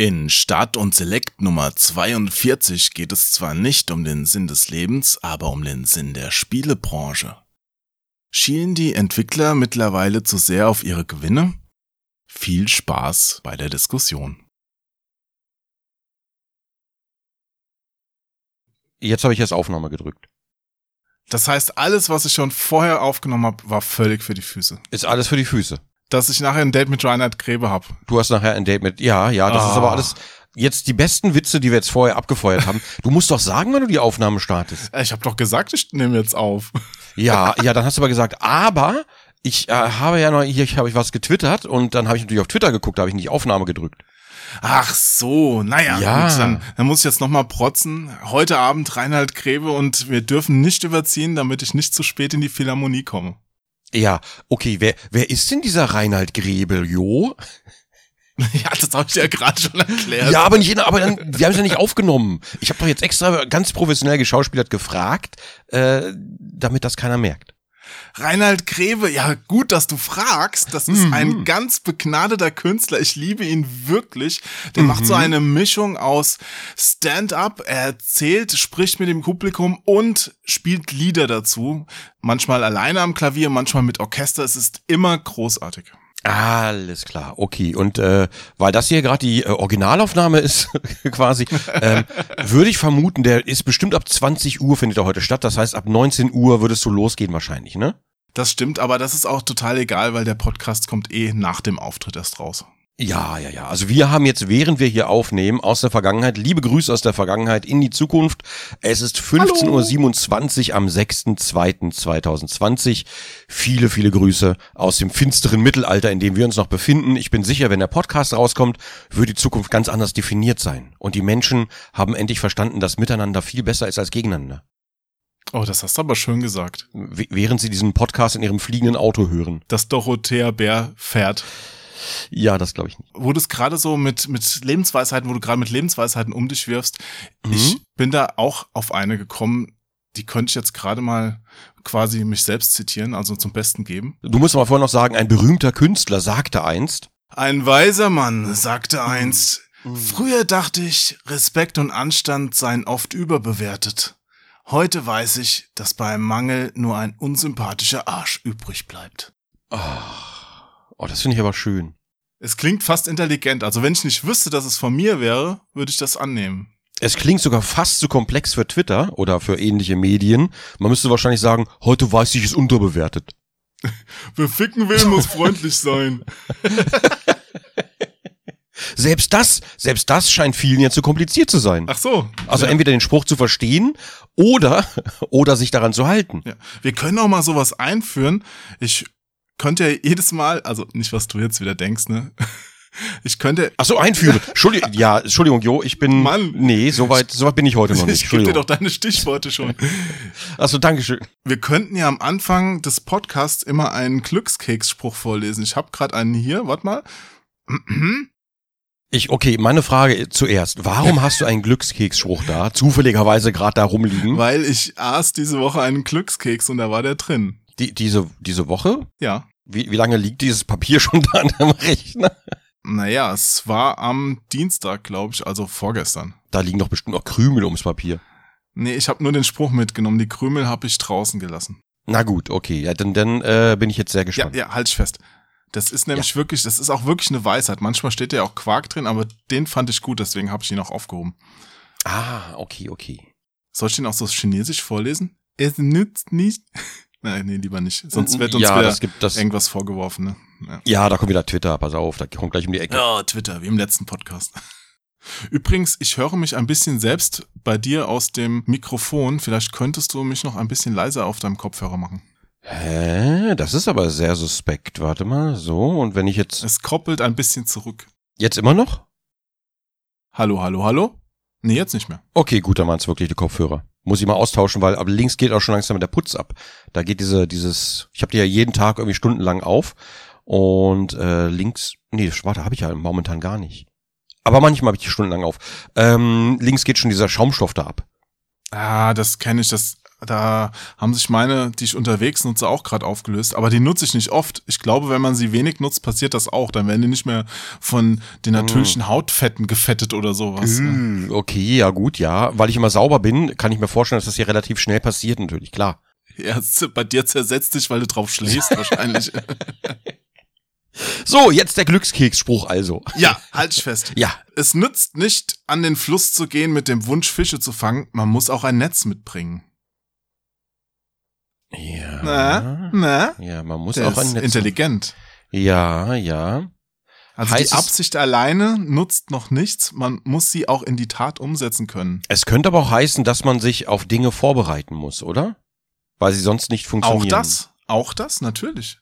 In Start und Select Nummer 42 geht es zwar nicht um den Sinn des Lebens, aber um den Sinn der Spielebranche. Schielen die Entwickler mittlerweile zu sehr auf ihre Gewinne? Viel Spaß bei der Diskussion. Jetzt habe ich erst Aufnahme gedrückt. Das heißt, alles, was ich schon vorher aufgenommen habe, war völlig für die Füße. Ist alles für die Füße dass ich nachher ein Date mit Reinhard Grebe hab. Du hast nachher ein Date mit, ja, ja, das oh. ist aber ah. alles jetzt die besten Witze, die wir jetzt vorher abgefeuert haben. Du musst doch sagen, wann du die Aufnahme startest. Ich habe doch gesagt, ich nehme jetzt auf. Ja, ja, dann hast du aber gesagt, aber ich äh, habe ja noch, hier habe ich was getwittert und dann habe ich natürlich auf Twitter geguckt, da habe ich nicht Aufnahme gedrückt. Ach so, naja, ja. gut, dann, dann muss ich jetzt nochmal protzen. Heute Abend Reinhard Grebe und wir dürfen nicht überziehen, damit ich nicht zu spät in die Philharmonie komme. Ja, okay, wer, wer ist denn dieser Reinhard Grebel, jo? Ja, das habe ich ja gerade schon erklärt. Ja, aber nicht, aber dann, wir haben es ja nicht aufgenommen. Ich habe doch jetzt extra ganz professionell geschauspielert gefragt, äh, damit das keiner merkt. Reinhard Grebe, ja gut, dass du fragst. Das ist mhm. ein ganz begnadeter Künstler. Ich liebe ihn wirklich. Der mhm. macht so mhm. eine Mischung aus Stand-up. Er erzählt, spricht mit dem Publikum und spielt Lieder dazu. Manchmal alleine am Klavier, manchmal mit Orchester. Es ist immer großartig. Alles klar, okay. Und äh, weil das hier gerade die äh, Originalaufnahme ist, quasi, ähm, würde ich vermuten, der ist bestimmt ab 20 Uhr findet er heute statt. Das heißt, ab 19 Uhr würdest du losgehen wahrscheinlich, ne? Das stimmt, aber das ist auch total egal, weil der Podcast kommt eh nach dem Auftritt erst raus. Ja, ja, ja. Also wir haben jetzt, während wir hier aufnehmen, aus der Vergangenheit, liebe Grüße aus der Vergangenheit in die Zukunft. Es ist 15.27 Uhr am 6.2.2020. Viele, viele Grüße aus dem finsteren Mittelalter, in dem wir uns noch befinden. Ich bin sicher, wenn der Podcast rauskommt, wird die Zukunft ganz anders definiert sein. Und die Menschen haben endlich verstanden, dass Miteinander viel besser ist als gegeneinander. Oh, das hast du aber schön gesagt. während sie diesen Podcast in ihrem fliegenden Auto hören. Das Dorothea Bär fährt. Ja, das glaube ich nicht. Wo du es gerade so mit, mit Lebensweisheiten, wo du gerade mit Lebensweisheiten um dich wirfst, mhm. ich bin da auch auf eine gekommen, die könnte ich jetzt gerade mal quasi mich selbst zitieren, also zum Besten geben. Du musst aber vorher noch sagen, ein berühmter Künstler sagte einst. Ein weiser Mann sagte einst, mhm. früher dachte ich, Respekt und Anstand seien oft überbewertet. Heute weiß ich, dass beim Mangel nur ein unsympathischer Arsch übrig bleibt. Ach. Oh, das finde ich aber schön. Es klingt fast intelligent. Also wenn ich nicht wüsste, dass es von mir wäre, würde ich das annehmen. Es klingt sogar fast zu komplex für Twitter oder für ähnliche Medien. Man müsste wahrscheinlich sagen, heute weiß ich es unterbewertet. Wer ficken will, muss freundlich sein. Selbst das, selbst das scheint vielen ja zu kompliziert zu sein. Ach so. Also ja. entweder den Spruch zu verstehen oder, oder sich daran zu halten. Ja. Wir können auch mal sowas einführen. Ich könnte ja jedes Mal, also nicht, was du jetzt wieder denkst, ne? Ich könnte. Ach so, einführen. Entschuldigung, ja, Entschuldigung, Jo, ich bin. Mann. Nee, soweit, soweit bin ich heute noch nicht. Ich gebe dir doch deine Stichworte schon. Ach so, Dankeschön. Wir könnten ja am Anfang des Podcasts immer einen Glückskeksspruch vorlesen. Ich habe gerade einen hier, warte mal. Ich, okay, meine Frage zuerst. Warum hast du einen Glückskeksspruch da, zufälligerweise gerade da rumliegen? Weil ich aß diese Woche einen Glückskeks und da war der drin. Die, diese, diese Woche? Ja. Wie, wie lange liegt dieses Papier schon da an dem Rechner? Naja, es war am Dienstag, glaube ich, also vorgestern. Da liegen doch bestimmt noch Krümel ums Papier. Nee, ich habe nur den Spruch mitgenommen. Die Krümel habe ich draußen gelassen. Na gut, okay. Ja, dann, dann äh, bin ich jetzt sehr gespannt. Ja, ja halt ich fest. Das ist nämlich ja. wirklich, das ist auch wirklich eine Weisheit. Manchmal steht ja auch Quark drin, aber den fand ich gut, deswegen habe ich ihn auch aufgehoben. Ah, okay, okay. Soll ich den auch so chinesisch vorlesen? Es nützt nicht. Nein, nee, lieber nicht. Sonst wird uns ja, das gibt das, irgendwas vorgeworfen. Ne? Ja. ja, da kommt wieder Twitter, pass auf, da kommt gleich um die Ecke. Ja, Twitter, wie im letzten Podcast. Übrigens, ich höre mich ein bisschen selbst bei dir aus dem Mikrofon. Vielleicht könntest du mich noch ein bisschen leiser auf deinem Kopfhörer machen. Hä? Das ist aber sehr suspekt. Warte mal, so. Und wenn ich jetzt. Es koppelt ein bisschen zurück. Jetzt immer noch? Hallo, hallo, hallo? Nee, jetzt nicht mehr. Okay, gut, dann waren es wirklich die Kopfhörer. Muss ich mal austauschen, weil aber links geht auch schon langsam der Putz ab. Da geht diese, dieses, ich habe die ja jeden Tag irgendwie stundenlang auf und äh, links, nee, warte, habe ich ja momentan gar nicht. Aber manchmal habe ich die stundenlang auf. Ähm, links geht schon dieser Schaumstoff da ab. Ah, das kenne ich, das Da haben sich meine, die ich unterwegs nutze, auch gerade aufgelöst. Aber die nutze ich nicht oft. Ich glaube, wenn man sie wenig nutzt, passiert das auch. Dann werden die nicht mehr von den natürlichen Hautfetten gefettet oder sowas. Mm, okay, ja gut, ja. Weil ich immer sauber bin, kann ich mir vorstellen, dass das hier relativ schnell passiert, natürlich, klar. Ja, bei dir zersetzt dich, weil du drauf schläfst wahrscheinlich. So, jetzt der Glückskeksspruch also. ja, halt ich fest. Ja, Es nützt nicht, an den Fluss zu gehen mit dem Wunsch, Fische zu fangen. Man muss auch ein Netz mitbringen. Ja. Na, na? Ja, man muss Der auch ein ist intelligent. Ja, ja. Also Heißt die Absicht alleine nutzt noch nichts. Man muss sie auch in die Tat umsetzen können. Es könnte aber auch heißen, dass man sich auf Dinge vorbereiten muss, oder? Weil sie sonst nicht funktionieren. Auch das, auch das, natürlich.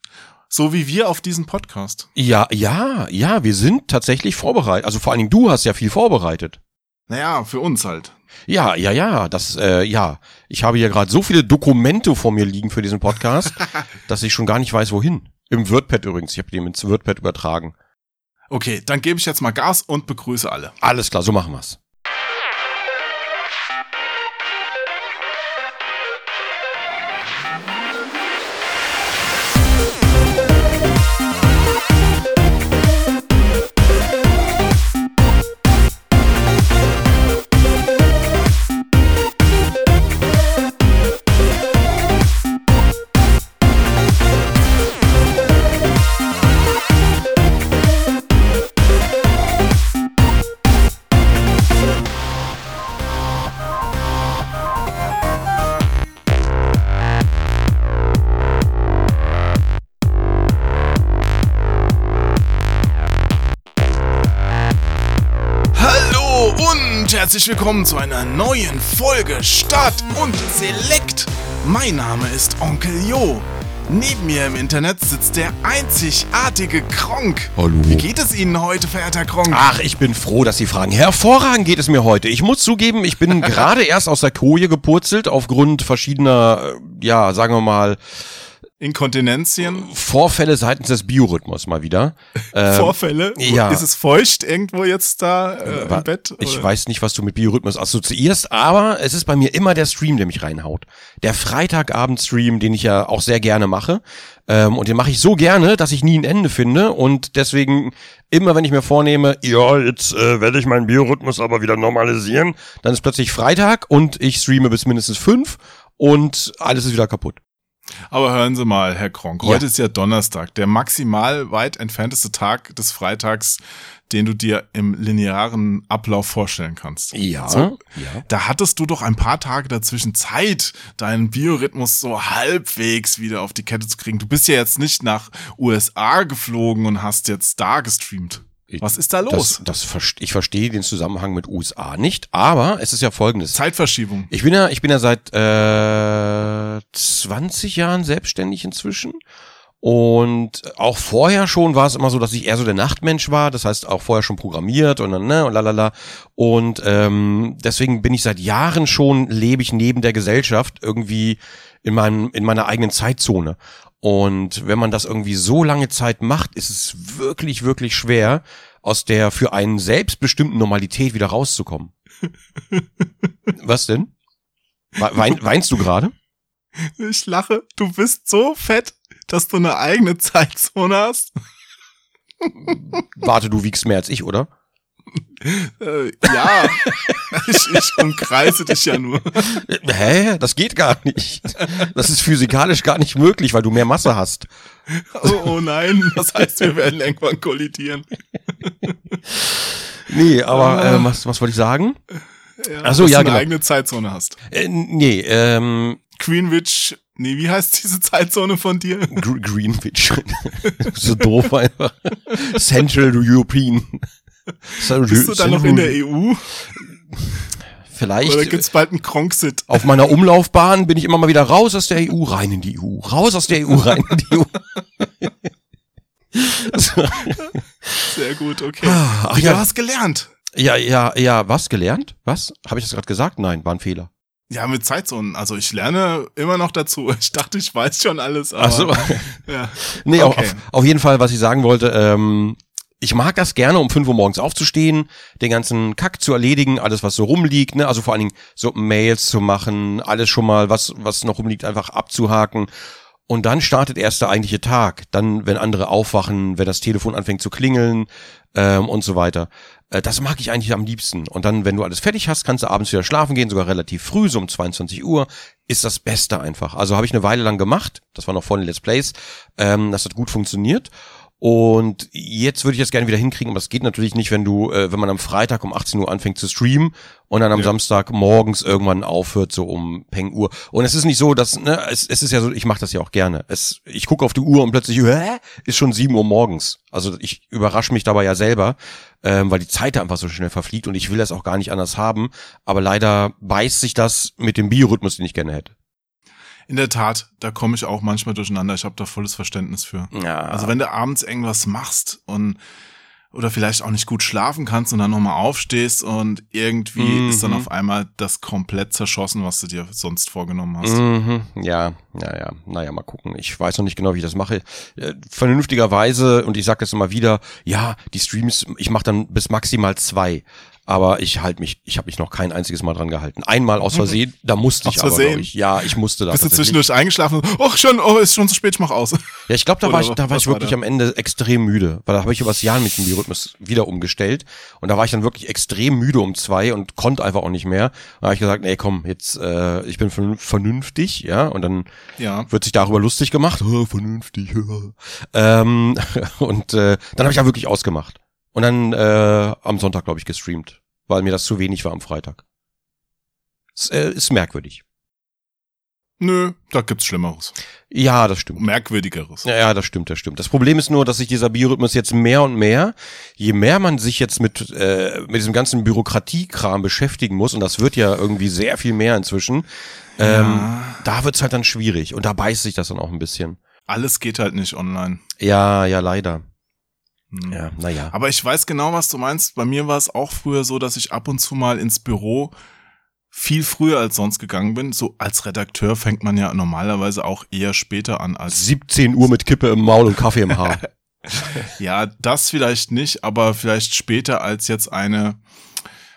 So wie wir auf diesen Podcast. Ja, ja, ja, wir sind tatsächlich vorbereitet. Also vor allen Dingen du hast ja viel vorbereitet. Naja, für uns halt. Ja, ja, ja, das, äh, ja. Ich habe hier gerade so viele Dokumente vor mir liegen für diesen Podcast, dass ich schon gar nicht weiß, wohin. Im WordPad übrigens. Ich habe den ins WordPad übertragen. Okay, dann gebe ich jetzt mal Gas und begrüße alle. Alles klar, so machen wir's. Herzlich willkommen zu einer neuen Folge Start und Select. Mein Name ist Onkel Jo. Neben mir im Internet sitzt der einzigartige Kronk. Hallo. Wie geht es Ihnen heute, verehrter Kronk? Ach, ich bin froh, dass Sie fragen. Hervorragend geht es mir heute. Ich muss zugeben, ich bin gerade erst aus der Koje gepurzelt aufgrund verschiedener, äh, ja, sagen wir mal, Inkontinenzien, Vorfälle seitens des Biorhythmus mal wieder. Ähm, Vorfälle. ja. Ist es feucht irgendwo jetzt da äh, im Bett? Ich oder? weiß nicht, was du mit Biorhythmus assoziierst, aber es ist bei mir immer der Stream, der mich reinhaut. Der Freitagabend-Stream, den ich ja auch sehr gerne mache. Ähm, und den mache ich so gerne, dass ich nie ein Ende finde. Und deswegen, immer wenn ich mir vornehme, ja, jetzt äh, werde ich meinen Biorhythmus aber wieder normalisieren, dann ist plötzlich Freitag und ich streame bis mindestens fünf und alles ist wieder kaputt. Aber hören Sie mal, Herr Kronk, Ja. heute ist ja Donnerstag, der maximal weit entfernteste Tag des Freitags, den du dir im linearen Ablauf vorstellen kannst. Ja, So, ja. Da hattest du doch ein paar Tage dazwischen Zeit, deinen Biorhythmus so halbwegs wieder auf die Kette zu kriegen. Du bist ja jetzt nicht nach USA geflogen und hast jetzt da gestreamt. Was ist da los? Das, das ich verstehe den Zusammenhang mit USA nicht, aber es ist ja folgendes. Zeitverschiebung. Ich bin ja, ich bin ja seit äh, 20 Jahren selbstständig inzwischen. Und auch vorher schon war es immer so, dass ich eher so der Nachtmensch war. Das heißt auch vorher schon programmiert und dann, ne, und lalala. Und ähm, deswegen bin ich seit Jahren schon, lebe ich neben der Gesellschaft irgendwie in meinem, in meiner eigenen Zeitzone. Und wenn man das irgendwie so lange Zeit macht, ist es wirklich, wirklich schwer, aus der für einen selbstbestimmten Normalität wieder rauszukommen. Was denn? We- Wein, weinst du gerade? Ich lache. Du bist so fett, dass du eine eigene Zeitzone hast. Warte, du wiegst mehr als ich, oder? Äh, ja, ich, ich umkreise dich ja nur. Hä? Das geht gar nicht. Das ist physikalisch gar nicht möglich, weil du mehr Masse hast. Oh, oh nein, das heißt, wir werden irgendwann kollidieren. Nee, aber äh, was, was wollte ich sagen? Ja, Ach so, dass ja, du eine genau. eigene Zeitzone hast. Äh, nee, ähm, Greenwich, nee, wie heißt diese Zeitzone von dir? Gr Greenwich. so doof einfach. Central European. Bist du dann noch in der EU? Vielleicht. Oder gibt's bald einen Kronksit? Auf meiner Umlaufbahn bin ich immer mal wieder raus aus der EU, rein in die EU. Raus aus der EU, rein in die EU. Sehr gut, okay. Ach Wie, ja. Du hast gelernt. ja, ja, ja, was gelernt? Was? Habe ich das gerade gesagt? Nein, war ein Fehler. Ja, mit Zeitzonen. Also ich lerne immer noch dazu. Ich dachte, ich weiß schon alles. Aber, Ach so. Ja. Nee, Okay. auf, auf jeden Fall, was ich sagen wollte, ähm, ich mag das gerne, um 5 Uhr morgens aufzustehen, den ganzen Kack zu erledigen, alles, was so rumliegt, ne? Also vor allen Dingen so Mails zu machen, alles schon mal, was, was noch rumliegt, einfach abzuhaken. Und dann startet erst der eigentliche Tag. Dann, wenn andere aufwachen, wenn das Telefon anfängt zu klingeln ähm, und so weiter. Äh, das mag ich eigentlich am liebsten. Und dann, wenn du alles fertig hast, kannst du abends wieder schlafen gehen, sogar relativ früh, so um 22 Uhr. Ist das Beste einfach. Also habe ich eine Weile lang gemacht. Das war noch vor den Let's Plays. Ähm, das hat gut funktioniert. Und jetzt würde ich das gerne wieder hinkriegen, aber das geht natürlich nicht, wenn du, äh, wenn man am Freitag um 18 Uhr anfängt zu streamen und dann am ja. Samstag morgens irgendwann aufhört, so um Peng Uhr. Und es ist nicht so, dass, ne, es, es ist ja so, ich mache das ja auch gerne. Es, ich gucke auf die Uhr und plötzlich, hä, ist schon 7 Uhr morgens. Also ich überrasche mich dabei ja selber, ähm, weil die Zeit einfach so schnell verfliegt und ich will das auch gar nicht anders haben. Aber leider beißt sich das mit dem Biorhythmus, den ich gerne hätte in der Tat, da komme ich auch manchmal durcheinander. Ich habe da volles Verständnis für. Ja. Also wenn du abends irgendwas machst und oder vielleicht auch nicht gut schlafen kannst und dann nochmal aufstehst und irgendwie mhm. ist dann auf einmal das komplett zerschossen, was du dir sonst vorgenommen hast. Mhm. Ja, ja, ja. Naja, mal gucken. Ich weiß noch nicht genau, wie ich das mache. Äh, vernünftigerweise, und ich sage das immer wieder, ja, die Streams, ich mache dann bis maximal zwei aber ich halt mich, ich habe mich noch kein einziges Mal dran gehalten. Einmal aus Versehen, da musste ich aus aber, ich. Ja, ich musste da. Bist du zwischendurch eingeschlafen? Oh, schon, oh, ist schon zu spät, ich mach aus. Ja, ich glaube, da war ich, da war ich wirklich war am Ende extrem müde, weil da habe ich übers Jahr mit dem Biorhythmus wieder umgestellt und da war ich dann wirklich extrem müde um zwei und konnte einfach auch nicht mehr. Da habe ich gesagt, nee, komm, jetzt, äh, ich bin vernünftig, ja, und dann ja. wird sich darüber lustig gemacht, oh, vernünftig, ähm, und äh, dann habe ich ja wirklich ausgemacht. Und dann äh, am Sonntag, glaube ich, gestreamt, weil mir das zu wenig war am Freitag. Es, äh, ist merkwürdig. Nö, da gibt's Schlimmeres. Ja, das stimmt. Merkwürdigeres. Ja, ja, das stimmt, das stimmt. Das Problem ist nur, dass sich dieser Biorhythmus jetzt mehr und mehr, je mehr man sich jetzt mit, äh, mit diesem ganzen Bürokratiekram beschäftigen muss, und das wird ja irgendwie sehr viel mehr inzwischen, ähm, ja. da wird's halt dann schwierig. Und da beißt sich das dann auch ein bisschen. Alles geht halt nicht online. Ja, ja, leider. Hm. Ja, naja. Aber ich weiß genau, was du meinst. Bei mir war es auch früher so, dass ich ab und zu mal ins Büro viel früher als sonst gegangen bin. So als Redakteur fängt man ja normalerweise auch eher später an als 17 Uhr mit Kippe im Maul und Kaffee im Haar. ja, das vielleicht nicht, aber vielleicht später als jetzt eine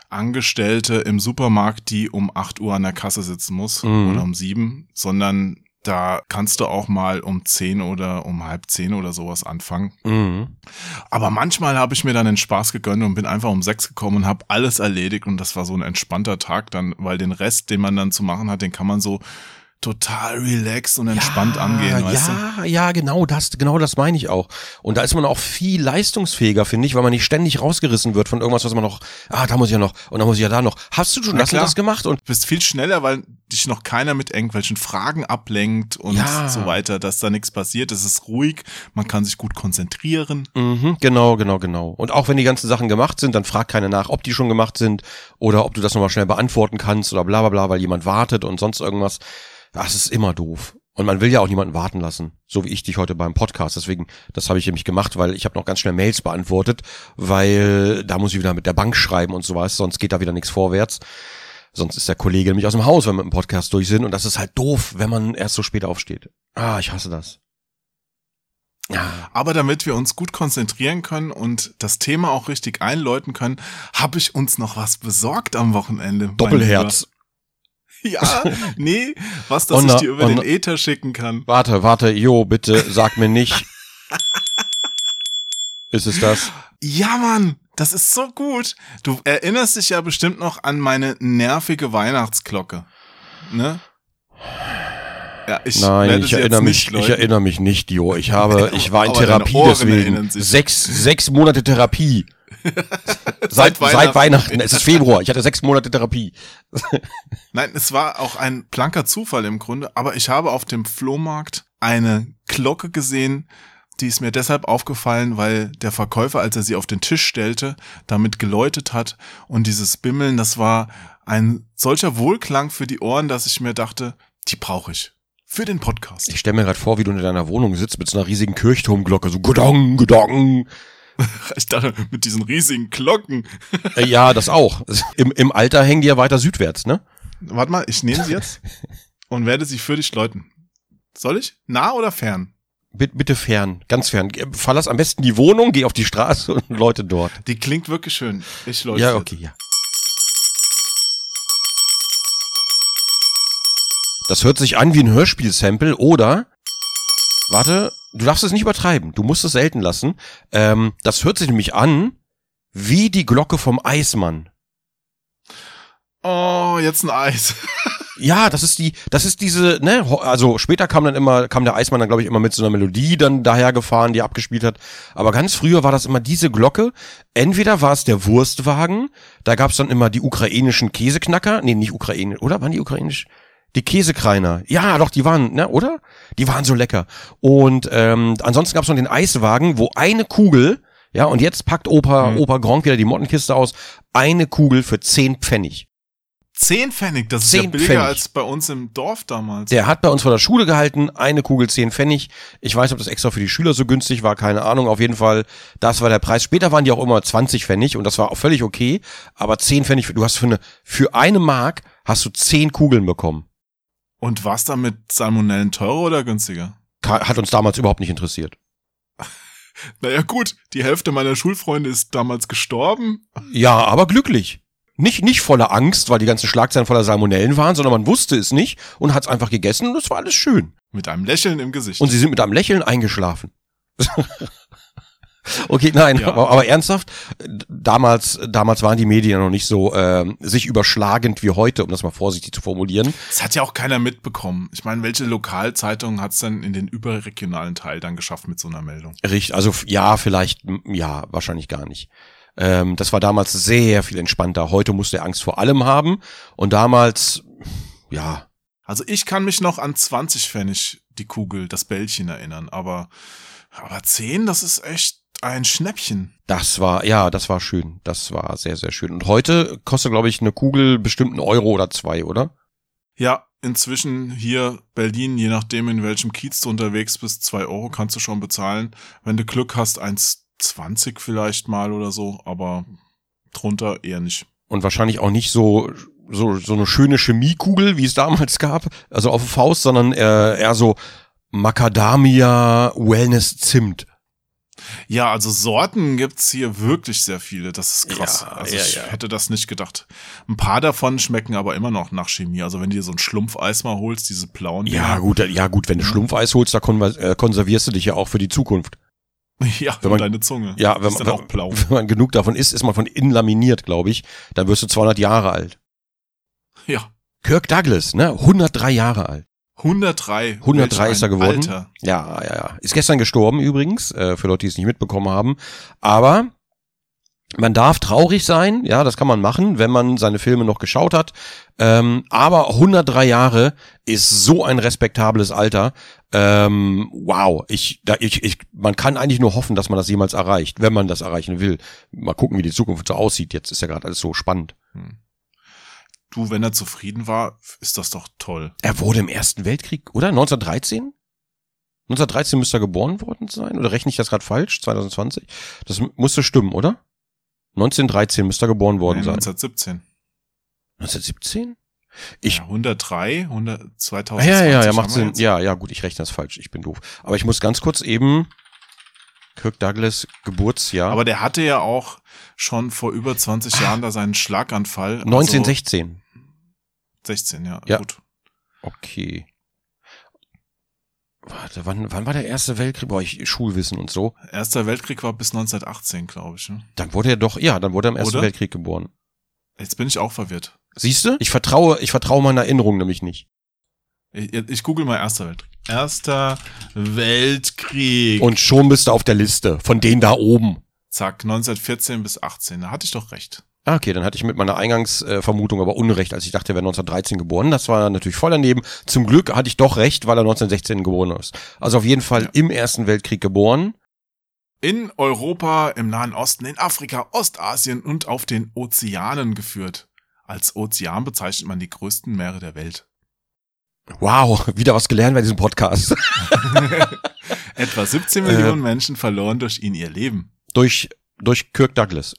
Angestellte im Supermarkt, die um 8 Uhr an der Kasse sitzen muss mhm. oder um 7, sondern da kannst du auch mal um zehn oder um halb zehn oder sowas anfangen. Mhm. Aber manchmal habe ich mir dann den Spaß gegönnt und bin einfach um sechs gekommen und habe alles erledigt und das war so ein entspannter Tag dann, weil den Rest, den man dann zu machen hat, den kann man so total relaxed und entspannt ja, angehen, weißt ja, du? Ja, genau das, genau das meine ich auch. Und da ist man auch viel leistungsfähiger, finde ich, weil man nicht ständig rausgerissen wird von irgendwas, was man noch, ah, da muss ich ja noch und da muss ich ja da noch. Hast du schon das, das gemacht? Und bist viel schneller, weil dich noch keiner mit irgendwelchen Fragen ablenkt und ja. so weiter, dass da nichts passiert. Es ist ruhig, man kann sich gut konzentrieren. Mhm, genau, genau, genau. Und auch wenn die ganzen Sachen gemacht sind, dann fragt keiner nach, ob die schon gemacht sind oder ob du das nochmal schnell beantworten kannst oder bla bla bla, weil jemand wartet und sonst irgendwas. Das ist immer doof. Und man will ja auch niemanden warten lassen, so wie ich dich heute beim Podcast. Deswegen, das habe ich nämlich gemacht, weil ich habe noch ganz schnell Mails beantwortet, weil da muss ich wieder mit der Bank schreiben und so was, sonst geht da wieder nichts vorwärts. Sonst ist der Kollege nämlich aus dem Haus, wenn wir mit dem Podcast durch sind. Und das ist halt doof, wenn man erst so spät aufsteht. Ah, ich hasse das. Ja. Aber damit wir uns gut konzentrieren können und das Thema auch richtig einläuten können, habe ich uns noch was besorgt am Wochenende. Doppelherz. Ja, nee, was, dass ich dir über den Ether schicken kann. Warte, warte, Jo, bitte sag mir nicht. ist es das? Ja, Mann, das ist so gut. Du erinnerst dich ja bestimmt noch an meine nervige Weihnachtsglocke. Ne? Ja, ich Nein, ich erinnere mich, nicht, ich erinnere mich nicht, Jo. Ich habe, ich war in Therapie deswegen. Sechs, sechs Monate Therapie. seit, seit, Weihnachten. seit Weihnachten. Es ist Februar. Ich hatte sechs Monate Therapie. Nein, es war auch ein blanker Zufall im Grunde, aber ich habe auf dem Flohmarkt eine Glocke gesehen, die ist mir deshalb aufgefallen, weil der Verkäufer, als er sie auf den Tisch stellte, damit geläutet hat und dieses Bimmeln, das war ein solcher Wohlklang für die Ohren, dass ich mir dachte, die brauche ich. Für den Podcast. Ich stelle mir gerade vor, wie du in deiner Wohnung sitzt mit so einer riesigen Kirchturmglocke, so Gedong, Gedong. Ich dachte, mit diesen riesigen Glocken. Äh, ja, das auch. Im, Im Alter hängen die ja weiter südwärts, ne? Warte mal, ich nehme sie jetzt und werde sie für dich läuten. Soll ich? Nah oder fern? Bitte, bitte fern, ganz fern. Verlass am besten die Wohnung, geh auf die Straße und Leute dort. Die klingt wirklich schön. Ich läuft Ja, okay, ja. Das hört sich an wie ein Hörspiel-Sample oder, warte, du darfst es nicht übertreiben, du musst es selten lassen. Ähm, das hört sich nämlich an wie die Glocke vom Eismann. Oh, jetzt ein Eis. Ja, das ist die, das ist diese, ne, also später kam dann immer, kam der Eismann dann, glaube ich, immer mit so einer Melodie dann dahergefahren, die er abgespielt hat. Aber ganz früher war das immer diese Glocke. Entweder war es der Wurstwagen, da gab's dann immer die ukrainischen Käseknacker, nee, nicht ukrainisch, oder? Waren die ukrainisch? Die Käsekreiner. Ja, doch, die waren, ne, oder? Die waren so lecker. Und ähm, ansonsten gab's noch den Eiswagen, wo eine Kugel, ja, und jetzt packt Opa, Opa Gronk wieder die Mottenkiste aus, eine Kugel für 10 Pfennig. Zehn Pfennig, das ist ja Zehn billiger Pfennig. als bei uns im Dorf damals. Der hat bei uns vor der Schule gehalten, eine Kugel 10 Pfennig. Ich weiß, ob das extra für die Schüler so günstig war, keine Ahnung. Auf jeden Fall, das war der Preis. Später waren die auch immer 20 Pfennig und das war auch völlig okay. Aber 10 Pfennig, du hast für eine, für eine Mark hast du 10 Kugeln bekommen. Und war's dann mit Salmonellen teurer oder günstiger? Hat uns damals überhaupt nicht interessiert. Naja gut, die Hälfte meiner Schulfreunde ist damals gestorben. Ja, aber glücklich. Nicht, nicht voller Angst, weil die ganzen Schlagzeilen voller Salmonellen waren, sondern man wusste es nicht und hat es einfach gegessen und es war alles schön. Mit einem Lächeln im Gesicht. Und sie sind mit einem Lächeln eingeschlafen. okay, nein, Ja. aber, aber ernsthaft, damals, damals waren die Medien noch nicht so ähm, sich überschlagend wie heute, um das mal vorsichtig zu formulieren. das hat ja auch keiner mitbekommen. Ich meine, welche Lokalzeitung hat's denn in den überregionalen Teil dann geschafft mit so einer Meldung? Richtig, also ja, vielleicht, ja, wahrscheinlich gar nicht. Ähm, das war damals sehr viel entspannter. Heute musst du Angst vor allem haben. Und damals, ja, Also ich kann mich noch an 20 Pfennig die Kugel, das Bällchen erinnern, aber, aber 10, das ist echt ein Schnäppchen. das war, ja, das war schön. Das war sehr, sehr schön. Und heute kostet, glaube ich, eine Kugel bestimmt einen Euro oder zwei, oder? Ja, inzwischen hier Berlin, je nachdem in welchem Kiez du unterwegs bist, zwei Euro kannst du schon bezahlen. Wenn du Glück hast, 1,20 vielleicht mal oder so, aber drunter eher nicht. und wahrscheinlich auch nicht so so so eine schöne Chemiekugel, wie es damals gab, also auf der Faust, sondern eher, eher so Macadamia Wellness Zimt. Ja, also Sorten gibt's hier wirklich sehr viele. Das ist krass. Ja, also ja, ich ja. hätte das nicht gedacht. Ein paar davon schmecken aber immer noch nach Chemie. Also wenn du dir so ein Schlumpfeis mal holst, diese blauen Ja, Dinger. gut, ja gut, wenn du Schlumpfeis holst, da äh, konservierst du dich ja auch für die Zukunft. Ja, Wenn wenn man- deine Zunge. Ja, wenn man, blau. wenn man genug davon isst, ist man von innen laminiert, glaube ich. Dann wirst du 200 Jahre alt. Ja, Kirk Douglas, ne, 103 Jahre alt. 103. 103 Welch ist er geworden. Alter. Ja, ja, ja. Ist gestern gestorben übrigens, äh, für Leute, die es nicht mitbekommen haben. Aber man darf traurig sein, ja, das kann man machen, wenn man seine Filme noch geschaut hat. Ähm, aber 103 Jahre ist so ein respektables Alter. Ähm, wow, ich, da, ich, ich, man kann eigentlich nur hoffen, dass man das jemals erreicht, wenn man das erreichen will. Mal gucken, wie die Zukunft so aussieht. Jetzt ist ja gerade alles so spannend. Du, wenn er zufrieden war, ist das doch toll. Er wurde im Ersten Weltkrieg, oder? 1913? 1913 müsste er geboren worden sein? Oder rechne ich das gerade falsch? 2020? Das musste stimmen, oder? 1913 müsste er geboren worden Nein, sein. 1917. 1917? Ich, ja, 103, 100, Ah, 2020. ja, ja, ja, macht Sinn. jetzt. Ja, ja, gut, ich rechne das falsch. Ich bin doof. Aber ich muss ganz kurz eben Kirk Douglas Geburtsjahr. Aber der hatte ja auch schon vor über 20 Jahren da seinen Schlaganfall. Also 1916. 16, ja, Ja. gut. Okay. Warte, wann, wann war der Erste Weltkrieg? Boah, ich Schulwissen und so. Erster Weltkrieg war bis 1918, glaube ich. Ne? Dann wurde er doch, ja, dann wurde er im Ersten Oder? Weltkrieg geboren. Jetzt bin ich auch verwirrt. Siehst du? Ich vertraue, ich vertraue meiner Erinnerung nämlich nicht. Ich, ich google mal Erster Weltkrieg. Erster Weltkrieg. Und schon bist du auf der Liste von denen da oben. Zack, 1914 bis 18. Da hatte ich doch recht. Ah, Okay, dann hatte ich mit meiner Eingangsvermutung aber Unrecht, als ich dachte, er wäre 1913 geboren. Das war natürlich voll daneben. Zum Glück hatte ich doch recht, weil er 1916 geboren ist. Also auf jeden Fall Ja. im Ersten Weltkrieg geboren. In Europa, im Nahen Osten, in Afrika, Ostasien und auf den Ozeanen geführt. Als Ozean bezeichnet man die größten Meere der Welt. Wow, wieder was gelernt bei diesem Podcast. Etwa 17 Äh. Millionen Menschen verloren durch ihn ihr Leben. durch, durch Kirk Douglas.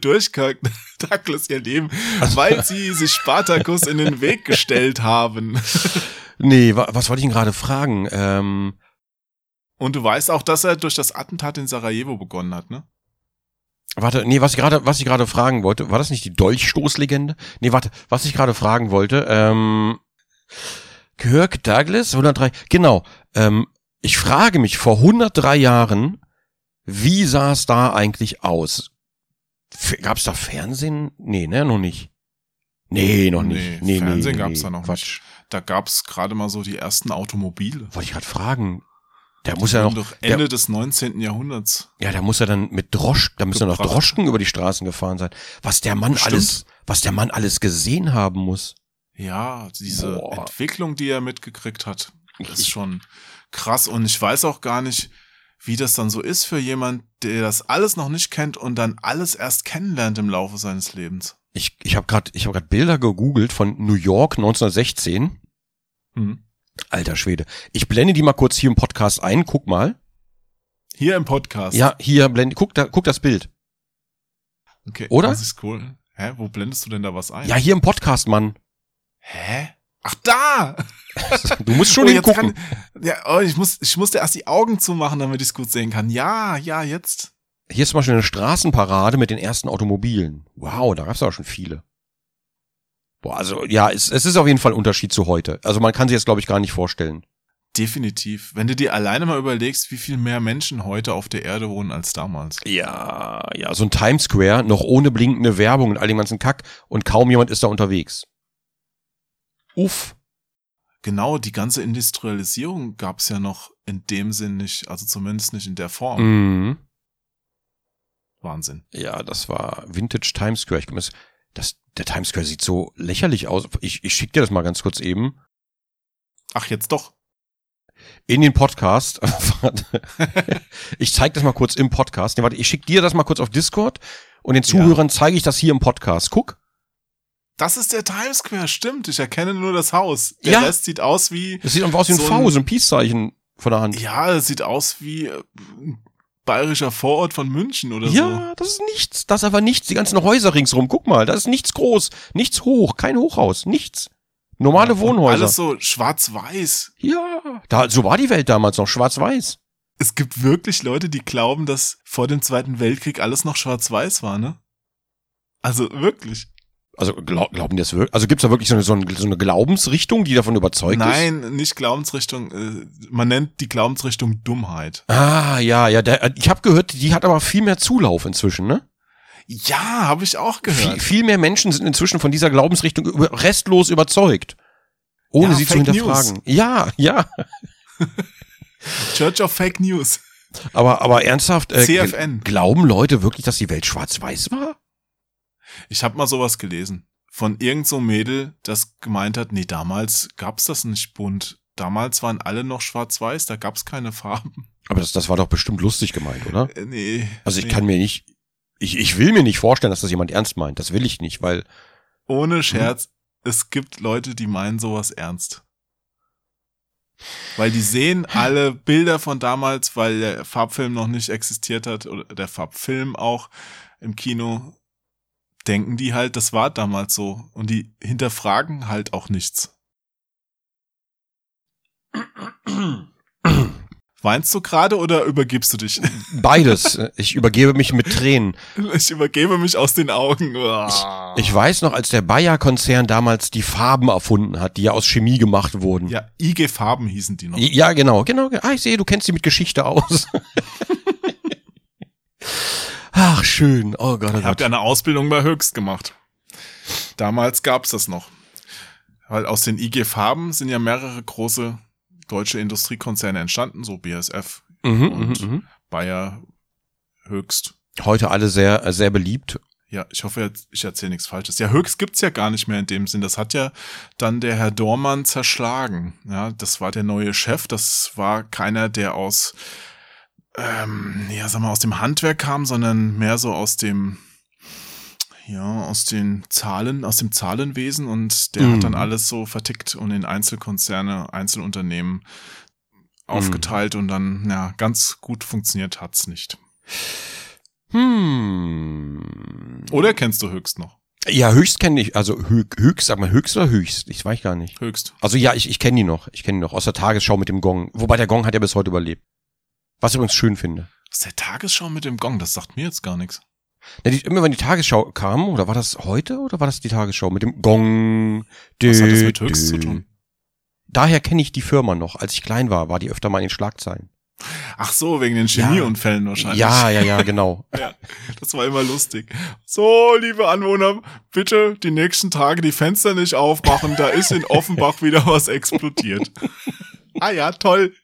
Durch Kirk Douglas ihr Leben, weil sie sich Spartacus in den Weg gestellt haben. Nee, wa was wollte ich ihn gerade fragen? Ähm, Und du weißt auch, dass er durch das Attentat in Sarajevo begonnen hat, ne? Warte, nee, was ich gerade, was ich gerade fragen wollte, war das nicht die Dolchstoßlegende? Nee, warte, was ich gerade fragen wollte, ähm, Kirk Douglas, 103, genau, ähm, ich frage mich, vor 103 Jahren, wie sah es da eigentlich aus? Gab es da Fernsehen? Nee, ne, noch nicht. Nee, noch nicht. Nee, Fernsehen nee, gab's nee, da noch Quatsch. nicht. Da gab's gerade mal so die ersten Automobile. Wollte ich gerade fragen. Der muss ja noch, doch der, Ende des 19. Jahrhunderts. ja, der muss ja dann mit Drosch, da müssen ja noch. Droschken über die Straßen gefahren sein. Was der Mann Stimmt. alles, was der Mann alles gesehen haben muss. Ja, diese Boah. Entwicklung, die er mitgekriegt hat, ist schon krass. Und ich weiß auch gar nicht, wie das dann so ist für jemand, der das alles noch nicht kennt und dann alles erst kennenlernt im Laufe seines Lebens. Ich, ich habe gerade, ich habe gerade Bilder gegoogelt von New York 1916. Hm. Alter Schwede. Ich blende die mal kurz hier im Podcast ein. Guck mal. Hier im Podcast. Ja, hier blende, guck da, guck das Bild. okay. oder? Das ist cool. Hä, wo blendest du denn da was ein? Ja, hier im Podcast, Mann. Hä? Ach, da! Du musst schon oh, hingucken. kann, ja, oh, ich muss, ich musste erst die Augen zumachen, damit ich es gut sehen kann. Ja, ja, jetzt. Hier ist zum Beispiel eine Straßenparade mit den ersten Automobilen. Wow, da gab's auch schon viele. Boah, also ja, es, es ist auf jeden Fall ein Unterschied zu heute. Also man kann sich jetzt, glaube ich, gar nicht vorstellen. Definitiv. Wenn du dir alleine mal überlegst, wie viel mehr Menschen heute auf der Erde wohnen als damals. Ja, ja, so ein Times Square, noch ohne blinkende Werbung und all den ganzen Kack und kaum jemand ist da unterwegs. Uff. Genau, die ganze Industrialisierung gab's ja noch in dem Sinn nicht, also zumindest nicht in der Form. Mhm. Wahnsinn. Ja, das war Vintage Times Square. Ich, das, das, der Times Square sieht so lächerlich aus. Ich, ich schick dir das mal ganz kurz eben. Ach, jetzt doch. In den Podcast. Ich zeig das mal kurz im Podcast. Nee, warte, ich schick dir das mal kurz auf Discord und den Zuhörern zeige ich das hier im Podcast. Guck. Das ist der Times Square, stimmt. Ich erkenne nur das Haus. Der Ja. Rest sieht aus wie, Das sieht einfach aus wie ein So V, so ein Peace-Zeichen von der Hand. ja, es sieht aus wie äh, ein bayerischer Vorort von München oder so. Ja, das ist nichts. Das ist aber nichts. Die ganzen Häuser ringsrum. Guck mal, da ist nichts groß, nichts hoch, kein Hochhaus, nichts. Normale Und Wohnhäuser. Alles so schwarz-weiß. ja, da, so war die Welt damals noch, schwarz-weiß. Es gibt wirklich Leute, die glauben, dass vor dem Zweiten Weltkrieg alles noch schwarz-weiß war, ne? Also wirklich. Also glaub, glauben die das wirklich? Also gibt's da wirklich so eine, so, eine, Glaubensrichtung, die davon überzeugt ist? Nein, nicht Glaubensrichtung. Äh, man nennt die Glaubensrichtung Dummheit. Ah, ja, ja. Der, ich habe gehört, die hat aber viel mehr Zulauf inzwischen, ne? Ja, habe ich auch Viel, gehört. viel mehr Menschen sind inzwischen von dieser Glaubensrichtung über, restlos überzeugt. Ohne Ja, sie zu Fake hinterfragen. Ja, ja. Church of Fake News. Aber, aber ernsthaft, äh, CFN. gl- glauben Leute wirklich, dass die Welt schwarz-weiß war? Ich habe mal sowas gelesen. Von irgend so einem Mädel, das gemeint hat, nee, damals gab's das nicht bunt. Damals waren alle noch schwarz-weiß, da gab's keine Farben. Aber das, das war doch bestimmt lustig gemeint, oder? Äh, nee. Also ich nee. kann mir nicht, ich, ich will mir nicht vorstellen, dass das jemand ernst meint. Das will ich nicht, weil, Ohne Scherz, es gibt Leute, die meinen sowas ernst. Weil die sehen alle Bilder von damals, weil der Farbfilm noch nicht existiert hat, oder der Farbfilm auch im Kino, denken die halt, das war damals so. Und die hinterfragen halt auch nichts. Weinst du gerade oder übergibst du dich? beides. ich übergebe mich mit Tränen. Ich übergebe mich aus den Augen. Uah. Ich weiß noch, als der Bayer-Konzern damals die Farben erfunden hat, die ja aus Chemie gemacht wurden. ja, IG Farben hießen die noch. Ja, genau, genau. Ah, ich sehe, du kennst sie mit Geschichte aus. Ach, schön. Oh Gott, oh Ich habe Gott. ja eine Ausbildung bei Höchst gemacht. Damals gab's das noch. Weil aus den IG Farben sind ja mehrere große deutsche Industriekonzerne entstanden, so BASF, Mhm, und- mhm, mhm. Bayer, Höchst. Heute alle sehr, sehr beliebt. Ja, ich hoffe, ich erzähle nichts Falsches. Ja, Höchst gibt's ja gar nicht mehr in dem Sinn. Das hat ja dann der Herr Dormann zerschlagen. Ja, das war der neue Chef. Das war keiner, der aus, ähm, ja, sag mal, aus dem Handwerk kam, sondern mehr so aus dem, ja, aus den Zahlen, aus dem Zahlenwesen und der Mhm. hat dann alles so vertickt und in Einzelkonzerne, Einzelunternehmen aufgeteilt und dann, ja, ganz gut funktioniert hat's nicht. Hm. Oder kennst du Höchst noch? Ja, höchst kenne ich, also hö höchst, sag mal höchst oder höchst? Ich weiß gar nicht. Höchst. Also ja, ich, ich kenne die noch. Ich kenne die noch aus der Tagesschau mit dem Gong. Wobei der Gong hat ja bis heute überlebt. Was ich übrigens schön finde. Das ist der Tagesschau mit dem Gong, das sagt mir jetzt gar nichts. Ja, die, immer wenn die Tagesschau kam, oder war das heute oder war das die Tagesschau mit dem Gong? Was hat das mit Höchst zu tun? Daher kenne ich die Firma noch. Als ich klein war, war die öfter mal in den Schlagzeilen. Ach so, wegen den Chemieunfällen wahrscheinlich. Ja, ja, ja, genau. ja, das war immer lustig. So, liebe Anwohner, bitte die nächsten Tage die Fenster nicht aufmachen. Da ist in Offenbach wieder was explodiert. ah ja, toll.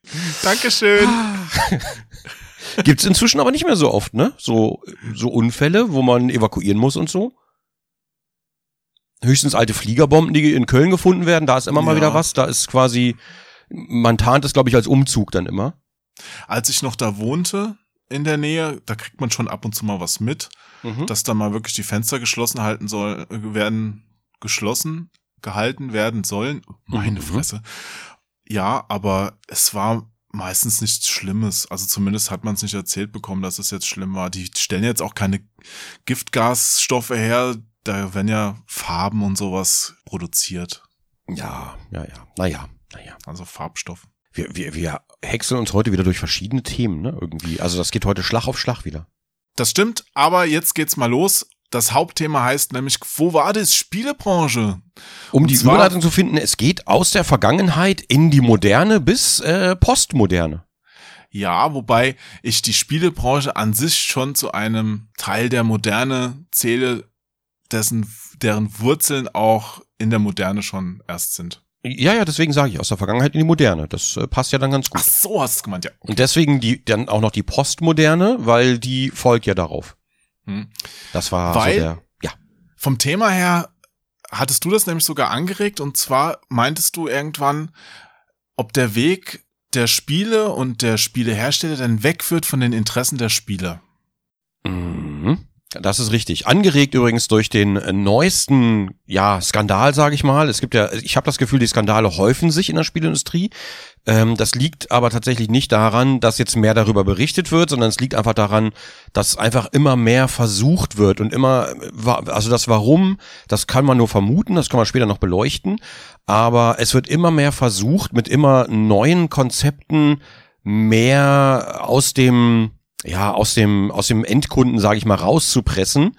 Dankeschön. Gibt's inzwischen aber nicht mehr so oft, ne? So, so Unfälle, wo man evakuieren muss und so. Höchstens alte Fliegerbomben, die in Köln gefunden werden. Da ist immer mal Ja. wieder was. Da ist quasi, man tarnt es, glaube ich, als Umzug dann immer. Als ich noch da wohnte in der Nähe, da kriegt man schon ab und zu mal was mit, Mhm. dass da mal wirklich die Fenster geschlossen halten soll, äh, werden geschlossen gehalten werden sollen. Meine Mhm. Fresse. Ja, aber es war meistens nichts Schlimmes. Also zumindest hat man es nicht erzählt bekommen, dass es jetzt schlimm war. Die stellen jetzt auch keine Giftgasstoffe her. Da werden ja Farben und sowas produziert. Ja, ja, ja. Naja, naja. Also Farbstoffe. Wir, wir, wir häckseln uns heute wieder durch verschiedene Themen, ne? Irgendwie. Also das geht heute Schlag auf Schlag wieder. Das stimmt, aber jetzt geht's mal los. Das Hauptthema heißt nämlich, wo war das Spielebranche? Um die zwar- Überleitung zu finden, es geht aus der Vergangenheit in die Moderne bis äh, Postmoderne. Ja, wobei ich die Spielebranche an sich schon zu einem Teil der Moderne zähle, dessen, deren Wurzeln auch in der Moderne schon erst sind. Ja, ja, deswegen sage ich aus der Vergangenheit in die Moderne. Das äh, passt ja dann ganz gut. Ach so, hast du es gemeint, ja. Und deswegen die dann auch noch die Postmoderne, weil die folgt ja darauf. Hm. Das war Weil- so der. Ja. Vom Thema her hattest du das nämlich sogar angeregt und zwar meintest du irgendwann, ob der Weg der Spiele und der Spielehersteller dann wegführt von den Interessen der Spieler. Mhm. Das ist richtig. Angeregt übrigens durch den äh, neuesten, ja, Skandal, sage ich mal. Es gibt ja, ich habe das Gefühl, die Skandale häufen sich in der Spielindustrie. Ähm, das liegt aber tatsächlich nicht daran, dass jetzt mehr darüber berichtet wird, sondern es liegt einfach daran, dass einfach immer mehr versucht wird und immer, äh, also das Warum, das kann man nur vermuten, das kann man später noch beleuchten. Aber es wird immer mehr versucht, mit immer neuen Konzepten mehr aus dem ja, aus dem, aus dem Endkunden, sage ich mal, rauszupressen.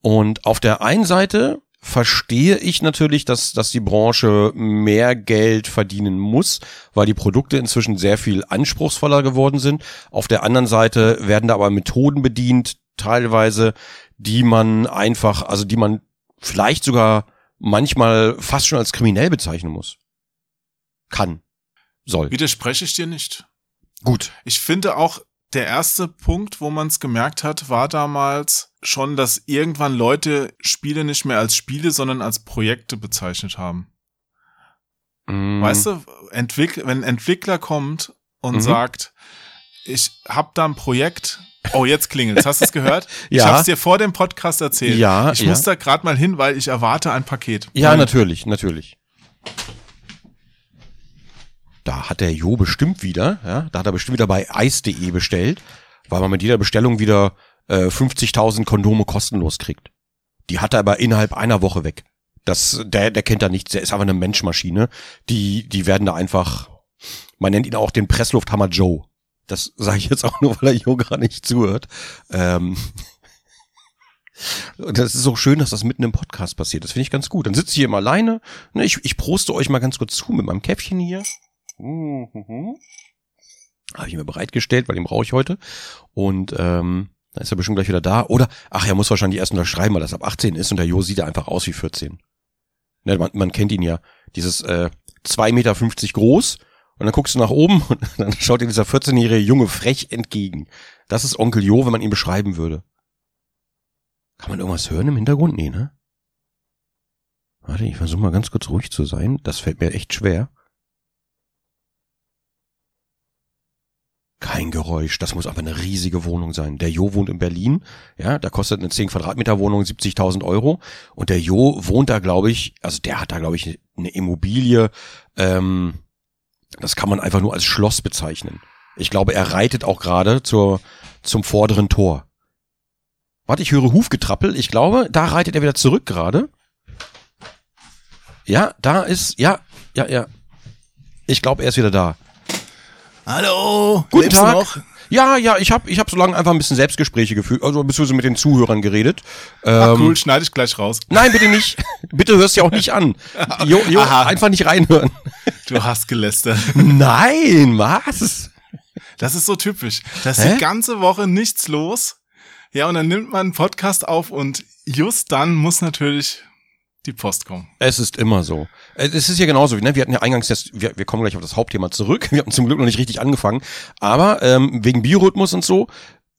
Und auf der einen Seite verstehe ich natürlich, dass, dass die Branche mehr Geld verdienen muss, weil die Produkte inzwischen sehr viel anspruchsvoller geworden sind. Auf der anderen Seite werden da aber Methoden bedient, teilweise, die man einfach, also die man vielleicht sogar manchmal fast schon als kriminell bezeichnen muss. Kann. Soll. Widerspreche ich dir nicht. Gut. Ich finde auch, der erste Punkt, wo man es gemerkt hat, war damals schon, dass irgendwann Leute Spiele nicht mehr als Spiele, sondern als Projekte bezeichnet haben. Mm. Weißt du, Entwick wenn ein Entwickler kommt und Mhm. sagt, ich hab da ein Projekt. Oh, jetzt klingelt's. Hast du es gehört? Ich Ja. hab's dir vor dem Podcast erzählt. Ja, Ich ja. muss da gerade mal hin, weil ich erwarte ein Paket. Ja, Nein. natürlich, natürlich. Da hat der Jo bestimmt wieder, ja, da hat er bestimmt wieder bei eis.de bestellt, weil man mit jeder Bestellung wieder äh, 50.000 Kondome kostenlos kriegt. Die hat er aber innerhalb einer Woche weg. Das, der, der kennt da nichts, der ist einfach eine Menschmaschine. Die, die werden da einfach, man nennt ihn auch den Presslufthammer Joe. Das sage ich jetzt auch nur, weil er Jo gerade nicht zuhört. Ähm, das ist so schön, dass das mitten im Podcast passiert. Das finde ich ganz gut. Dann sitze ich hier mal alleine. Ne, Ich, ich proste euch mal ganz kurz zu mit meinem Käffchen hier. Mhm. Habe ich mir bereitgestellt, weil den brauche ich heute. Und ähm, dann ist er bestimmt gleich wieder da. Oder, ach, er muss wahrscheinlich erst unterschreiben, weil das ab 18 ist und der Jo sieht ja einfach aus wie 14. Ne, man, man kennt ihn ja. Dieses äh, 2,50 Meter groß und dann guckst du nach oben und dann schaut dir dieser 14-jährige Junge frech entgegen. Das ist Onkel Jo, wenn man ihn beschreiben würde. Kann man irgendwas hören im Hintergrund? Nee, ne? Warte, ich versuche mal ganz kurz ruhig zu sein. Das fällt mir echt schwer. Kein Geräusch. Das muss aber eine riesige Wohnung sein. Der Jo wohnt in Berlin. Ja, da kostet eine 10 Quadratmeter Wohnung 70.000 Euro. Und der Jo wohnt da, glaube ich, also der hat da, glaube ich, eine Immobilie. Ähm, das kann man einfach nur als Schloss bezeichnen. Ich glaube, er reitet auch gerade zur, zum vorderen Tor. Warte, ich höre Hufgetrappel. Ich glaube, da reitet er wieder zurück gerade. Ja, da ist, ja, ja, ja. Ich glaube, er ist wieder da. Hallo, Guten lebst du Tag. noch? Ja, ja, ich habe ich hab so lange einfach ein bisschen Selbstgespräche geführt, also beziehungsweise mit den Zuhörern geredet. Ach, Ähm, cool, schneide ich gleich raus. Nein, bitte nicht. bitte hörst ja auch nicht an. Jo, jo, Aha. einfach nicht reinhören. Du hast gelästert. Nein, was? Das ist so typisch. Da ist Hä? die ganze Woche nichts los. Ja, und dann nimmt man einen Podcast auf und just dann muss natürlich die Post kommen. Es ist immer so. Äh, Es ist ja genauso. Ne? Wir hatten ja eingangs, das, wir, wir kommen gleich auf das Hauptthema zurück. Wir hatten zum Glück noch nicht richtig angefangen. Aber ähm, wegen Biorhythmus und so,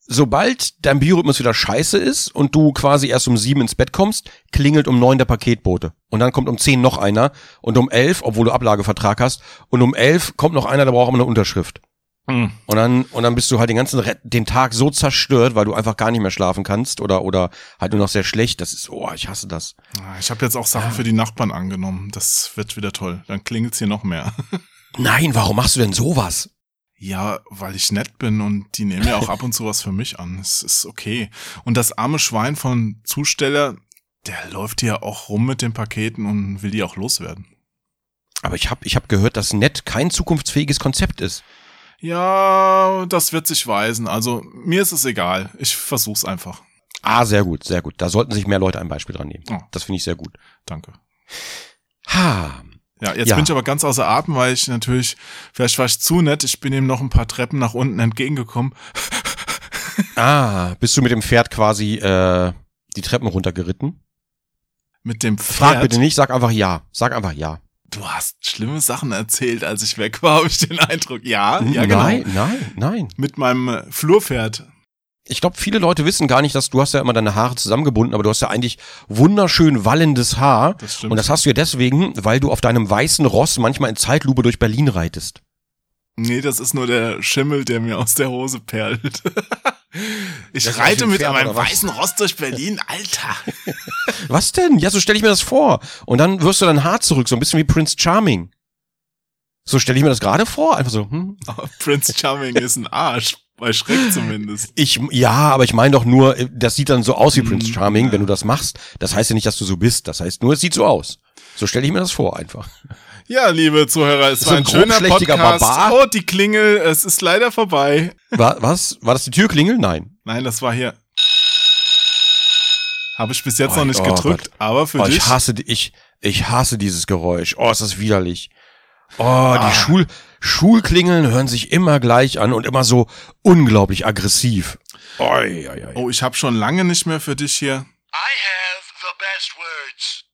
sobald dein Biorhythmus wieder scheiße ist und du quasi erst um sieben ins Bett kommst, klingelt um neun der Paketbote. Und dann kommt um zehn noch einer und um elf, obwohl du Ablagevertrag hast, und um elf kommt noch einer, der braucht aber eine Unterschrift. Hm. Und dann, und dann bist du halt den ganzen Re den Tag so zerstört, weil du einfach gar nicht mehr schlafen kannst oder, oder halt nur noch sehr schlecht. Das ist, oh, ich hasse das. Ah, Ich habe jetzt auch Sachen für die Nachbarn angenommen. Das wird wieder toll. Dann klingelt's hier noch mehr. Nein, warum machst du denn sowas? Ja, weil ich nett bin und die nehmen ja auch ab und zu was für mich an. Es ist okay. Und das arme Schwein von Zusteller, der läuft hier auch rum mit den Paketen und will die auch loswerden. Aber ich habe ich hab gehört, dass Net kein zukunftsfähiges Konzept ist. Ja, das wird sich weisen. Also mir ist es egal. Ich versuch's einfach. Ah, sehr gut, sehr gut. Da sollten sich mehr Leute ein Beispiel dran nehmen. Oh. Das finde ich sehr gut. Danke. Ha. Ja, jetzt Ja. bin ich aber ganz außer Atem, weil ich natürlich, vielleicht war ich zu nett, ich bin ihm noch ein paar Treppen nach unten entgegengekommen. Ah, bist du mit dem Pferd quasi äh, die Treppen runtergeritten? Mit dem Pferd. Frag bitte nicht, sag einfach ja. Sag einfach ja. Du hast schlimme Sachen erzählt, als ich weg war, habe ich den Eindruck. Ja, ja, genau. Nein, nein, nein. Mit meinem äh, Flurpferd. Ich glaube, viele Leute wissen gar nicht, dass du hast ja immer deine Haare zusammengebunden, aber du hast ja eigentlich wunderschön wallendes Haar. Das stimmt. Und das hast du ja deswegen, weil du auf deinem weißen Ross manchmal in Zeitlupe durch Berlin reitest. Nee, das ist nur der Schimmel, der mir aus der Hose perlt. Ich Das reite mit Pferd, meinem weißen Rost durch Berlin, Alter. Was denn? Ja, so stelle ich mir das vor. Und dann wirst du dein Haar zurück, so ein bisschen wie Prince Charming. So stelle ich mir das gerade vor. Einfach so, hm. Aber Prince Charming ist ein Arsch. Bei Schreck zumindest. Ich, ja, aber ich meine doch nur, äh, das sieht dann so aus wie Mm, Prince Charming, ja. wenn du das machst. Das heißt ja nicht, dass du so bist. Das heißt nur, es sieht so aus. So stelle ich mir das vor einfach. Ja, liebe Zuhörer, es So war ein ein schöner Podcast. Barbar. Oh, die Klingel, es ist leider vorbei. War, was? War das die Türklingel? Nein. Nein, das war hier. Habe ich bis jetzt Oh, noch nicht oh gedrückt, aber für Oh, dich. ich hasse, die- ich, ich hasse dieses Geräusch. Oh, ist das widerlich. Oh, die Schul, Schulklingeln hören sich immer gleich an und immer so unglaublich aggressiv. Oi, oi, oi. Oh, ich habe schon lange nicht mehr für dich hier I have the best words.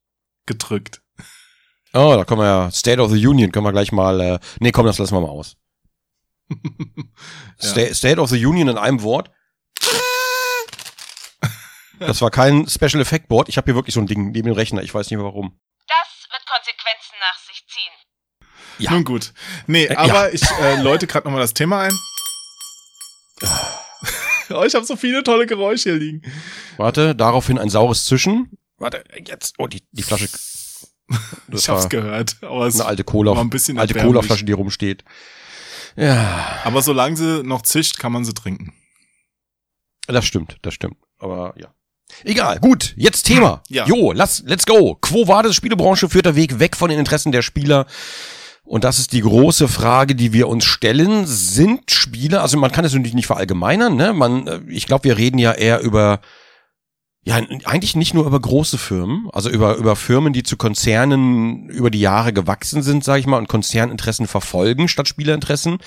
gedrückt. Oh, da kommen wir ja, State of the Union, können wir gleich mal, äh, nee, komm, das lassen wir mal aus. Sta State of the Union in einem Wort. Das war kein Special Effect Board. Ich habe hier wirklich so ein Ding neben dem Rechner. Ich weiß nicht mehr warum. Das wird Konsequenzen nach sich ziehen. Ja. Nun gut. Nee, Äh, aber ich äh, läute gerade nochmal das Thema ein. oh, ich habe so viele tolle Geräusche hier liegen. Warte, daraufhin ein saures Zischen. Warte, jetzt. Oh, die, die Flasche. Das ich hab's gehört. Aber, es, eine alte Cola, war ein bisschen alte. Cola-Flasche, die rumsteht. Ja, aber solange sie noch zischt, kann man sie trinken. das stimmt, das stimmt. Aber ja. Egal, gut, jetzt Thema. Ja. Jo, lass, let's go. Quo vadis Spielebranche führt der Weg weg von den Interessen der Spieler. Und das ist die große Frage, die wir uns stellen. Sind Spiele, also man kann es natürlich nicht verallgemeinern, ne? Man, äh, ich glaube, wir reden ja eher über, ja, eigentlich nicht nur über große Firmen, also über, über Firmen, die zu Konzernen über die Jahre gewachsen sind, sage ich mal, und Konzerninteressen verfolgen statt Spielerinteressen.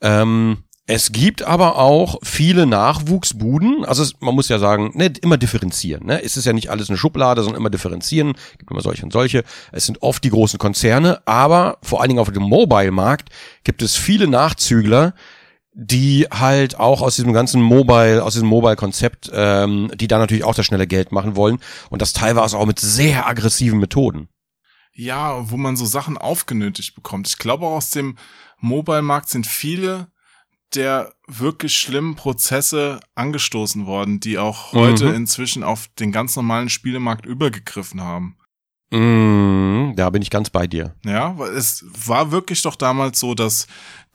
Ähm, es gibt aber auch viele Nachwuchsbuden. Also es, man muss ja sagen, ne, immer differenzieren. Ne? Es ist ja nicht alles eine Schublade, sondern immer differenzieren. Es gibt immer solche und solche. Es sind oft die großen Konzerne, aber vor allen Dingen auf dem Mobile-Markt gibt es viele Nachzügler, die halt auch aus diesem ganzen Mobile, aus diesem Mobile-Konzept, ähm, die da natürlich auch das schnelle Geld machen wollen und das teilweise auch mit sehr aggressiven Methoden. Ja, wo man so Sachen aufgenötigt bekommt. Ich glaube auch aus dem Mobile-Markt sind viele der wirklich schlimmen Prozesse angestoßen worden, die auch heute Mhm. inzwischen auf den ganz normalen Spielemarkt übergegriffen haben. Mm, da bin ich ganz bei dir. Ja, weil es war wirklich doch damals so, dass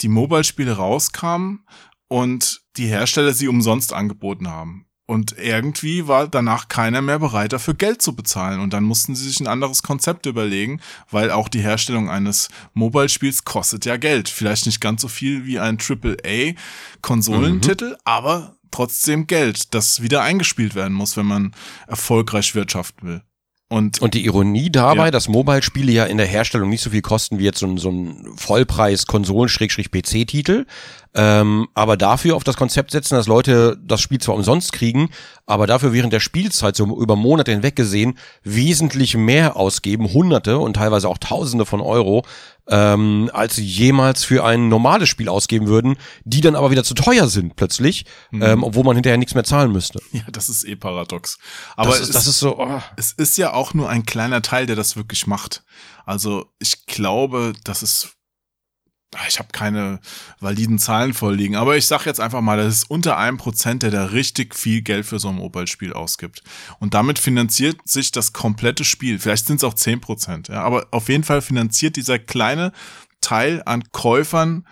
die Mobile-Spiele rauskamen und die Hersteller sie umsonst angeboten haben. Und irgendwie war danach keiner mehr bereit, dafür Geld zu bezahlen. Und dann mussten sie sich ein anderes Konzept überlegen, weil auch die Herstellung eines Mobile-Spiels kostet ja Geld. Vielleicht nicht ganz so viel wie ein AAA-Konsolentitel, aber trotzdem Geld, das wieder eingespielt werden muss, wenn man erfolgreich wirtschaften will. Und, Und die Ironie dabei, Ja. dass Mobile-Spiele ja in der Herstellung nicht so viel kosten wie jetzt so ein, so ein Vollpreis-Konsolen-PC-Titel, ähm, aber dafür auf das Konzept setzen, dass Leute das Spiel zwar umsonst kriegen, aber dafür während der Spielzeit so über Monate hinweg gesehen wesentlich mehr ausgeben, Hunderte und teilweise auch Tausende von Euro, ähm, als sie jemals für ein normales Spiel ausgeben würden, die dann aber wieder zu teuer sind plötzlich, Mhm. ähm, obwohl man hinterher nichts mehr zahlen müsste. ja, das ist eh paradox. Aber das, es ist, das ist so. Oh. es ist ja auch nur ein kleiner Teil, der das wirklich macht. Also ich glaube, dass es Ah, ich habe keine validen Zahlen vorliegen, aber ich sag jetzt einfach mal, das ist unter einem Prozent, der da richtig viel Geld für so ein Mobile-Spiel ausgibt. Und damit finanziert sich das komplette Spiel. Vielleicht sind es auch zehn Prozent, ja, aber auf jeden Fall finanziert dieser kleine Teil an Käufern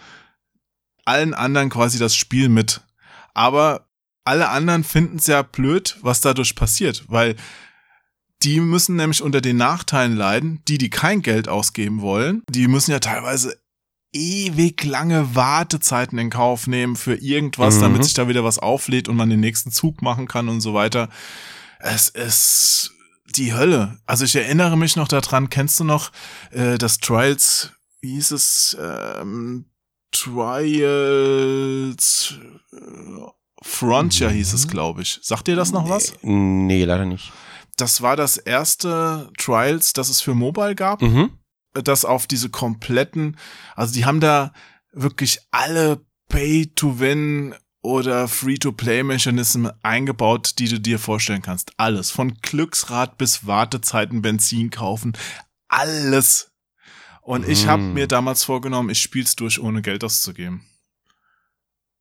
allen anderen quasi das Spiel mit. Aber alle anderen finden es ja blöd, was dadurch passiert, weil die müssen nämlich unter den Nachteilen leiden, die, die kein Geld ausgeben wollen. Die müssen ja teilweise ewig lange Wartezeiten in Kauf nehmen für irgendwas, Mhm. damit sich da wieder was auflädt und man den nächsten Zug machen kann und so weiter. Es ist die Hölle. Also ich erinnere mich noch daran, kennst du noch äh, das Trials, wie hieß es, ähm, Trials äh, Frontier hieß es, glaube ich. Sagt dir das noch was? Nee, leider nicht. Das war das erste Trials, das es für Mobile gab Mhm. Das auf diese kompletten, also die haben da wirklich alle Pay-to-Win oder Free-to-Play-Mechanismen eingebaut, die du dir vorstellen kannst. Alles. Von Glücksrad bis Wartezeiten, Benzin kaufen. Alles. Und ich habe Mm. mir damals vorgenommen, ich spiel's durch, ohne Geld auszugeben.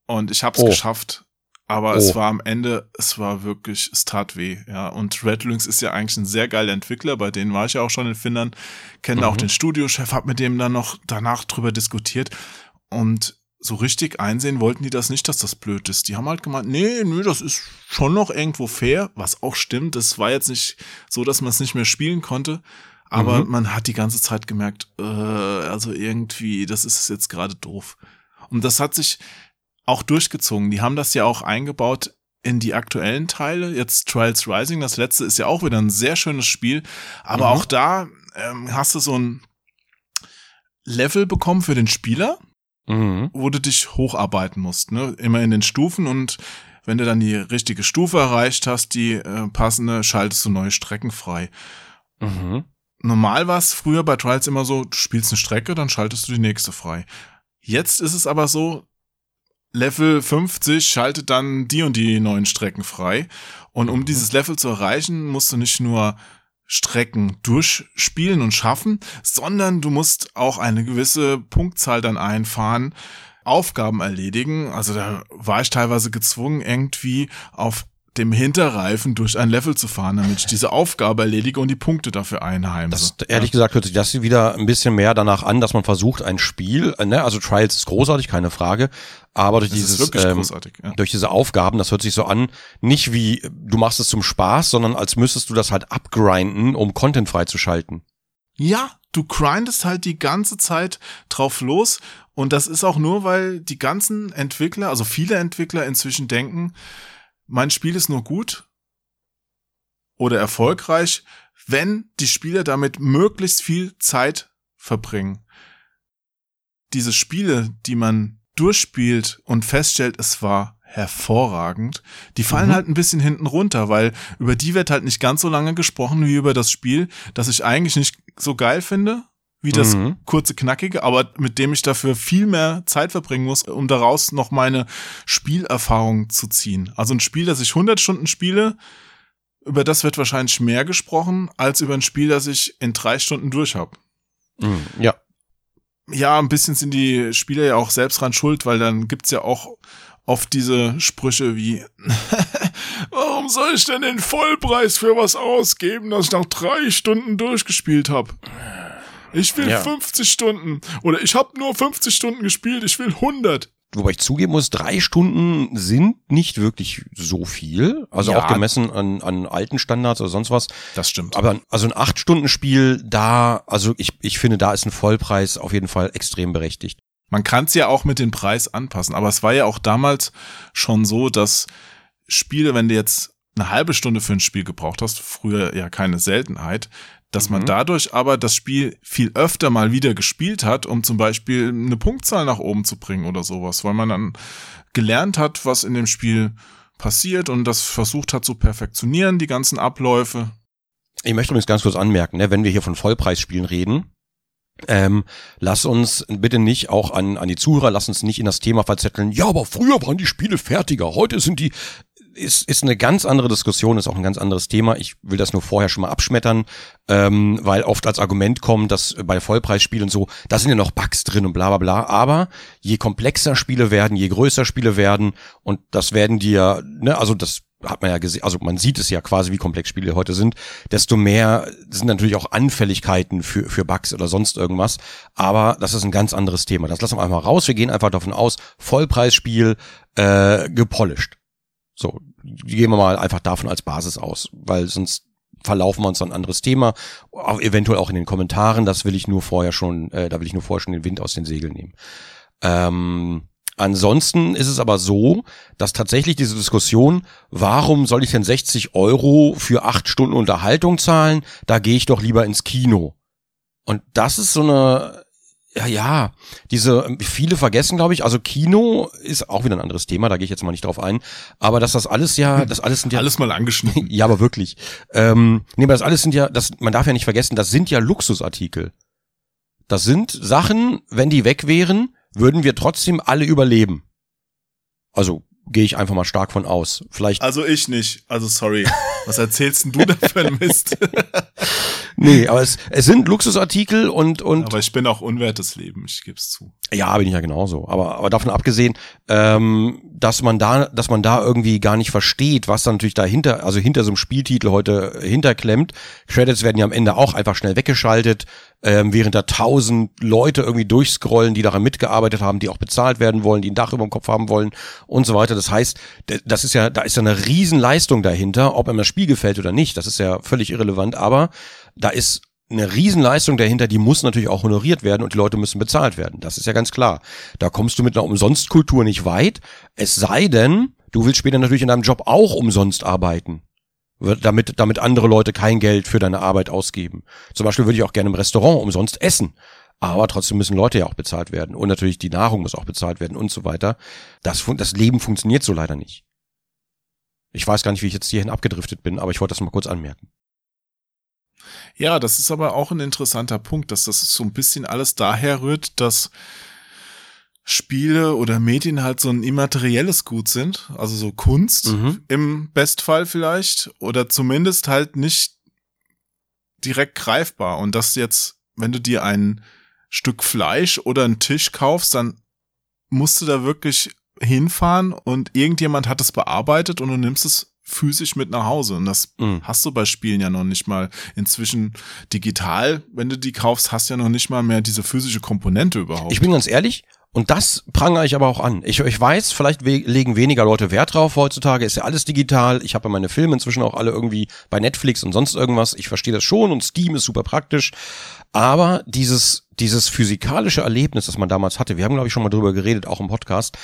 Und ich hab's Oh. geschafft. Aber Oh. es war am Ende, es war wirklich, es tat weh, ja. Und Red Lynx ist ja eigentlich ein sehr geiler Entwickler, bei denen war ich ja auch schon in Finnland, kenne auch Mhm. den Studiochef, hab mit dem dann noch danach drüber diskutiert und so richtig einsehen wollten die das nicht, dass das blöd ist. Die haben halt gemeint, nee, nee, das ist schon noch irgendwo fair, was auch stimmt. Es war jetzt nicht so, dass man es nicht mehr spielen konnte, aber Mhm. man hat die ganze Zeit gemerkt, äh, also irgendwie, das ist jetzt gerade doof. Und das hat sich auch durchgezogen. Die haben das ja auch eingebaut in die aktuellen Teile. Jetzt Trials Rising, das letzte ist ja auch wieder ein sehr schönes Spiel. Aber Mhm. auch da ähm, hast du so ein Level bekommen für den Spieler, Mhm. wo du dich hocharbeiten musst. Ne? Immer in den Stufen und wenn du dann die richtige Stufe erreicht hast, die äh, passende, schaltest du neue Strecken frei. Mhm. Normal war es früher bei Trials immer so, du spielst eine Strecke, dann schaltest du die nächste frei. Jetzt ist es aber so, Level 50 schaltet dann die und die neuen Strecken frei. Und um dieses Level zu erreichen, musst du nicht nur Strecken durchspielen und schaffen, sondern du musst auch eine gewisse Punktzahl dann einfahren, Aufgaben erledigen. Also da war ich teilweise gezwungen, irgendwie auf dem Hinterreifen durch ein Level zu fahren, damit ich diese Aufgabe erledige und die Punkte dafür einheimse. Das, ehrlich gesagt, hört sich das wieder ein bisschen mehr danach an, dass man versucht, ein Spiel, äh, ne, also Trials ist großartig, keine Frage, aber durch das dieses, ähm. Ja. durch diese Aufgaben, das hört sich so an, nicht wie du machst es zum Spaß, sondern als müsstest du das halt abgrinden, um Content freizuschalten. Ja, du grindest halt die ganze Zeit drauf los und das ist auch nur, weil die ganzen Entwickler, also viele Entwickler inzwischen denken, mein Spiel ist nur gut oder erfolgreich, wenn die Spieler damit möglichst viel Zeit verbringen. Diese Spiele, die man durchspielt und feststellt, es war hervorragend, die fallen Mhm. halt ein bisschen hinten runter, weil über die wird halt nicht ganz so lange gesprochen wie über das Spiel, das ich eigentlich nicht so geil finde, wie das Mhm. kurze Knackige, aber mit dem ich dafür viel mehr Zeit verbringen muss, um daraus noch meine Spielerfahrung zu ziehen. Also ein Spiel, das ich 100 Stunden spiele, über das wird wahrscheinlich mehr gesprochen, als über ein Spiel, das ich in drei Stunden durch habe. Mhm. Ja. Ja, ein bisschen sind die Spieler ja auch selbst dran schuld, weil dann gibt's ja auch oft diese Sprüche wie, warum soll ich denn den Vollpreis für was ausgeben, das ich nach drei Stunden durchgespielt habe? Ich will Ja. 50 Stunden oder ich habe nur 50 Stunden gespielt, ich will 100. wobei ich zugeben muss, drei Stunden sind nicht wirklich so viel. Also Ja. auch gemessen an, an alten Standards oder sonst was. Das stimmt. Aber also ein acht Stunden Spiel, da, also ich, ich finde, da ist ein Vollpreis auf jeden Fall extrem berechtigt. Man kann es ja auch mit dem Preis anpassen, aber es war ja auch damals schon so, dass Spiele, wenn du jetzt eine halbe Stunde für ein Spiel gebraucht hast, früher ja keine Seltenheit, dass man Mhm. dadurch aber das Spiel viel öfter mal wieder gespielt hat, um zum Beispiel eine Punktzahl nach oben zu bringen oder sowas, weil man dann gelernt hat, was in dem Spiel passiert und das versucht hat zu perfektionieren, die ganzen Abläufe. Ich möchte übrigens ganz kurz anmerken, ne, wenn wir hier von Vollpreisspielen reden, ähm, lass uns bitte nicht auch an, an die Zuhörer, lass uns nicht in das Thema verzetteln, ja, aber früher waren die Spiele fertiger, heute sind die, ist, ist eine ganz andere Diskussion, ist auch ein ganz anderes Thema. Ich will das nur vorher schon mal abschmettern, ähm, weil oft als Argument kommt, dass bei Vollpreisspielen so, da sind ja noch Bugs drin und bla bla bla. Aber je komplexer Spiele werden, je größer Spiele werden, und das werden die ja, ne, also das hat man ja gesehen, also man sieht es ja quasi, wie komplex Spiele heute sind, desto mehr sind natürlich auch Anfälligkeiten für, für Bugs oder sonst irgendwas. Aber das ist ein ganz anderes Thema. Das lassen wir einfach raus. Wir gehen einfach davon aus, Vollpreisspiel äh, gepolished. So, gehen wir mal einfach davon als Basis aus, weil sonst verlaufen wir uns ein anderes Thema, auch eventuell auch in den Kommentaren, das will ich nur vorher schon, äh, da will ich nur vorher schon den Wind aus den Segeln nehmen. Ähm, ansonsten ist es aber so, dass tatsächlich diese Diskussion, warum soll ich denn 60 Euro für acht Stunden Unterhaltung zahlen, da gehe ich doch lieber ins Kino. Und das ist so eine, ja, ja, diese, viele vergessen, glaube ich, also Kino ist auch wieder ein anderes Thema, da gehe ich jetzt mal nicht drauf ein, aber dass das alles ja, das alles sind ja, Alles mal angeschnitten. ja, aber wirklich. Ähm, nee, aber das alles sind ja, das, man darf ja nicht vergessen, das sind ja Luxusartikel. Das sind Sachen, wenn die weg wären, würden wir trotzdem alle überleben. Also gehe ich einfach mal stark von aus. Vielleicht, Also ich nicht. Also sorry. Was erzählst denn du da für ein Mist? nee, aber es, es sind Luxusartikel und, und Aber ich bin auch unwertes Leben, ich geb's zu. Ja, bin ich ja genauso. Aber, aber davon abgesehen, ähm, dass man da, dass man da irgendwie gar nicht versteht, was da natürlich dahinter, also hinter so einem Spieltitel heute hinterklemmt. Credits werden ja am Ende auch einfach schnell weggeschaltet, ähm, während da tausend Leute irgendwie durchscrollen, die daran mitgearbeitet haben, die auch bezahlt werden wollen, die ein Dach über dem Kopf haben wollen und so weiter. Das heißt, das ist ja, da ist ja eine Riesenleistung dahinter, ob einem das Spiel gefällt oder nicht. Das ist ja völlig irrelevant, aber da ist eine Riesenleistung dahinter, die muss natürlich auch honoriert werden und die Leute müssen bezahlt werden. Das ist ja ganz klar. Da kommst du mit einer Umsonstkultur nicht weit. Es sei denn, du willst später natürlich in deinem Job auch umsonst arbeiten. Damit, damit andere Leute kein Geld für deine Arbeit ausgeben. Zum Beispiel würde ich auch gerne im Restaurant umsonst essen. Aber trotzdem müssen Leute ja auch bezahlt werden. Und natürlich die Nahrung muss auch bezahlt werden und so weiter. Das, das Leben funktioniert so leider nicht. Ich weiß gar nicht, wie ich jetzt hierhin abgedriftet bin, aber ich wollte das mal kurz anmerken. Ja, das ist aber auch ein interessanter Punkt, dass das so ein bisschen alles daher rührt, dass Spiele oder Medien halt so ein immaterielles Gut sind, also so Kunst Mhm. im Bestfall vielleicht oder zumindest halt nicht direkt greifbar und das jetzt, wenn du dir ein Stück Fleisch oder einen Tisch kaufst, dann musst du da wirklich hinfahren und irgendjemand hat es bearbeitet und du nimmst es physisch mit nach Hause und das Mhm. hast du bei Spielen ja noch nicht mal. Inzwischen digital, wenn du die kaufst, hast du ja noch nicht mal mehr diese physische Komponente überhaupt. Ich bin ganz ehrlich, und das prangere ich aber auch an. Ich, ich weiß, vielleicht we legen weniger Leute Wert drauf heutzutage, ist ja alles digital. Ich habe ja meine Filme inzwischen auch alle irgendwie bei Netflix und sonst irgendwas. Ich verstehe das schon und Steam ist super praktisch. Aber dieses, dieses physikalische Erlebnis, das man damals hatte, wir haben, glaube ich, schon mal drüber geredet, auch im Podcast,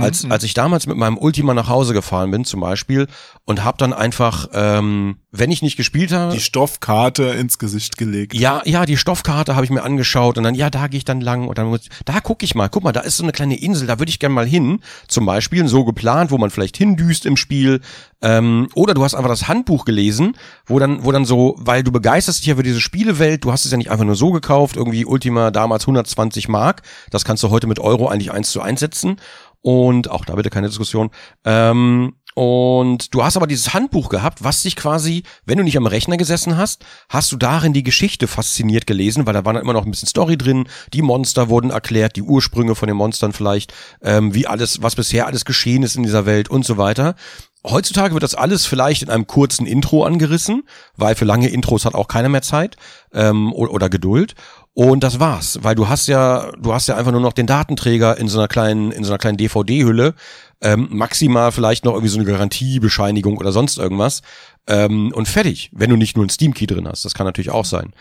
als, als ich damals mit meinem Ultima nach Hause gefahren bin, zum Beispiel, und habe dann einfach, ähm, wenn ich nicht gespielt habe, die Stoffkarte ins Gesicht gelegt. ja, ja, die Stoffkarte habe ich mir angeschaut und dann, ja, da gehe ich dann lang und dann muss, da gucke ich mal, guck mal, da ist so eine kleine Insel, da würde ich gerne mal hin, zum Beispiel, so geplant, wo man vielleicht hindüst im Spiel, ähm, oder du hast einfach das Handbuch gelesen, wo dann, wo dann so, weil du begeisterst dich ja für diese Spielewelt, du hast es ja nicht einfach nur so gekauft, irgendwie Ultima damals 120 Mark, das kannst du heute mit Euro eigentlich eins zu eins setzen und auch da bitte keine Diskussion. Ähm, und du hast aber dieses Handbuch gehabt, was dich quasi, wenn du nicht am Rechner gesessen hast, hast du darin die Geschichte fasziniert gelesen, weil da war dann immer noch ein bisschen Story drin, die Monster wurden erklärt, die Ursprünge von den Monstern vielleicht, ähm, wie alles, was bisher alles geschehen ist in dieser Welt und so weiter. Heutzutage wird das alles vielleicht in einem kurzen Intro angerissen, weil für lange Intros hat auch keiner mehr Zeit ähm, oder, oder Geduld. Und das war's, weil du hast ja, du hast ja einfach nur noch den Datenträger in so einer kleinen, in so einer kleinen DVD-Hülle, ähm, maximal vielleicht noch irgendwie so eine Garantiebescheinigung oder sonst irgendwas ähm, und fertig. Wenn du nicht nur einen Steam-Key drin hast, das kann natürlich auch sein.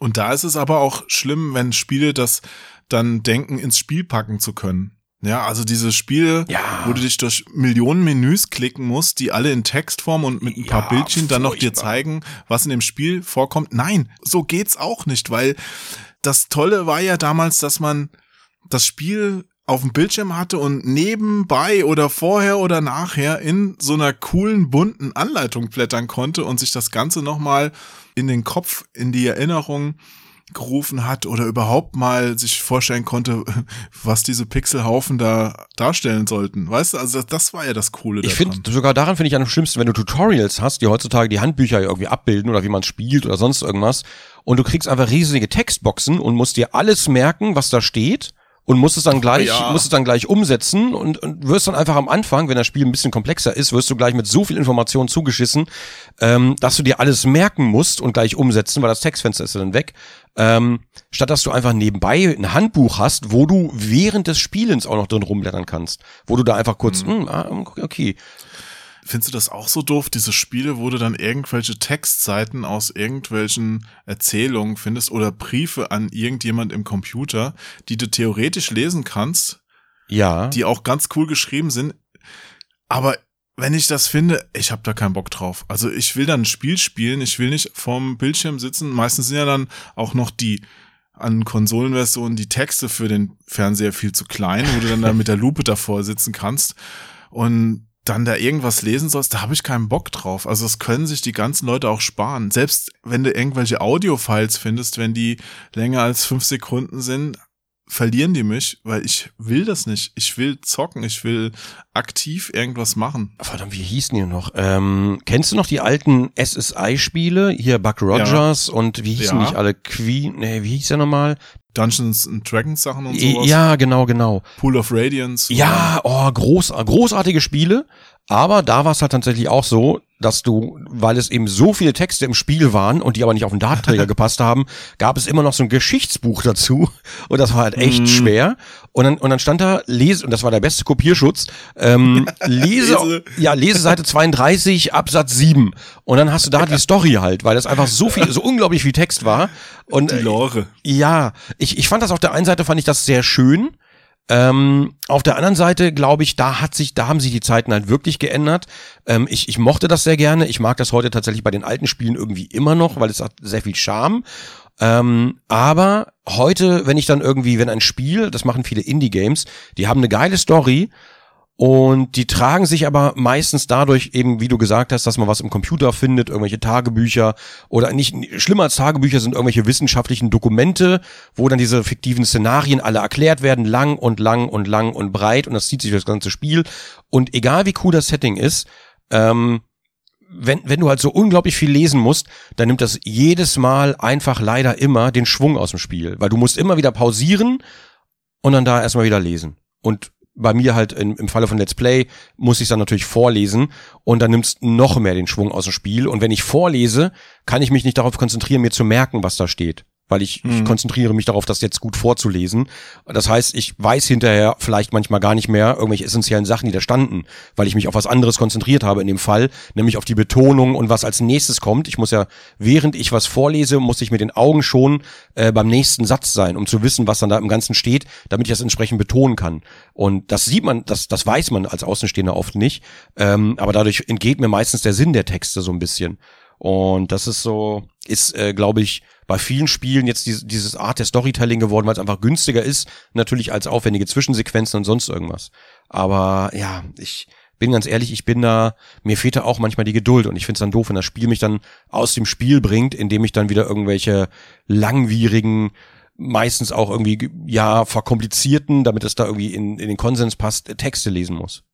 Und da ist es aber auch schlimm, wenn Spiele das dann denken, ins Spiel packen zu können. Ja, also diese Spiele, Ja. wo du dich durch Millionen Menüs klicken musst, die alle in Textform und mit ein paar Ja, Bildchen dann noch dir zeigen, was in dem Spiel vorkommt. Nein, so geht's auch nicht, weil das Tolle war ja damals, dass man das Spiel auf dem Bildschirm hatte und nebenbei oder vorher oder nachher in so einer coolen bunten Anleitung blättern konnte und sich das Ganze nochmal in den Kopf, in die Erinnerung gerufen hat oder überhaupt mal sich vorstellen konnte, was diese Pixelhaufen da darstellen sollten. Weißt du, also das, das war ja das Coole Ich finde, sogar daran finde ich am schlimmsten, wenn du Tutorials hast, die heutzutage die Handbücher irgendwie abbilden oder wie man spielt oder sonst irgendwas und du kriegst einfach riesige Textboxen und musst dir alles merken, was da steht und musst es dann gleich, ja. musst es dann gleich umsetzen und, und wirst dann einfach am Anfang, wenn das Spiel ein bisschen komplexer ist, wirst du gleich mit so viel Information zugeschissen, ähm, dass du dir alles merken musst und gleich umsetzen, weil das Textfenster ist ja dann weg. Ähm, statt dass du einfach nebenbei ein Handbuch hast, wo du während des Spielens auch noch drin rumblättern kannst, wo du da einfach kurz, hm, ah, okay, Findest du das auch so doof, diese Spiele, wo du dann irgendwelche Textseiten aus irgendwelchen Erzählungen findest oder Briefe an irgendjemand im Computer, die du theoretisch lesen kannst, ja. die auch ganz cool geschrieben sind. Aber wenn ich das finde, ich habe da keinen Bock drauf. Also ich will dann ein Spiel spielen, ich will nicht vorm Bildschirm sitzen. Meistens sind ja dann auch noch die an Konsolenversionen die Texte für den Fernseher viel zu klein, wo du dann da mit der Lupe davor sitzen kannst und dann da irgendwas lesen sollst, da habe ich keinen Bock drauf. Also das können sich die ganzen Leute auch sparen. Selbst wenn du irgendwelche Audio-Files findest, wenn die länger als fünf Sekunden sind, verlieren die mich, weil ich will das nicht. Ich will zocken, ich will aktiv irgendwas machen. Verdammt, wie hießen die noch? Ähm, kennst du noch die alten SSI-Spiele? Hier Buck Rogers und wie hießen Ja. nicht alle? Queen, nee, wie hieß der nochmal? Dungeons and Dragons Sachen und sowas. Ja, genau, genau. Pool of Radiance. Ja, oh, groß, großartige Spiele. Aber da war es halt tatsächlich auch so, dass du, weil es eben so viele Texte im Spiel waren und die aber nicht auf den Datenträger gepasst haben, gab es immer noch so ein Geschichtsbuch dazu. Und das war halt echt Mhm. schwer. Und dann, und dann stand da, lese, und das war der beste Kopierschutz, ähm, lese, Lese. ja, lese Seite 32, Absatz 7. Und dann hast du da die Story halt, weil das einfach so viel, so unglaublich viel Text war. Und Die äh, Lore. ja, ich, ich fand das auf der einen Seite fand ich das sehr schön. Ähm, auf der anderen Seite glaube ich, da hat sich, da haben sich die Zeiten halt wirklich geändert. Ähm, ich, ich mochte das sehr gerne. Ich mag das heute tatsächlich bei den alten Spielen irgendwie immer noch, weil es hat sehr viel Charme. Ähm, aber heute, wenn ich dann irgendwie, wenn ein Spiel, das machen viele Indie-Games, die haben eine geile Story und die tragen sich aber meistens dadurch eben, wie du gesagt hast, dass man was im Computer findet, irgendwelche Tagebücher oder nicht, schlimmer als Tagebücher sind irgendwelche wissenschaftlichen Dokumente, wo dann diese fiktiven Szenarien alle erklärt werden, lang und lang und lang und breit und das zieht sich das ganze Spiel. Und egal wie cool das Setting ist, ähm, wenn, wenn du halt so unglaublich viel lesen musst, dann nimmt das jedes Mal einfach leider immer den Schwung aus dem Spiel, weil du musst immer wieder pausieren und dann da erstmal wieder lesen. Und bei mir halt im, im Falle von Let's Play muss ich dann natürlich vorlesen und dann nimmst noch mehr den Schwung aus dem Spiel. Und wenn ich vorlese, kann ich mich nicht darauf konzentrieren, mir zu merken, was da steht. Weil ich, ich konzentriere mich darauf, das jetzt gut vorzulesen. Das heißt, ich weiß hinterher vielleicht manchmal gar nicht mehr irgendwelche essentiellen Sachen, die da standen, weil ich mich auf was anderes konzentriert habe in dem Fall, nämlich auf die Betonung und was als nächstes kommt. Ich muss ja, während ich was vorlese, muss ich mit den Augen schon äh, beim nächsten Satz sein, um zu wissen, was dann da im Ganzen steht, damit ich das entsprechend betonen kann. Und das sieht man, das, das weiß man als Außenstehender oft nicht. Ähm, aber dadurch entgeht mir meistens der Sinn der Texte so ein bisschen. Und das ist so, ist, äh, glaube ich, bei vielen Spielen jetzt diese, dieses Art der Storytelling geworden, weil es einfach günstiger ist, natürlich als aufwendige Zwischensequenzen und sonst irgendwas. Aber ja, ich bin ganz ehrlich, ich bin da, mir fehlt da auch manchmal die Geduld und ich finde es dann doof, wenn das Spiel mich dann aus dem Spiel bringt, indem ich dann wieder irgendwelche langwierigen, meistens auch irgendwie, ja, verkomplizierten, damit es da irgendwie in, in den Konsens passt, Texte lesen muss.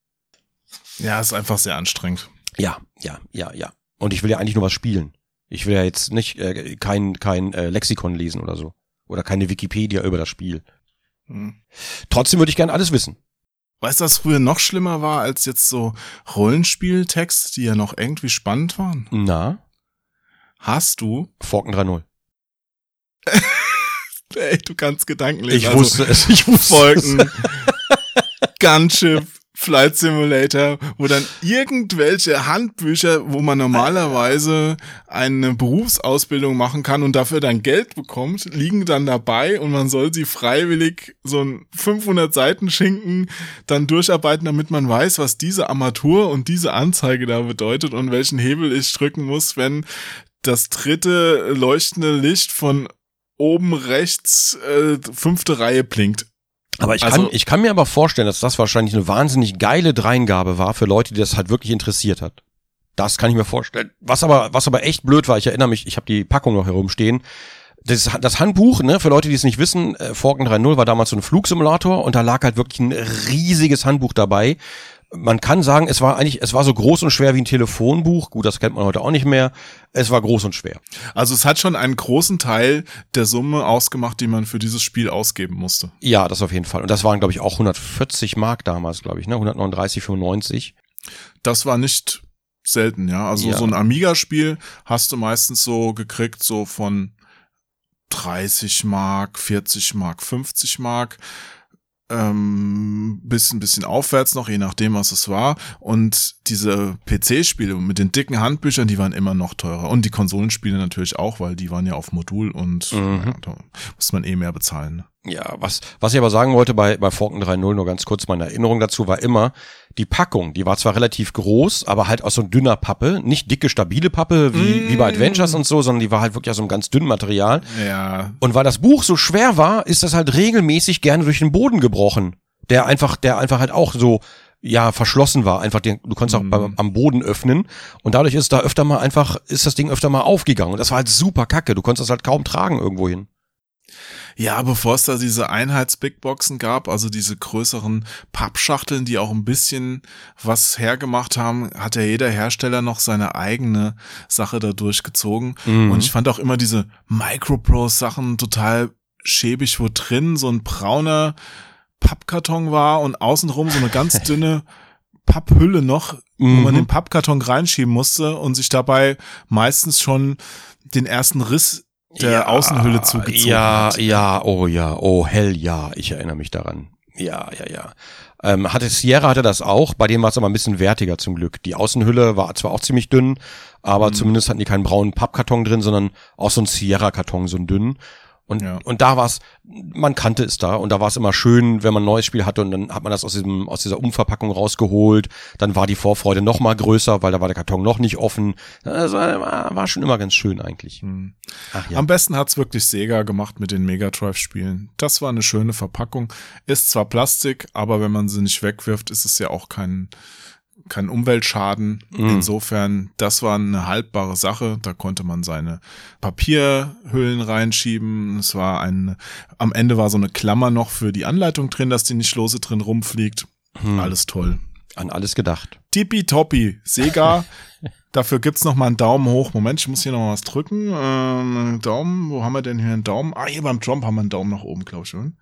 Ja, ist einfach sehr anstrengend. Ja, ja, ja, ja. Und ich will ja eigentlich nur was spielen. Ich will ja jetzt nicht äh, kein kein äh, Lexikon lesen oder so oder keine Wikipedia über das Spiel. Hm. Trotzdem würde ich gerne alles wissen. Weißt du, was früher noch schlimmer war als jetzt so Rollenspieltexte, die ja noch irgendwie spannend waren? Na, Hast du? Forken 3.0. Ey, du kannst Gedanken lesen. Ich Also, wusste es, ich wusste Folgen, Gunship, Flight Simulator, wo dann irgendwelche Handbücher, wo man normalerweise eine Berufsausbildung machen kann und dafür dann Geld bekommt, liegen dann dabei und man soll sie freiwillig so ein 500 Seiten Schinken dann durcharbeiten, damit man weiß, was diese Armatur und diese Anzeige da bedeutet und welchen Hebel ich drücken muss, wenn das dritte leuchtende Licht von oben rechts äh, fünfte Reihe blinkt. Aber ich Also- kann, ich kann mir aber vorstellen, dass das wahrscheinlich eine wahnsinnig geile Dreingabe war für Leute, die das halt wirklich interessiert hat. Das kann ich mir vorstellen. Was aber, was aber echt blöd war, ich erinnere mich, ich habe die Packung noch herumstehen. Das, das Handbuch, ne, für Leute, die es nicht wissen, äh, Falcon 3.0 war damals so ein Flugsimulator und da lag halt wirklich ein riesiges Handbuch dabei. Man kann sagen, es war eigentlich, es war so groß und schwer wie ein Telefonbuch. Gut, das kennt man heute auch nicht mehr. Es war groß und schwer. Also es hat schon einen großen Teil der Summe ausgemacht, die man für dieses Spiel ausgeben musste. Ja, das auf jeden Fall. Und das waren, glaube ich, auch 140 Mark damals, glaube ich, ne, 139,95. Das war nicht selten, ja. Also Ja. so ein Amiga-Spiel hast du meistens so gekriegt, so von 30 Mark, 40 Mark, 50 Mark. Ähm, bis ein bisschen aufwärts noch, je nachdem, was es war. Und diese PC-Spiele mit den dicken Handbüchern, die waren immer noch teurer. Und die Konsolenspiele natürlich auch, weil die waren ja auf Modul und Mhm. ja, da muss man eh mehr bezahlen. Ja, was, was ich aber sagen wollte bei, bei Falcon 3.0, nur ganz kurz meine Erinnerung dazu, war immer, die Packung, die war zwar relativ groß, aber halt aus so dünner Pappe, nicht dicke, stabile Pappe wie, wie bei Adventures und so, sondern die war halt wirklich aus so einem ganz dünnen Material. Ja, Und weil das Buch so schwer war, ist das halt regelmäßig gerne durch den Boden gebrochen. Der einfach, der einfach halt auch so, ja, verschlossen war. Einfach, den, du konntest auch beim, am Boden öffnen. Und dadurch ist da öfter mal einfach, ist das Ding öfter mal aufgegangen. Und das war halt super kacke. Du konntest das halt kaum tragen irgendwo hin. Ja, bevor es da diese Einheits-Bigboxen gab, also diese größeren Pappschachteln, die auch ein bisschen was hergemacht haben, hat ja jeder Hersteller noch seine eigene Sache da durchgezogen. Mhm. Und ich fand auch immer diese Microprose-Sachen total schäbig, wo drin so ein brauner Pappkarton war und außenrum so eine ganz dünne Papphülle noch, wo Mhm. man den Pappkarton reinschieben musste und sich dabei meistens schon den ersten Riss der Außenhülle zugezogen ja, hat. Ja, oh ja, oh hell ja, ich erinnere mich daran. Ja, ja, ja. Ähm, hatte Sierra hatte das auch, bei dem war es aber ein bisschen wertiger zum Glück. Die Außenhülle war zwar auch ziemlich dünn, aber Mhm. zumindest hatten die keinen braunen Pappkarton drin, sondern auch so ein Sierra-Karton, so ein dünn. Und, Ja. und da war es, man kannte es da und da war es immer schön, wenn man ein neues Spiel hatte und dann hat man das aus diesem, aus dieser Umverpackung rausgeholt. Dann war die Vorfreude noch mal größer, weil da war der Karton noch nicht offen. Das war, war schon immer ganz schön eigentlich. Ach ja. Am besten hat's wirklich Sega gemacht mit den Mega Drive Spielen. Das war eine schöne Verpackung. Ist zwar Plastik, aber wenn man sie nicht wegwirft, ist es ja auch kein, kein Umweltschaden. Mhm. Insofern, das war eine haltbare Sache. Da konnte man seine Papierhüllen reinschieben. Es war ein, am Ende war so eine Klammer noch für die Anleitung drin, dass die nicht lose drin rumfliegt. Hm. Alles toll. An alles gedacht. Tippitoppi. Sega. Dafür gibt's noch mal einen Daumen hoch. Moment, ich muss hier noch mal was drücken. Ähm, Daumen, wo haben wir denn hier einen Daumen? Ah, hier beim Trump haben wir einen Daumen nach oben, glaube ich. oder?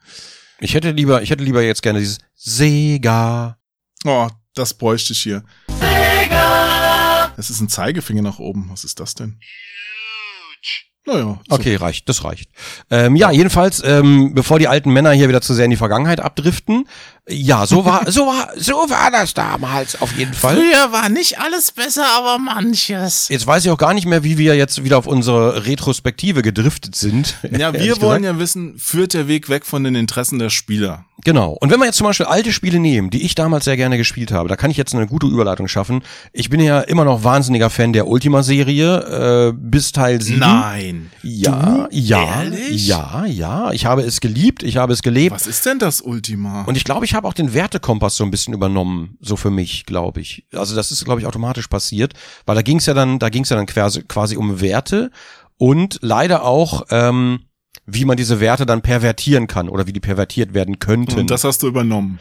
Ich hätte lieber, ich hätte lieber jetzt gerne dieses Sega. Oh, das bräuchte ich hier. Sega! Das ist ein Zeigefinger nach oben. Was ist das denn? Huge. Naja. so. Okay, reicht, das reicht. Ähm, ja, jedenfalls, ähm, bevor die alten Männer hier wieder zu sehr in die Vergangenheit abdriften, ja, so war, so war, so war das damals auf jeden Fall. Früher war nicht alles besser, aber manches. Jetzt weiß ich auch gar nicht mehr, wie wir jetzt wieder auf unsere Retrospektive gedriftet sind. Ja, wir wollen gesagt. ja wissen, führt der Weg weg von den Interessen der Spieler? Genau. Und wenn wir jetzt zum Beispiel alte Spiele nehmen, die ich damals sehr gerne gespielt habe, da kann ich jetzt eine gute Überleitung schaffen. Ich bin ja immer noch wahnsinniger Fan der Ultima-Serie äh, bis Teil 7. Nein. Ja, Du? ja, Ehrlich? ja, ja. Ich habe es geliebt, ich habe es gelebt. Was ist denn das Ultima? Und ich glaube, ich habe auch den Wertekompass so ein bisschen übernommen, so für mich, glaube ich. Also das ist, glaube ich, automatisch passiert, weil da ging es ja dann, da ging es ja dann quasi, quasi um Werte und leider auch, ähm, wie man diese Werte dann pervertieren kann oder wie die pervertiert werden könnten. Und das hast du übernommen.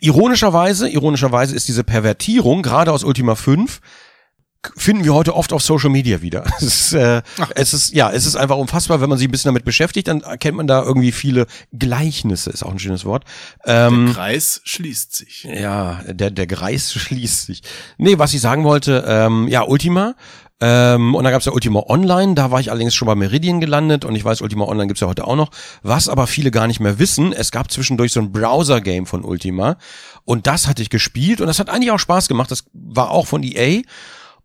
Ironischerweise, ironischerweise ist diese Pervertierung, gerade aus Ultima 5, finden wir heute oft auf Social Media wieder. Es ist, äh, es ist, ja, es ist einfach unfassbar, wenn man sich ein bisschen damit beschäftigt, dann erkennt man da irgendwie viele Gleichnisse, ist auch ein schönes Wort. Ähm, Der Kreis schließt sich. ja, der, der Kreis schließt sich. Nee, was ich sagen wollte, ähm, ja, Ultima. Ähm, und dann gab's ja Ultima Online, da war ich allerdings schon bei Meridian gelandet und ich weiß, Ultima Online gibt's ja heute auch noch. Was aber viele gar nicht mehr wissen, es gab zwischendurch so ein Browser-Game von Ultima und das hatte ich gespielt und das hat eigentlich auch Spaß gemacht. Das war auch von EA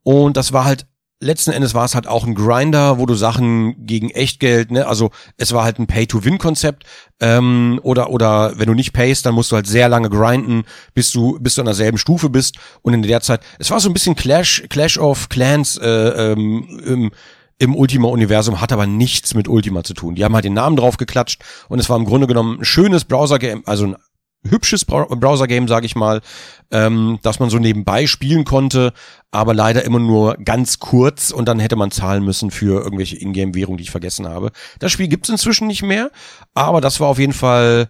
und das war halt letzten Endes war es halt auch ein Grinder, wo du Sachen gegen Echtgeld, ne, also es war halt ein Pay-to-Win-Konzept, ähm, oder oder wenn du nicht payst, dann musst du halt sehr lange grinden, bis du bis du an derselben Stufe bist. Und in der Zeit, es war so ein bisschen Clash Clash of Clans äh, ähm, im im Ultima-Universum hat aber nichts mit Ultima zu tun. Die haben halt den Namen drauf geklatscht und es war im Grunde genommen ein schönes Browser-Game, also ein hübsches Browser-Game, sage ich mal, ähm, dass man so nebenbei spielen konnte, aber leider immer nur ganz kurz und dann hätte man zahlen müssen für irgendwelche Ingame-Währungen, die ich vergessen habe. Das Spiel gibt's inzwischen nicht mehr, aber das war auf jeden Fall,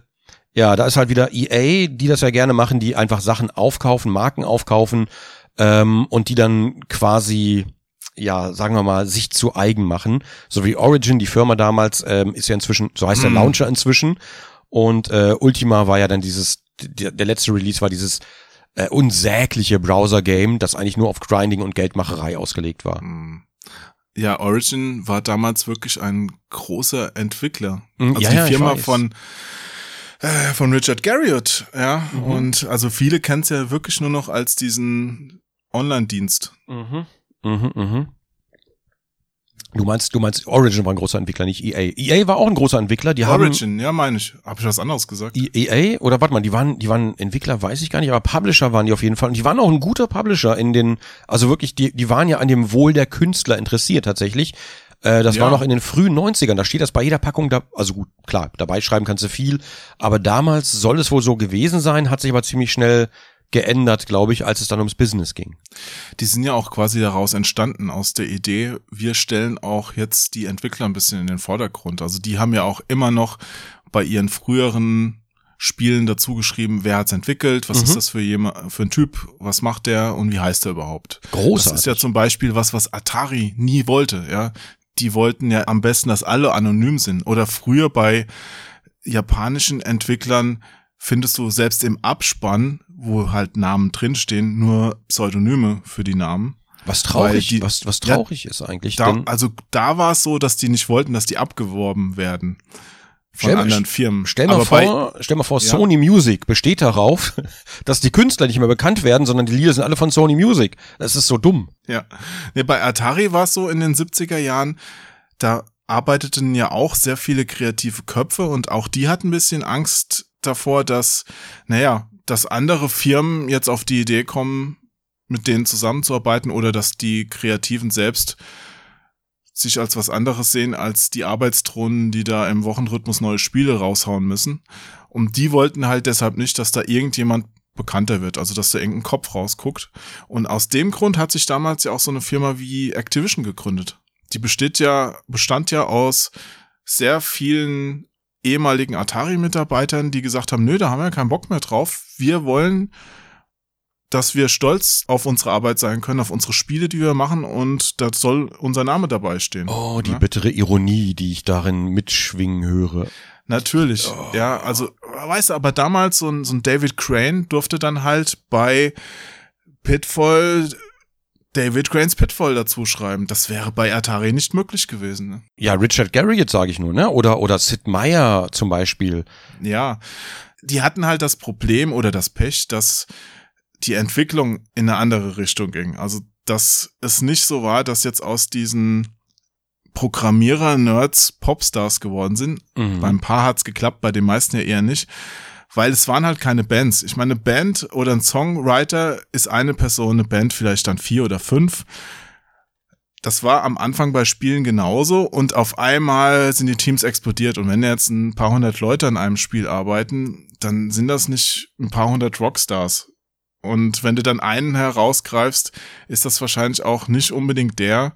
ja, da ist halt wieder EA, die das ja gerne machen, die einfach Sachen aufkaufen, Marken aufkaufen ähm, und die dann quasi ja, sagen wir mal, sich zu eigen machen. So wie Origin, die Firma damals, ähm, ist ja inzwischen, so heißt der Launcher inzwischen. Und äh, Ultima war ja dann dieses, der, letzte Release war dieses äh, unsägliche Browser-Game, das eigentlich nur auf Grinding und Geldmacherei ausgelegt war. Ja, Origin war damals wirklich ein großer Entwickler. Mhm, Also ja, die ja, Firma von äh, von Richard Garriott, ja. Mhm. Und also viele kennen es ja wirklich nur noch als diesen Online-Dienst. Mhm. Mhm, mhm. Du meinst, du meinst, Origin war ein großer Entwickler, nicht EA. EA war auch ein großer Entwickler, die haben. Origin, ja, meine ich. Habe ich was anderes gesagt? EA oder warte mal, die waren, die waren Entwickler, weiß ich gar nicht, aber Publisher waren die auf jeden Fall und die waren auch ein guter Publisher in den, also wirklich, die, die waren ja an dem Wohl der Künstler interessiert tatsächlich. Äh, das Ja. war noch in den frühen 90ern, da steht das bei jeder Packung da, also gut, klar, dabei schreiben kannst du viel, aber damals soll es wohl so gewesen sein, hat sich aber ziemlich schnell geändert, glaube ich, als es dann ums Business ging. Die sind ja auch quasi daraus entstanden, aus der Idee, wir stellen auch jetzt die Entwickler ein bisschen in den Vordergrund. Also die haben ja auch immer noch bei ihren früheren Spielen dazu geschrieben, wer hat's entwickelt, was Mhm. ist das für jemand, für ein Typ, was macht der und wie heißt er überhaupt. Großartig. Das ist ja zum Beispiel was, was Atari nie wollte, ja. Die wollten ja am besten, dass alle anonym sind. Oder früher bei japanischen Entwicklern findest du selbst im Abspann, wo halt Namen drinstehen, nur Pseudonyme für die Namen. Was traurig, die- was, was Ja, traurig ist eigentlich. Da, also da war es so, dass die nicht wollten, dass die abgeworben werden von Stell anderen Firmen. Stell mal Aber bei- vor, stell mal vor, Ja. Sony Music besteht darauf, dass die Künstler nicht mehr bekannt werden, sondern die Lieder sind alle von Sony Music. Das ist so dumm. Ja. Nee, bei Atari war es so in den 70er Jahren, da arbeiteten ja auch sehr viele kreative Köpfe und auch die hatten ein bisschen Angst davor, dass, naja, dass andere Firmen jetzt auf die Idee kommen, mit denen zusammenzuarbeiten oder dass die Kreativen selbst sich als was anderes sehen als die Arbeitsdrohnen, die da im Wochenrhythmus neue Spiele raushauen müssen. Und die wollten halt deshalb nicht, dass da irgendjemand bekannter wird, also dass da irgendein Kopf rausguckt. Und aus dem Grund hat sich damals ja auch so eine Firma wie Activision gegründet. Die besteht ja, bestand ja aus sehr vielen ehemaligen Atari-Mitarbeitern, die gesagt haben, nö, da haben wir keinen Bock mehr drauf. Wir wollen, dass wir stolz auf unsere Arbeit sein können, auf unsere Spiele, die wir machen und da soll unser Name dabei stehen. Oh, die Ja? bittere Ironie, die ich darin mitschwingen höre. Natürlich, ja, also, weißt du, aber damals so ein, so ein David Crane durfte dann halt bei Pitfall David Cranes Pitfall dazu schreiben. Das wäre bei Atari nicht möglich gewesen. Ne? Ja, Richard Garriott sage ich nur, ne? Oder, oder Sid Meier zum Beispiel. Ja, die hatten halt das Problem oder das Pech, dass die Entwicklung in eine andere Richtung ging. Also, dass es nicht so war, dass jetzt aus diesen Programmierer-Nerds Popstars geworden sind. Mhm. Beim Paar hat's geklappt, bei den meisten ja eher nicht. Weil es waren halt keine Bands. Ich meine, eine Band oder ein Songwriter ist eine Person, eine Band vielleicht dann vier oder fünf. Das war am Anfang bei Spielen genauso und auf einmal sind die Teams explodiert. Und wenn jetzt ein paar hundert Leute an einem Spiel arbeiten, dann sind das nicht ein paar hundert Rockstars. Und wenn du dann einen herausgreifst, ist das wahrscheinlich auch nicht unbedingt der,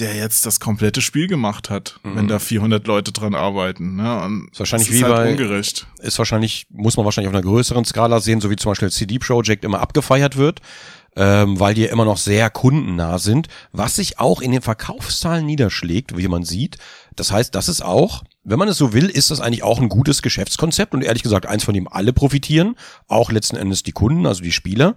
der jetzt das komplette Spiel gemacht hat, Mhm. wenn da 400 Leute dran arbeiten. Ne? Und Ist wahrscheinlich das wie ist halt bei- ungerecht. ist wahrscheinlich, muss man wahrscheinlich auf einer größeren Skala sehen, so wie zum Beispiel CD Projekt immer abgefeiert wird. ähm, weil die immer noch sehr kundennah sind, was sich auch in den Verkaufszahlen niederschlägt, wie man sieht. Das heißt, das ist auch, wenn man es so will, ist das eigentlich auch ein gutes Geschäftskonzept und ehrlich gesagt eins, von dem alle profitieren, auch letzten Endes die Kunden, also die Spieler.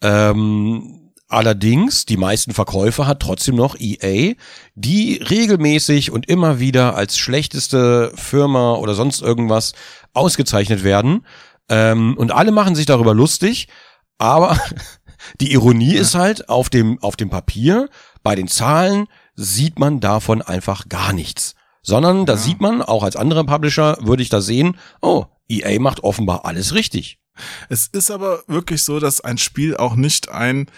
Ähm, Allerdings, die meisten Verkäufer hat trotzdem noch EA, die regelmäßig und immer wieder als schlechteste Firma oder sonst irgendwas ausgezeichnet werden. Ähm, und alle machen sich darüber lustig, aber die Ironie ja. ist halt, auf dem, auf dem Papier, bei den Zahlen, sieht man davon einfach gar nichts. Sondern da ja. sieht man, auch als anderer Publisher würde ich da sehen, oh, EA macht offenbar alles richtig. Es ist aber wirklich so, dass ein Spiel auch nicht ein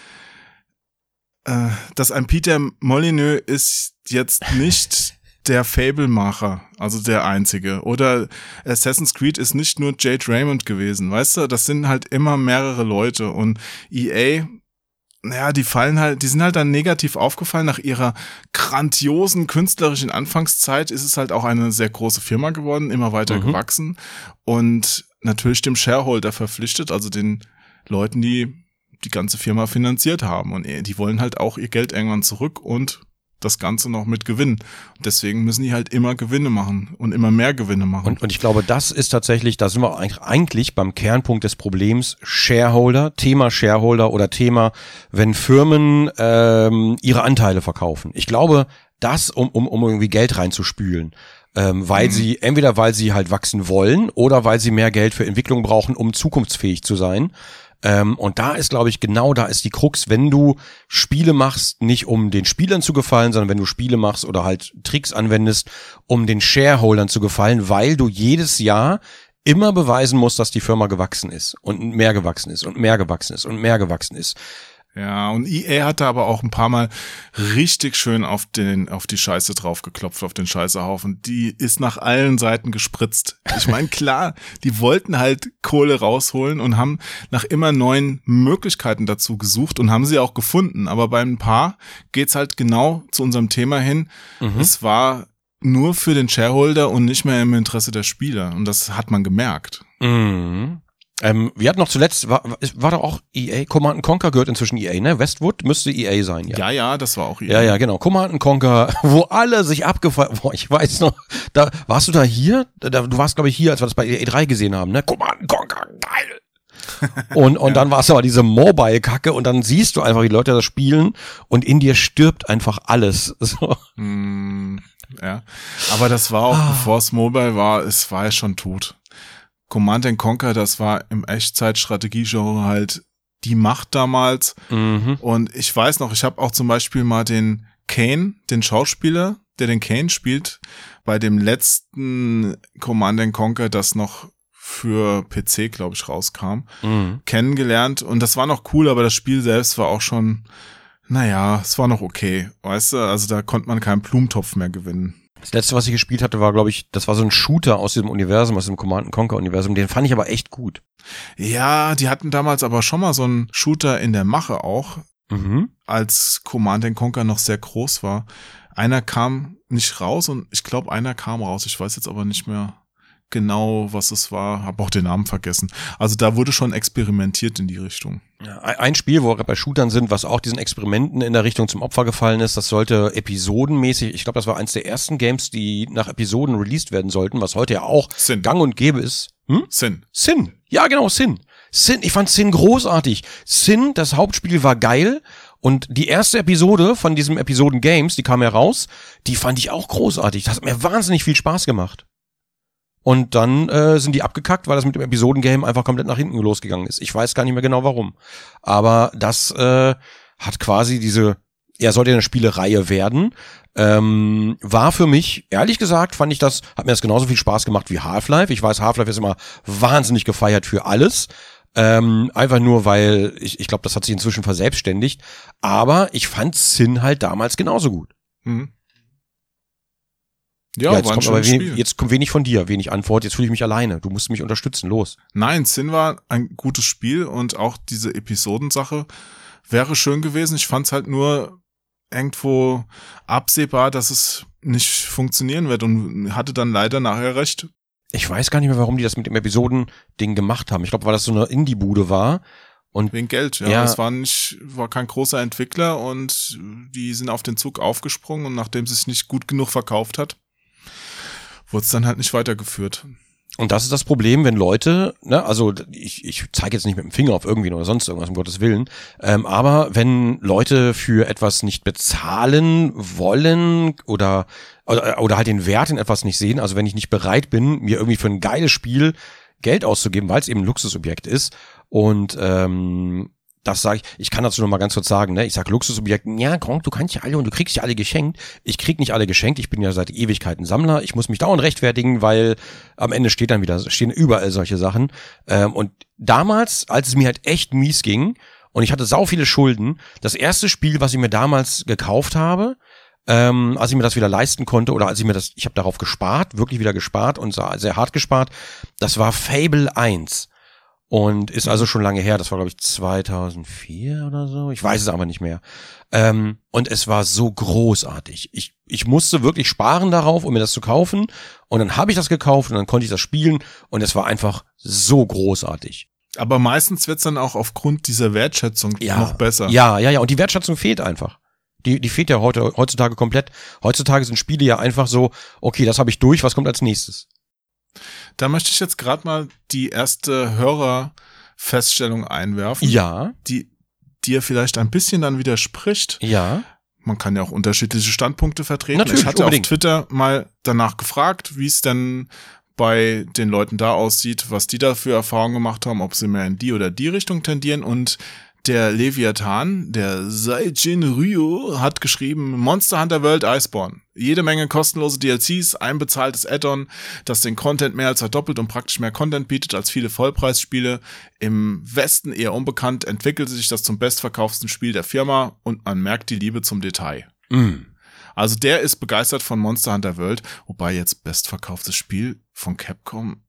äh, dass ein Peter Molyneux ist jetzt nicht der Fable-Macher, also der einzige. Oder Assassin's Creed ist nicht nur Jade Raymond gewesen, weißt du? Das sind halt immer mehrere Leute und EA, naja, die fallen halt, die sind halt dann negativ aufgefallen. Nach ihrer grandiosen künstlerischen Anfangszeit ist es halt auch eine sehr große Firma geworden, immer weiter mhm. gewachsen und natürlich dem Shareholder verpflichtet, also den Leuten, die die ganze Firma finanziert haben. Und die wollen halt auch ihr Geld irgendwann zurück und das Ganze noch mit Gewinn. Und deswegen müssen die halt immer Gewinne machen und immer mehr Gewinne machen. Und, und ich glaube, das ist tatsächlich, da sind wir eigentlich beim Kernpunkt des Problems Shareholder, Thema Shareholder oder Thema, wenn Firmen ähm, ihre Anteile verkaufen. Ich glaube, das, um, um, um irgendwie Geld reinzuspülen. Ähm, weil mhm. sie, entweder weil sie halt wachsen wollen oder weil sie mehr Geld für Entwicklung brauchen, um zukunftsfähig zu sein. Ähm, und da ist, glaube ich, genau da ist die Krux, wenn du Spiele machst, nicht um den Spielern zu gefallen, sondern wenn du Spiele machst oder halt Tricks anwendest, um den Shareholdern zu gefallen, weil du jedes Jahr immer beweisen musst, dass die Firma gewachsen ist und mehr gewachsen ist und mehr gewachsen ist und mehr gewachsen ist. Ja, und EA hatte aber auch ein paar Mal richtig schön auf den, auf die Scheiße draufgeklopft, auf den Scheißehaufen. Die ist nach allen Seiten gespritzt. Ich meine, klar, die wollten halt Kohle rausholen und haben nach immer neuen Möglichkeiten dazu gesucht und haben sie auch gefunden. Aber bei ein paar geht's halt genau zu unserem Thema hin. Mhm. Es war nur für den Shareholder und nicht mehr im Interesse der Spieler. Und das hat man gemerkt. Mhm. Ähm, wir hatten noch zuletzt, war, war doch auch EA, Command Conquer gehört inzwischen EA, ne? Westwood müsste EA sein, ja. Ja, ja, das war auch EA. Ja, ja, genau. Command Conquer, wo alle sich abgefallen, boah, ich weiß noch, da, warst du da hier? Da, du warst, glaube ich, hier, als wir das bei E3 gesehen haben, ne? Command Conquer, geil! und und ja. dann war es aber diese Mobile-Kacke und dann siehst du einfach, wie Leute das spielen und in dir stirbt einfach alles. So. Mm, ja, aber das war auch, ah. bevor es Mobile war, es war ja schon tot. Command Conquer, das war im Echtzeit-Strategie-Genre halt die Macht damals. Mhm. Und ich weiß noch, ich habe auch zum Beispiel mal den Kane, den Schauspieler, der den Kane spielt, bei dem letzten Command Conquer, das noch für PC, glaube ich, rauskam, mhm. kennengelernt. Und das war noch cool, aber das Spiel selbst war auch schon, naja, es war noch okay. Weißt du, also da konnte man keinen Blumentopf mehr gewinnen. Das letzte, was ich gespielt hatte, war, glaube ich, das war so ein Shooter aus dem Universum, aus dem Command Conquer Universum. Den fand ich aber echt gut. Ja, die hatten damals aber schon mal so einen Shooter in der Mache auch, mhm. als Command Conquer noch sehr groß war. Einer kam nicht raus und ich glaube, einer kam raus. Ich weiß jetzt aber nicht mehr genau, was es war, habe auch den Namen vergessen. Also da wurde schon experimentiert in die Richtung. Ja, ein Spiel, wo wir bei Shootern sind, was auch diesen Experimenten in der Richtung zum Opfer gefallen ist, das sollte episodenmäßig, ich glaube, das war eins der ersten Games, die nach Episoden released werden sollten, was heute ja auch Sin. gang und gäbe ist. Hm? Sin. Sin. Ja, genau, Sin. Sin, ich fand Sin großartig. Sin, das Hauptspiel war geil und die erste Episode von diesem Episoden Games, die kam heraus, die fand ich auch großartig. Das hat mir wahnsinnig viel Spaß gemacht. Und dann äh, sind die abgekackt, weil das mit dem Episodengame einfach komplett nach hinten losgegangen ist. Ich weiß gar nicht mehr genau warum. Aber das äh, hat quasi diese, er sollte eine Spielereihe werden. Ähm, war für mich, ehrlich gesagt, fand ich das, hat mir das genauso viel Spaß gemacht wie Half-Life. Ich weiß, Half-Life ist immer wahnsinnig gefeiert für alles. Ähm, einfach nur, weil ich, ich glaube, das hat sich inzwischen verselbstständigt. Aber ich fand Sin halt damals genauso gut. Mhm. Ja, ja jetzt, kommt aber wenig, jetzt kommt wenig von dir, wenig Antwort. Jetzt fühle ich mich alleine. Du musst mich unterstützen. Los. Nein, Sin war ein gutes Spiel und auch diese Episodensache wäre schön gewesen. Ich fand es halt nur irgendwo absehbar, dass es nicht funktionieren wird und hatte dann leider nachher recht. Ich weiß gar nicht mehr, warum die das mit dem Episoden-Ding gemacht haben. Ich glaube, weil das so eine Indie-Bude war Und Wegen Geld, ja. Ja. Es war nicht, war kein großer Entwickler und die sind auf den Zug aufgesprungen und nachdem es sich nicht gut genug verkauft hat, wurde es dann halt nicht weitergeführt. Und das ist das Problem, wenn Leute, ne, also ich, ich zeige jetzt nicht mit dem Finger auf irgendwen oder sonst irgendwas, um Gottes Willen, ähm, aber wenn Leute für etwas nicht bezahlen wollen oder, oder, oder halt den Wert in etwas nicht sehen, also wenn ich nicht bereit bin, mir irgendwie für ein geiles Spiel Geld auszugeben, weil es eben ein Luxusobjekt ist und ähm, das sage ich, ich kann dazu noch mal ganz kurz sagen, ne? Ich sag Luxusobjekt, ja, Gronk, du kannst ja alle und du kriegst ja alle geschenkt. Ich krieg nicht alle geschenkt, ich bin ja seit Ewigkeiten Sammler. Ich muss mich dauernd rechtfertigen, weil am Ende steht dann wieder, stehen überall solche Sachen. Ähm, und damals, als es mir halt echt mies ging und ich hatte sau viele Schulden, das erste Spiel, was ich mir damals gekauft habe, ähm, als ich mir das wieder leisten konnte oder als ich mir das, ich habe darauf gespart, wirklich wieder gespart und sehr hart gespart, das war Fable 1. Und ist also schon lange her, das war glaube ich 2004 oder so, ich weiß es aber nicht mehr. Ähm, und es war so großartig. Ich, ich musste wirklich sparen darauf, um mir das zu kaufen. Und dann habe ich das gekauft und dann konnte ich das spielen und es war einfach so großartig. Aber meistens wird's dann auch aufgrund dieser Wertschätzung noch besser. Ja, ja, ja. Und die Wertschätzung fehlt einfach. Die, die fehlt ja heute, heutzutage komplett. Heutzutage sind Spiele ja einfach so, okay, das habe ich durch, was kommt als nächstes? Da möchte ich jetzt gerade mal die erste Hörerfeststellung einwerfen, Ja, die dir vielleicht ein bisschen dann widerspricht. ja. Man kann ja auch unterschiedliche Standpunkte vertreten. Natürlich, ich hatte unbedingt. auf Twitter mal danach gefragt, wie es denn bei den Leuten da aussieht, was die da für Erfahrungen gemacht haben, ob sie mehr in die oder die Richtung tendieren. Und der Leviathan, der Saijin Ryo, hat geschrieben, Monster Hunter World Iceborne. Jede Menge kostenlose DLCs, ein bezahltes Add-on, das den Content mehr als verdoppelt und praktisch mehr Content bietet als viele Vollpreisspiele. Im Westen eher unbekannt, entwickelte sich das zum bestverkauften Spiel der Firma und man merkt die Liebe zum Detail. Mm. Also der ist begeistert von Monster Hunter World, wobei jetzt bestverkauftes Spiel von Capcom,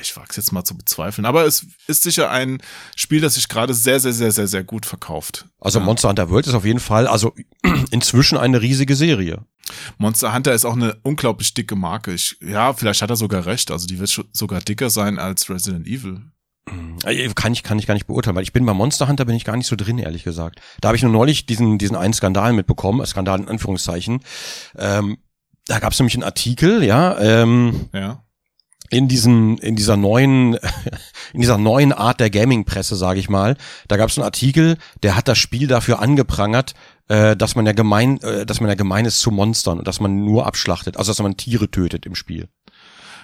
ich wag's jetzt mal zu bezweifeln, aber es ist sicher ein Spiel, das sich gerade sehr, sehr, sehr, sehr, sehr gut verkauft. Also. Monster Hunter World ist auf jeden Fall, also inzwischen eine riesige Serie. Monster Hunter ist auch eine unglaublich dicke Marke. Ich, ja, vielleicht hat er sogar recht. Also die wird sogar dicker sein als Resident Evil. Äh, Kann ich, kann ich gar nicht beurteilen, weil ich bin bei Monster Hunter bin ich gar nicht so drin, ehrlich gesagt. Da habe ich nur neulich diesen, diesen einen Skandal mitbekommen, äh, Skandal in Anführungszeichen. Ähm, da gab es nämlich einen Artikel, ja, ähm, Ja. In diesen in dieser neuen in dieser neuen Art der Gaming Presse sage ich mal da gab es einen Artikel der hat das Spiel dafür angeprangert äh, dass man ja gemein äh, dass man ja gemein ist zu Monstern und dass man nur abschlachtet also dass man Tiere tötet im Spiel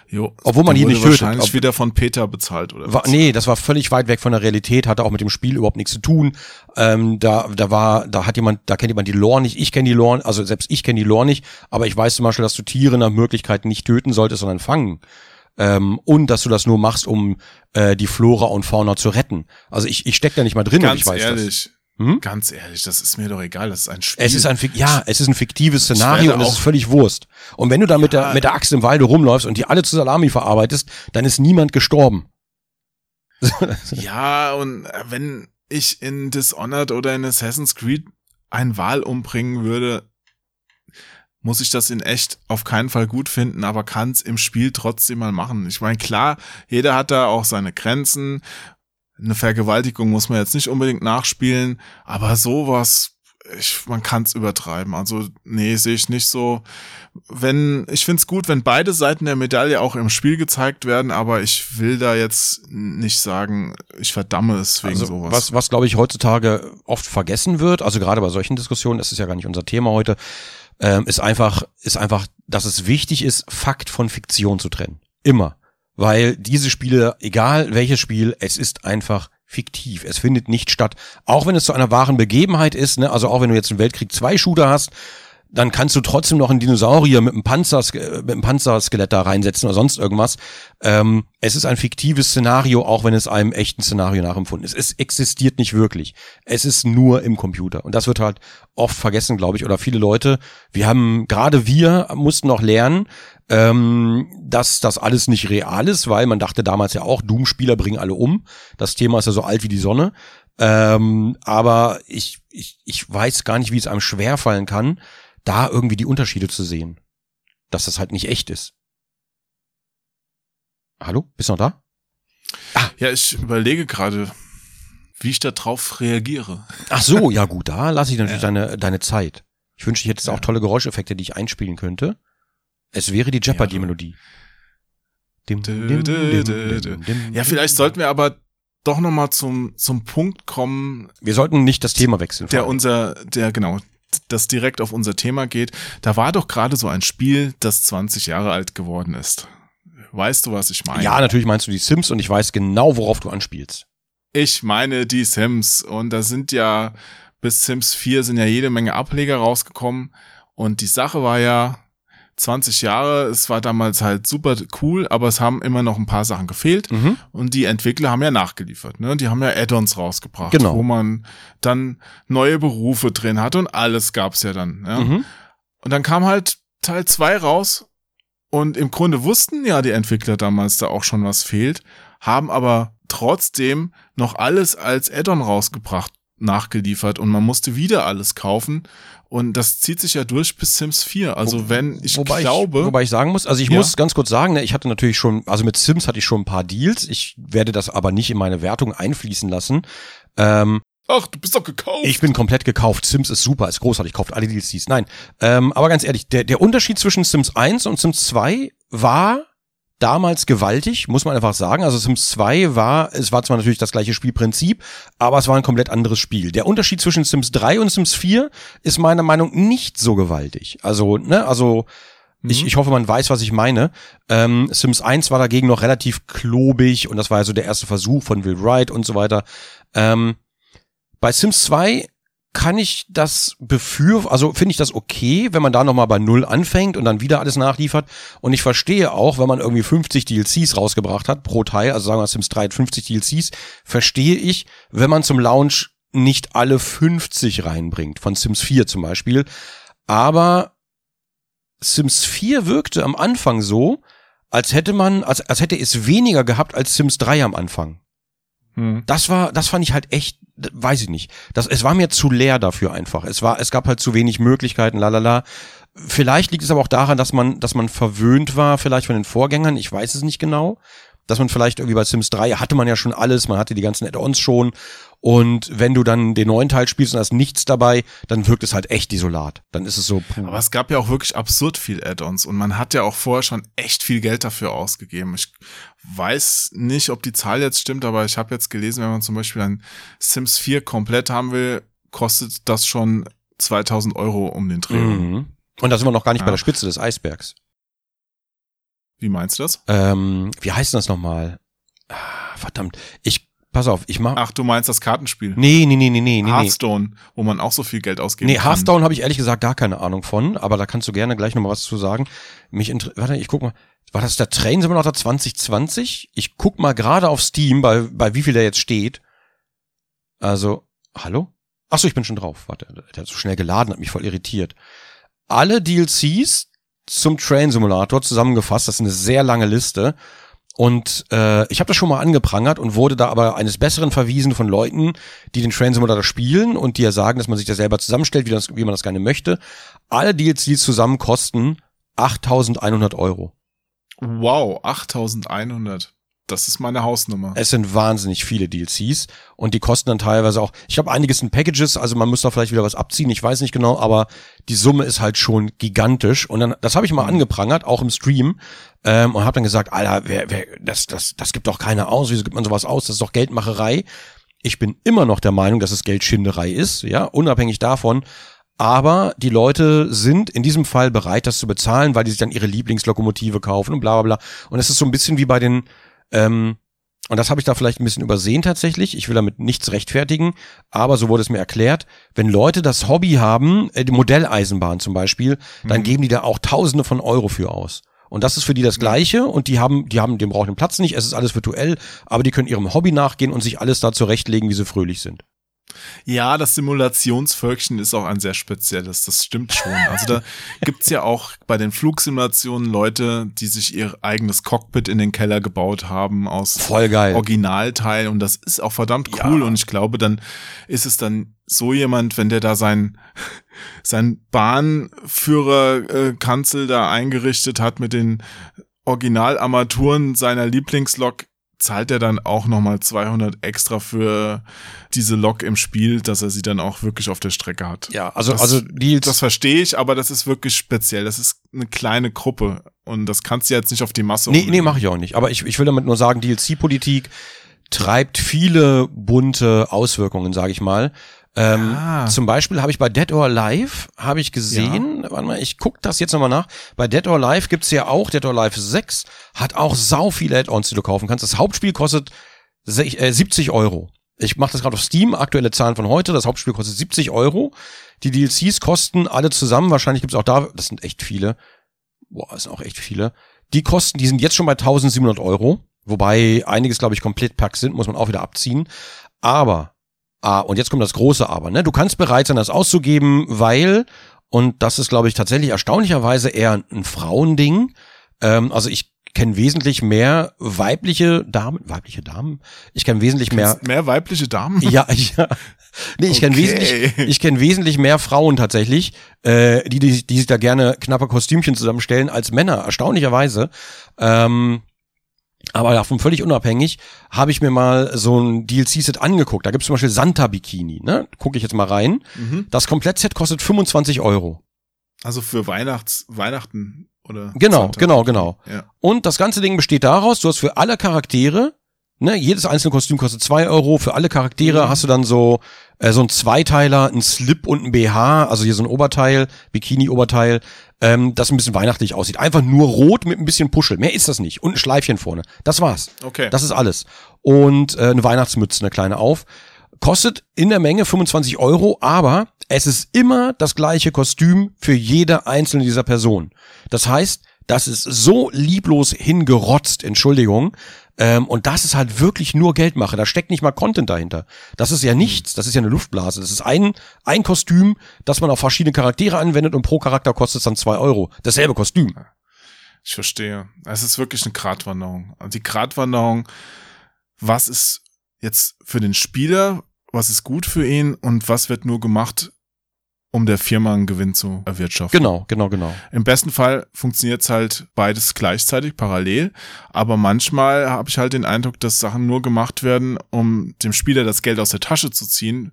Jo. Obwohl man die nicht tötet. wahrscheinlich Ob- wieder von Peter bezahlt oder was? nee das war völlig weit weg von der Realität hatte auch mit dem Spiel überhaupt nichts zu tun ähm, da da war da hat jemand da kennt jemand die Lore nicht ich kenne die Lore also selbst ich kenne die Lore nicht aber ich weiß zum Beispiel dass du Tiere nach Möglichkeit nicht töten solltest sondern fangen ähm, und dass du das nur machst, um äh, die Flora und Fauna zu retten. Also ich, ich steck da nicht mal drin und Ganz ich weiß das. ehrlich. Hm? Ganz ehrlich, das ist mir doch egal. Das ist ein Spiel. Es ist ein, ja, es ist ein fiktives Szenario und es ist völlig Wurst. Und wenn du da mit Ja. der, mit der Axt im Walde rumläufst und die alle zu Salami verarbeitest, dann ist niemand gestorben. Ja, und äh, wenn ich in Dishonored oder in Assassin's Creed einen Wal umbringen würde, muss ich das in echt auf keinen Fall gut finden, aber kann es im Spiel trotzdem mal machen. Ich meine, klar, jeder hat da auch seine Grenzen. Eine Vergewaltigung muss man jetzt nicht unbedingt nachspielen, aber sowas, ich, man kann es übertreiben. Also, nee, sehe ich nicht so. Wenn, ich find's gut, wenn beide Seiten der Medaille auch im Spiel gezeigt werden, aber ich will da jetzt nicht sagen, ich verdamme es wegen Also, sowas. was, was glaube ich heutzutage oft vergessen wird, also gerade bei solchen Diskussionen, das ist ja gar nicht unser Thema heute, ähm, ist einfach, ist einfach, dass es wichtig ist, Fakt von Fiktion zu trennen. Immer. Weil diese Spiele, egal welches Spiel, es ist einfach fiktiv. Es findet nicht statt. Auch wenn es zu einer wahren Begebenheit ist, ne? also auch wenn du jetzt einen Weltkrieg 2 Shooter hast, dann kannst du trotzdem noch einen Dinosaurier mit einem, Panzer, mit einem Panzerskelett da reinsetzen oder sonst irgendwas. Ähm, es ist ein fiktives Szenario, auch wenn es einem echten Szenario nachempfunden ist. Es existiert nicht wirklich. Es ist nur im Computer. Und das wird halt oft vergessen, glaube ich, oder viele Leute. Wir haben, gerade wir mussten noch lernen, ähm, dass das alles nicht real ist, weil man dachte damals ja auch, Doom-Spieler bringen alle um. Das Thema ist ja so alt wie die Sonne. Ähm, aber ich, ich, ich weiß gar nicht, wie es einem schwerfallen kann, da irgendwie die Unterschiede zu sehen. Dass das halt nicht echt ist. Hallo? Bist du noch da? ja, ich überlege gerade, wie ich da drauf reagiere. Ach so, ja gut, da lasse ich natürlich deine, deine Zeit. Ich wünschte, ich hätte jetzt Ja. auch tolle Geräuscheffekte, die ich einspielen könnte. Es wäre die Jeopardy-Melodie. Ja, vielleicht sollten wir aber doch noch mal zum, zum Punkt kommen, Wir sollten nicht das Thema wechseln. der unser, der genau, das direkt auf unser Thema geht. Da war doch gerade so ein Spiel, das 20 Jahre alt geworden ist. Weißt du, was ich meine? ja, natürlich meinst du die Sims und ich weiß genau, worauf du anspielst. Ich meine die Sims und da sind ja bis Sims 4 sind ja jede Menge Ableger rausgekommen und die Sache war ja 20 Jahre, es war damals halt super cool, aber es haben immer noch ein paar Sachen gefehlt Mhm. und die Entwickler haben ja nachgeliefert, ne? Die haben ja Add-ons rausgebracht, Genau. wo man dann neue Berufe drin hat und alles gab's ja dann, ja? Mhm. Und dann kam halt Teil 2 raus und im Grunde wussten ja die Entwickler damals da auch schon, was fehlt, haben aber trotzdem noch alles als Add-on rausgebracht, nachgeliefert und man musste wieder alles kaufen und das zieht sich ja durch bis Sims 4. Also wenn ich wobei glaube, Ich, wobei ich sagen muss, also ich Ja. muss ganz kurz sagen, ne, ich hatte natürlich schon, also mit Sims hatte ich schon ein paar Deals. Ich werde das aber nicht in meine Wertung einfließen lassen. Ähm, ach, du bist doch gekauft. ich bin komplett gekauft. Sims ist super, ist großartig, kauft alle DLCs. Nein, ähm, aber ganz ehrlich, der, der Unterschied zwischen Sims 1 und Sims 2 war damals gewaltig, muss man einfach sagen. Also Sims 2 war, es war zwar natürlich das gleiche Spielprinzip, aber es war ein komplett anderes Spiel. Der Unterschied zwischen Sims 3 und Sims 4 ist meiner Meinung nach nicht so gewaltig. Also, ne, also ich, ich hoffe, man weiß, was ich meine. Ähm, Sims 1 war dagegen noch relativ klobig und das war ja so der erste Versuch von Will Wright und so weiter. Ähm, bei Sims 2 kann ich das befür, also finde ich das okay, wenn man da nochmal bei Null anfängt und dann wieder alles nachliefert. Und ich verstehe auch, wenn man irgendwie 50 DLCs rausgebracht hat pro Teil, also sagen wir Sims 3 hat 50 DLCs, verstehe ich, wenn man zum Launch nicht alle 50 reinbringt, von Sims 4 zum Beispiel. Aber Sims 4 wirkte am Anfang so, als hätte man, als, als hätte es weniger gehabt als Sims 3 am Anfang. Hm. Das war, das fand ich halt echt, weiß ich nicht. Das, es war mir zu leer dafür einfach. Es war, es gab halt zu wenig Möglichkeiten, lalala. Vielleicht liegt es aber auch daran, dass man, dass man verwöhnt war, vielleicht von den Vorgängern. Ich weiß es nicht genau. Dass man vielleicht irgendwie bei Sims 3 hatte man ja schon alles, man hatte die ganzen Add-ons schon. Und wenn du dann den neuen Teil spielst und hast nichts dabei, dann wirkt es halt echt desolat. Dann ist es so, puh. Aber es gab ja auch wirklich absurd viel Add-ons und man hat ja auch vorher schon echt viel Geld dafür ausgegeben. Ich weiß nicht, ob die Zahl jetzt stimmt, aber ich habe jetzt gelesen, wenn man zum Beispiel ein Sims 4 komplett haben will, kostet das schon 2000 Euro um den Dreh. Mhm. Und da sind wir noch gar nicht Ja. bei der Spitze des Eisbergs. Wie meinst du das? Ähm, wie heißt denn das nochmal? Ah, verdammt. Ich, pass auf, ich mach. Ach, du meinst das Kartenspiel? Nee, nee, nee, nee, nee, nee. Hearthstone, wo man auch so viel Geld ausgeben Nee, kann. Hearthstone habe ich ehrlich gesagt gar keine Ahnung von, aber da kannst du gerne gleich nochmal was zu sagen. Mich inter warte, ich guck mal. War das der Train Simulator 2020? Ich guck mal gerade auf Steam, bei, bei wie viel der jetzt steht. Also, hallo? Ach so, ich bin schon drauf. Warte, der hat so schnell geladen, hat mich voll irritiert. Alle DLCs zum Train Simulator zusammengefasst, das ist eine sehr lange Liste. Und äh, ich habe das schon mal angeprangert und wurde da aber eines Besseren verwiesen von Leuten, die den Train Simulator spielen und die ja sagen, dass man sich das selber zusammenstellt, wie, das, wie man das gerne möchte. Alle DLCs zusammen kosten 8.100 Euro. Wow, 8100. Das ist meine Hausnummer. Es sind wahnsinnig viele DLCs und die kosten dann teilweise auch, ich habe einiges in Packages, also man muss da vielleicht wieder was abziehen, ich weiß nicht genau, aber die Summe ist halt schon gigantisch und dann, das habe ich mal angeprangert, auch im Stream ähm, und habe dann gesagt, Alter, wer, wer, das, das, das gibt doch keiner aus, wieso gibt man sowas aus, das ist doch Geldmacherei. Ich bin immer noch der Meinung, dass es Geldschinderei ist, ja, unabhängig davon, aber die Leute sind in diesem Fall bereit, das zu bezahlen, weil die sich dann ihre Lieblingslokomotive kaufen und bla bla bla. Und es ist so ein bisschen wie bei den, ähm, und das habe ich da vielleicht ein bisschen übersehen tatsächlich. Ich will damit nichts rechtfertigen, aber so wurde es mir erklärt. Wenn Leute das Hobby haben, äh, die Modelleisenbahn zum Beispiel, dann geben die da auch Tausende von Euro für aus. Und das ist für die das Gleiche. Und die haben, die haben, den brauchen den Platz nicht, es ist alles virtuell, aber die können ihrem Hobby nachgehen und sich alles da zurechtlegen, wie sie fröhlich sind. Ja, das Simulationsvölkchen ist auch ein sehr spezielles, das stimmt schon. Also da gibt's ja auch bei den Flugsimulationen Leute, die sich ihr eigenes Cockpit in den Keller gebaut haben aus Voll geil. Originalteil und das ist auch verdammt cool und ich glaube, dann ist es dann so jemand, wenn der da sein sein Bahnführerkanzel äh, da eingerichtet hat mit den Originalarmaturen seiner Lieblingslok, zahlt er dann auch nochmal 200 extra für diese Lok im Spiel, dass er sie dann auch wirklich auf der Strecke hat. Ja, also, das, also Deals. Das verstehe ich, aber das ist wirklich speziell. Das ist eine kleine Gruppe und das kannst du jetzt nicht auf die Masse Nee, nee, mache ich auch nicht. Aber ich, ich will damit nur sagen, DLC-Politik treibt viele bunte Auswirkungen, sage ich mal. Ähm, Ah. Zum Beispiel habe ich bei Dead or Alive, habe ich gesehen, warte mal, ich guck das jetzt nochmal nach. Bei Dead or Alive gibt's ja auch, Dead or Alive 6 hat auch sau viele Add-ons, die du kaufen kannst. Das Hauptspiel kostet sech- äh, 70 Euro. Ich mache das gerade auf Steam, aktuelle Zahlen von heute. Das Hauptspiel kostet 70 Euro. Die DLCs kosten alle zusammen, wahrscheinlich gibt's auch da, das sind echt viele. Boah, das sind auch echt viele. Die kosten, die sind jetzt schon bei 1700 Euro. Wobei einiges, glaube ich, komplett Pack sind, muss man auch wieder abziehen. Aber, ah, und jetzt kommt das große Aber, ne? Du kannst bereit sein, das auszugeben, weil, und das ist, glaube ich, tatsächlich erstaunlicherweise eher ein Frauending. Ähm, also ich kenne wesentlich mehr weibliche Damen, weibliche Damen? Ich kenne wesentlich mehr. Mehr weibliche Damen? Ja, ja. Nee, ich kenne Okay. wesentlich, ich kenne wesentlich mehr Frauen tatsächlich, äh, die, die, die sich da gerne knappe Kostümchen zusammenstellen als Männer, erstaunlicherweise. Ähm, aber davon völlig unabhängig habe ich mir mal so ein DLC-Set angeguckt. Da gibt's zum Beispiel Santa Bikini, ne? Gucke ich jetzt mal rein. Mhm. Das Komplettset kostet 25 Euro. Also für Weihnachts, Weihnachten oder? Genau, Santa. genau, genau. Ja. Und das ganze Ding besteht daraus, du hast für alle Charaktere, ne, jedes einzelne Kostüm kostet zwei Euro, für alle Charaktere Mhm. hast du dann so, äh, so ein Zweiteiler, ein Slip und ein BH, also hier so ein Oberteil, Bikini-Oberteil, ähm, das ein bisschen weihnachtlich aussieht. Einfach nur rot mit ein bisschen Puschel. Mehr ist das nicht. Und ein Schleifchen vorne. Das war's. Okay. Das ist alles. Und äh, eine Weihnachtsmütze, eine kleine auf. Kostet in der Menge 25 Euro, aber es ist immer das gleiche Kostüm für jede einzelne dieser Personen. Das heißt, das ist so lieblos hingerotzt, Entschuldigung. Ähm, und das ist halt wirklich nur Geldmache. Da steckt nicht mal Content dahinter. Das ist ja nichts. Das ist ja eine Luftblase. Das ist ein, ein Kostüm, das man auf verschiedene Charaktere anwendet und pro Charakter kostet es dann zwei Euro. Dasselbe Kostüm. Ich verstehe. Es ist wirklich eine Gratwanderung. Und die Gratwanderung, was ist jetzt für den Spieler, was ist gut für ihn und was wird nur gemacht, um der Firma einen Gewinn zu erwirtschaften. Genau, genau, genau. Im besten Fall funktioniert's halt beides gleichzeitig, parallel. Aber manchmal habe ich halt den Eindruck, dass Sachen nur gemacht werden, um dem Spieler das Geld aus der Tasche zu ziehen,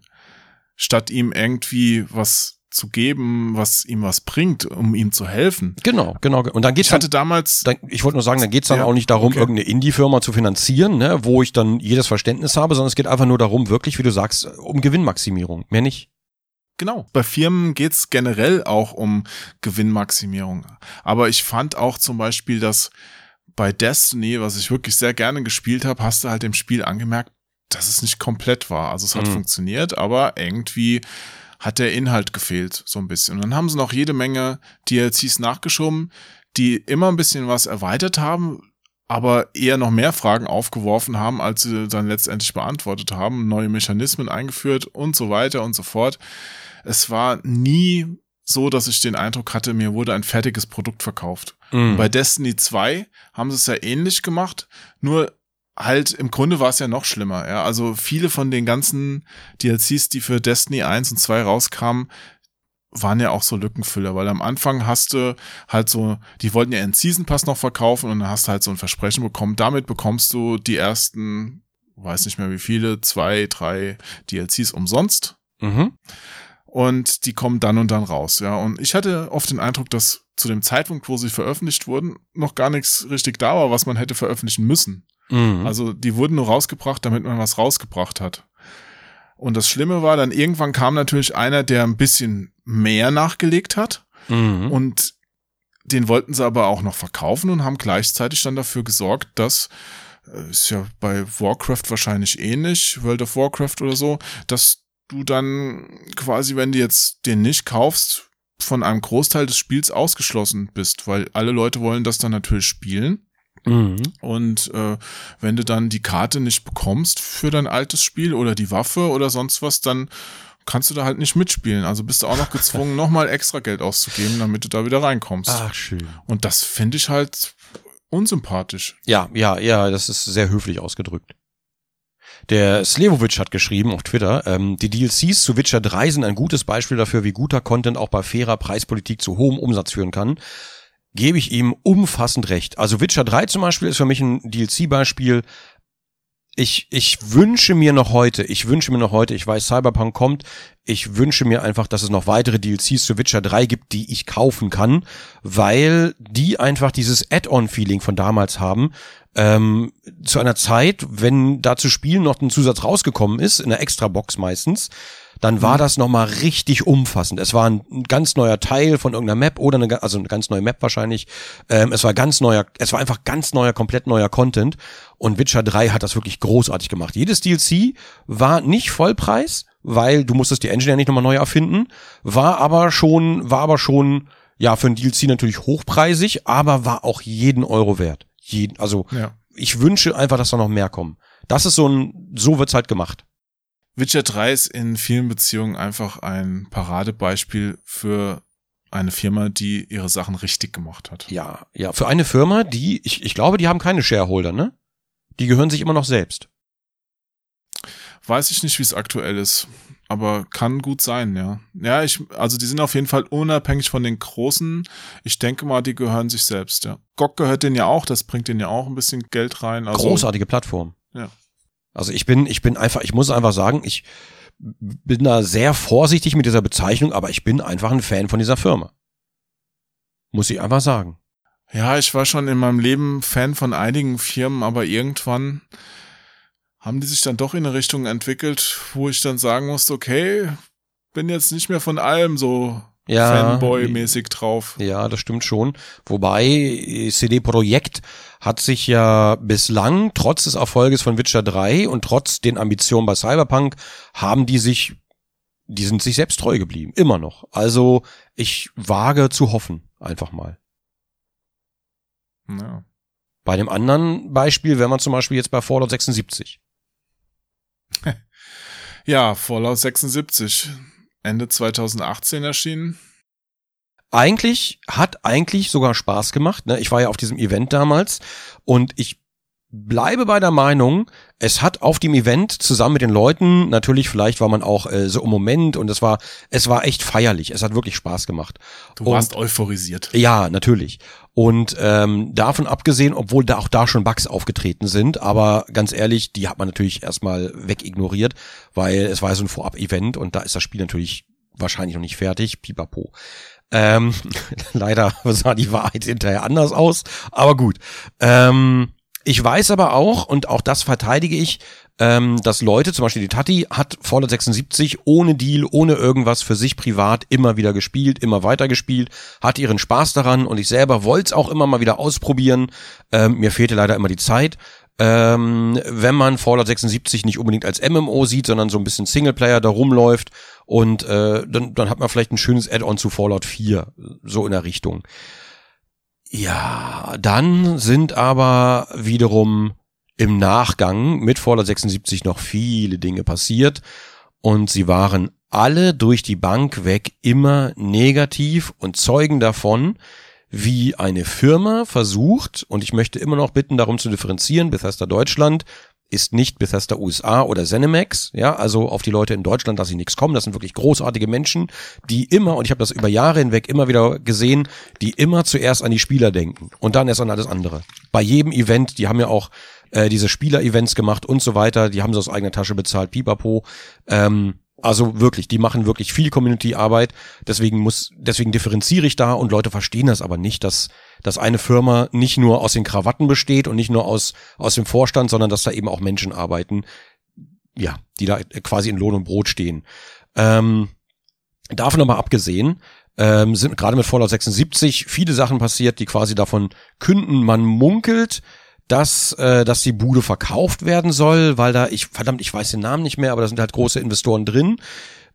statt ihm irgendwie was zu geben, was ihm was bringt, um ihm zu helfen. Genau, genau. Und dann geht's Ich dann hatte damals dann, ich wollte nur sagen, dann geht's dann Ja, auch nicht darum, okay. irgendeine Indie-Firma zu finanzieren, ne, wo ich dann jedes Verständnis habe, sondern es geht einfach nur darum, wirklich, wie du sagst, um Gewinnmaximierung. Mehr nicht. Genau. Bei Firmen geht's generell auch um Gewinnmaximierung. Aber ich fand auch zum Beispiel, dass bei Destiny, was ich wirklich sehr gerne gespielt habe, hast du halt dem Spiel angemerkt, dass es nicht komplett war. Also es hat Mhm. funktioniert, aber irgendwie hat der Inhalt gefehlt, so ein bisschen. Und dann haben sie noch jede Menge DLCs nachgeschoben, die immer ein bisschen was erweitert haben, aber eher noch mehr Fragen aufgeworfen haben, als sie dann letztendlich beantwortet haben, neue Mechanismen eingeführt und so weiter und so fort. Es war nie so, dass ich den Eindruck hatte, mir wurde ein fertiges Produkt verkauft. Mhm. Bei Destiny 2 haben sie es ja ähnlich gemacht, nur halt im Grunde war es ja noch schlimmer. Ja? Also viele von den ganzen DLCs, die für Destiny 1 und 2 rauskamen, waren ja auch so Lückenfüller, weil am Anfang hast du halt so, die wollten ja einen Season Pass noch verkaufen und dann hast du halt so ein Versprechen bekommen. Damit bekommst du die ersten, weiß nicht mehr wie viele, zwei, drei DLCs umsonst Mhm. Und die kommen dann und dann raus, ja. Und ich hatte oft den Eindruck, dass zu dem Zeitpunkt, wo sie veröffentlicht wurden, noch gar nichts richtig da war, was man hätte veröffentlichen müssen. Mhm. Also die wurden nur rausgebracht, damit man was rausgebracht hat. Und das Schlimme war, dann irgendwann kam natürlich einer, der ein bisschen mehr nachgelegt hat mhm. und den wollten sie aber auch noch verkaufen und haben gleichzeitig dann dafür gesorgt, dass äh, ist ja bei Warcraft wahrscheinlich ähnlich, World of Warcraft oder so, dass du dann quasi, wenn du jetzt den nicht kaufst, von einem Großteil des Spiels ausgeschlossen bist, weil alle Leute wollen das dann natürlich spielen. Mhm. Und äh, wenn du dann die Karte nicht bekommst für dein altes Spiel oder die Waffe oder sonst was, dann kannst du da halt nicht mitspielen. Also bist du auch noch gezwungen, nochmal extra Geld auszugeben, damit du da wieder reinkommst. Ach, schön. Und das finde ich halt unsympathisch. Ja, ja, ja, das ist sehr höflich ausgedrückt. Der Slevovic hat geschrieben auf Twitter, ähm, die DLCs zu Witcher 3 sind ein gutes Beispiel dafür, wie guter Content auch bei fairer Preispolitik zu hohem Umsatz führen kann. Gebe ich ihm umfassend recht. Also Witcher 3 zum Beispiel ist für mich ein DLC-Beispiel. Ich, ich wünsche mir noch heute, ich wünsche mir noch heute, ich weiß, Cyberpunk kommt, ich wünsche mir einfach, dass es noch weitere DLCs zu Witcher 3 gibt, die ich kaufen kann, weil die einfach dieses Add-on-Feeling von damals haben. Ähm, zu einer Zeit, wenn da zu spielen noch ein Zusatz rausgekommen ist, in der Extra-Box meistens, dann war das nochmal richtig umfassend. Es war ein ganz neuer Teil von irgendeiner Map oder eine, also eine ganz neue Map wahrscheinlich. Ähm, es war ganz neuer, es war einfach ganz neuer, komplett neuer Content. Und Witcher 3 hat das wirklich großartig gemacht. Jedes DLC war nicht Vollpreis, weil du musstest die Engine ja nicht nochmal neu erfinden, war aber schon, war aber schon, ja, für ein DLC natürlich hochpreisig, aber war auch jeden Euro wert. Jeden, also, Ja. ich wünsche einfach, dass da noch mehr kommen. Das ist so ein, so wird's halt gemacht. Witcher 3 ist in vielen Beziehungen einfach ein Paradebeispiel für eine Firma, die ihre Sachen richtig gemacht hat. Ja, ja, für eine Firma, die, ich, ich glaube, die haben keine Shareholder, ne? Die gehören sich immer noch selbst. Weiß ich nicht, wie es aktuell ist, aber kann gut sein, ja. Ja, ich, also die sind auf jeden Fall unabhängig von den Großen. Ich denke mal, die gehören sich selbst, ja. GOG gehört denen ja auch, das bringt denen ja auch ein bisschen Geld rein. Also, Großartige Plattform. Ja. Also ich bin, ich bin einfach, ich muss einfach sagen, ich bin da sehr vorsichtig mit dieser Bezeichnung, aber ich bin einfach ein Fan von dieser Firma. Muss ich einfach sagen. Ja, ich war schon in meinem Leben Fan von einigen Firmen, aber irgendwann haben die sich dann doch in eine Richtung entwickelt, wo ich dann sagen musste, okay, bin jetzt nicht mehr von allem so Ja. Fanboy-mäßig drauf. Ja, das stimmt schon. Wobei CD Projekt hat sich ja bislang, trotz des Erfolges von Witcher 3 und trotz den Ambitionen bei Cyberpunk, haben die sich, die sind sich selbst treu geblieben. Immer noch. Also ich wage zu hoffen, einfach mal. Ja. Bei dem anderen Beispiel wäre man zum Beispiel jetzt bei Fallout 76. ja, Fallout 76, Ende 2018 erschienen. eigentlich hat eigentlich sogar Spaß gemacht. Ne? Ich war ja auf diesem Event damals und ich bleibe bei der Meinung, es hat auf dem Event zusammen mit den Leuten, natürlich vielleicht war man auch äh, so im Moment und es war, es war echt feierlich. Es hat wirklich Spaß gemacht. Du Und- warst euphorisiert. Ja, natürlich. Und ähm, davon abgesehen, obwohl da auch da schon Bugs aufgetreten sind, aber ganz ehrlich, die hat man natürlich erstmal wegignoriert, weil es war ja so ein Vorab-Event und da ist das Spiel natürlich wahrscheinlich noch nicht fertig. Pipapo. Ähm, leider sah die Wahrheit hinterher anders aus, aber gut. Ähm, ich weiß aber auch, und auch das verteidige ich, ähm, dass Leute, zum Beispiel die Tati, hat Fallout 76 ohne Deal, ohne irgendwas für sich privat immer wieder gespielt, immer weiter gespielt, hat ihren Spaß daran und ich selber wollte es auch immer mal wieder ausprobieren. Ähm, mir fehlte leider immer die Zeit. Ähm, wenn man Fallout 76 nicht unbedingt als MMO sieht, sondern so ein bisschen Singleplayer da rumläuft und äh, dann, dann hat man vielleicht ein schönes Add-on zu Fallout 4, so in der Richtung. Ja, dann sind aber wiederum im Nachgang mit Fallout 76 noch viele Dinge passiert und sie waren alle durch die Bank weg immer negativ und zeugen davon, wie eine Firma versucht, und ich möchte immer noch bitten, darum zu differenzieren, Bethesda Deutschland ist nicht Bethesda USA oder Zenimax, ja, also auf die Leute in Deutschland, dass sie nichts kommen, das sind wirklich großartige Menschen, die immer, und ich habe das über Jahre hinweg immer wieder gesehen, die immer zuerst an die Spieler denken und dann erst an alles andere. Bei jedem Event, die haben ja auch äh, diese Spieler-Events gemacht und so weiter, die haben sie aus eigener Tasche bezahlt, pipapo, ähm, also wirklich, die machen wirklich viel Community-Arbeit. Deswegen muss, deswegen differenziere ich da und Leute verstehen das aber nicht, dass, dass eine Firma nicht nur aus den Krawatten besteht und nicht nur aus, aus dem Vorstand, sondern dass da eben auch Menschen arbeiten, ja, die da quasi in Lohn und Brot stehen. Ähm, davon aber abgesehen, ähm, sind gerade mit Fallout 76 viele Sachen passiert, die quasi davon künden. Man munkelt, dass, äh, dass die Bude verkauft werden soll, weil da, ich, verdammt, ich weiß den Namen nicht mehr, aber da sind halt große Investoren drin,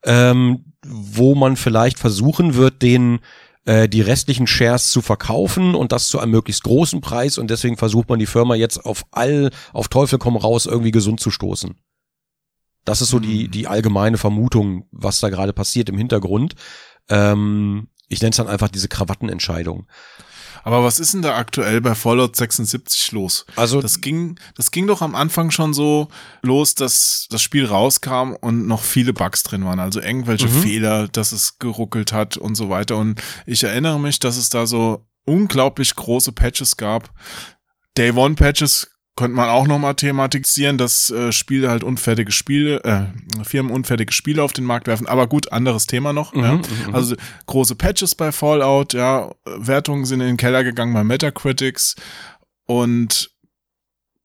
ähm, wo man vielleicht versuchen wird, den äh, die restlichen Shares zu verkaufen und das zu einem möglichst großen Preis und deswegen versucht man die Firma jetzt auf all, auf Teufel komm raus irgendwie gesund zu stoßen. Das ist so die, die allgemeine Vermutung, was da gerade passiert im Hintergrund. Ähm, ich nenne es dann einfach diese Krawattenentscheidung. Aber was ist denn da aktuell bei Fallout 76 los? Also Das ging, das ging doch am Anfang schon so los, dass das Spiel rauskam und noch viele Bugs drin waren. Also irgendwelche Mhm. Fehler, dass es geruckelt hat und so weiter. Und ich erinnere mich, dass es da so unglaublich große Patches gab. Day One Patches könnte man auch nochmal thematisieren, dass äh, Spiele halt unfertige Spiele, äh, Firmen unfertige Spiele auf den Markt werfen. Aber gut, anderes Thema noch. Mhm, ja. mhm, mhm. Also große Patches bei Fallout, ja, Wertungen sind in den Keller gegangen bei Metacritics. Und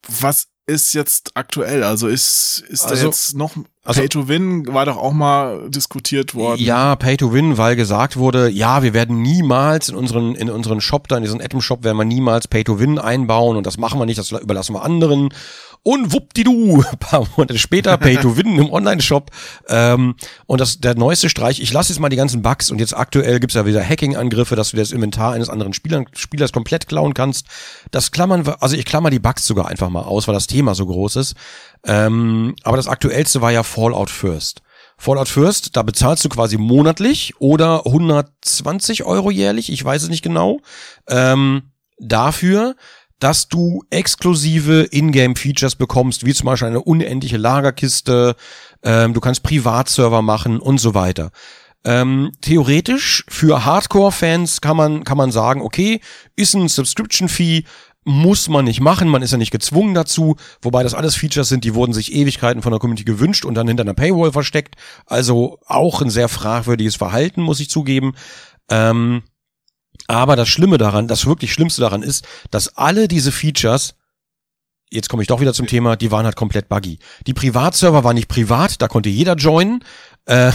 was ist jetzt aktuell? Also ist, ist da Also- jetzt noch also- Pay to Win war doch auch mal diskutiert worden. Ja, Pay to Win, weil gesagt wurde, ja, wir werden niemals in unseren, in unseren Shop da, in diesen Atom Shop werden wir niemals Pay to Win einbauen und das machen wir nicht, das überlassen wir anderen. Und wuppdidu, ein paar Monate später Pay to Win im Online-Shop. Ähm, und das der neueste Streich, ich lasse jetzt mal die ganzen Bugs und jetzt aktuell gibt's ja wieder Hacking-Angriffe, dass du das Inventar eines anderen Spielern, Spielers komplett klauen kannst. Das klammern wir, also ich klammer die Bugs sogar einfach mal aus, weil das Thema so groß ist. Ähm, aber das aktuellste war ja Fallout First. Fallout First, da bezahlst du quasi monatlich oder 120 Euro jährlich, ich weiß es nicht genau, ähm, dafür, dass du exklusive Ingame-Features bekommst, wie zum Beispiel eine unendliche Lagerkiste, ähm, du kannst Privatserver machen und so weiter. Ähm, theoretisch für Hardcore-Fans kann man kann man sagen, okay, ist ein Subscription-Fee, muss man nicht machen, man ist ja nicht gezwungen dazu, wobei das alles Features sind, die wurden sich Ewigkeiten von der Community gewünscht und dann hinter einer Paywall versteckt. Also auch ein sehr fragwürdiges Verhalten, muss ich zugeben. Ähm, aber das Schlimme daran, das wirklich Schlimmste daran ist, dass alle diese Features, jetzt komme ich doch wieder zum Thema, die waren halt komplett buggy. Die Privatserver waren nicht privat, da konnte jeder joinen. Äh,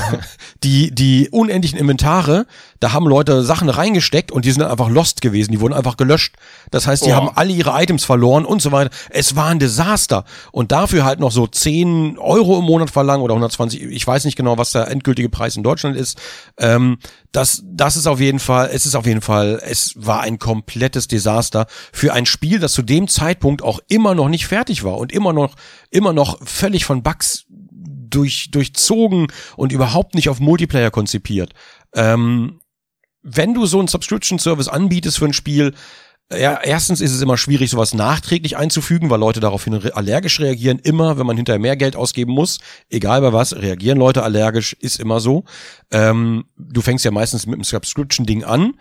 die, die unendlichen Inventare, da haben Leute Sachen reingesteckt und die sind einfach lost gewesen, die wurden einfach gelöscht. Das heißt, die Oh. haben alle ihre Items verloren und so weiter. Es war ein Desaster. Und dafür halt noch so 10 Euro im Monat verlangen oder 120, ich weiß nicht genau, was der endgültige Preis in Deutschland ist. Ähm, das, das ist auf jeden Fall, es ist auf jeden Fall, es war ein komplettes Desaster für ein Spiel, das zu dem Zeitpunkt auch immer noch nicht fertig war und immer noch, immer noch völlig von Bugs durch, durchzogen und überhaupt nicht auf Multiplayer konzipiert. Ähm, wenn du so einen Subscription-Service anbietest für ein Spiel, ja, erstens ist es immer schwierig, sowas nachträglich einzufügen, weil Leute daraufhin allergisch reagieren. Immer, wenn man hinterher mehr Geld ausgeben muss, egal bei was, reagieren Leute allergisch, ist immer so. Ähm, du fängst ja meistens mit einem Subscription-Ding an,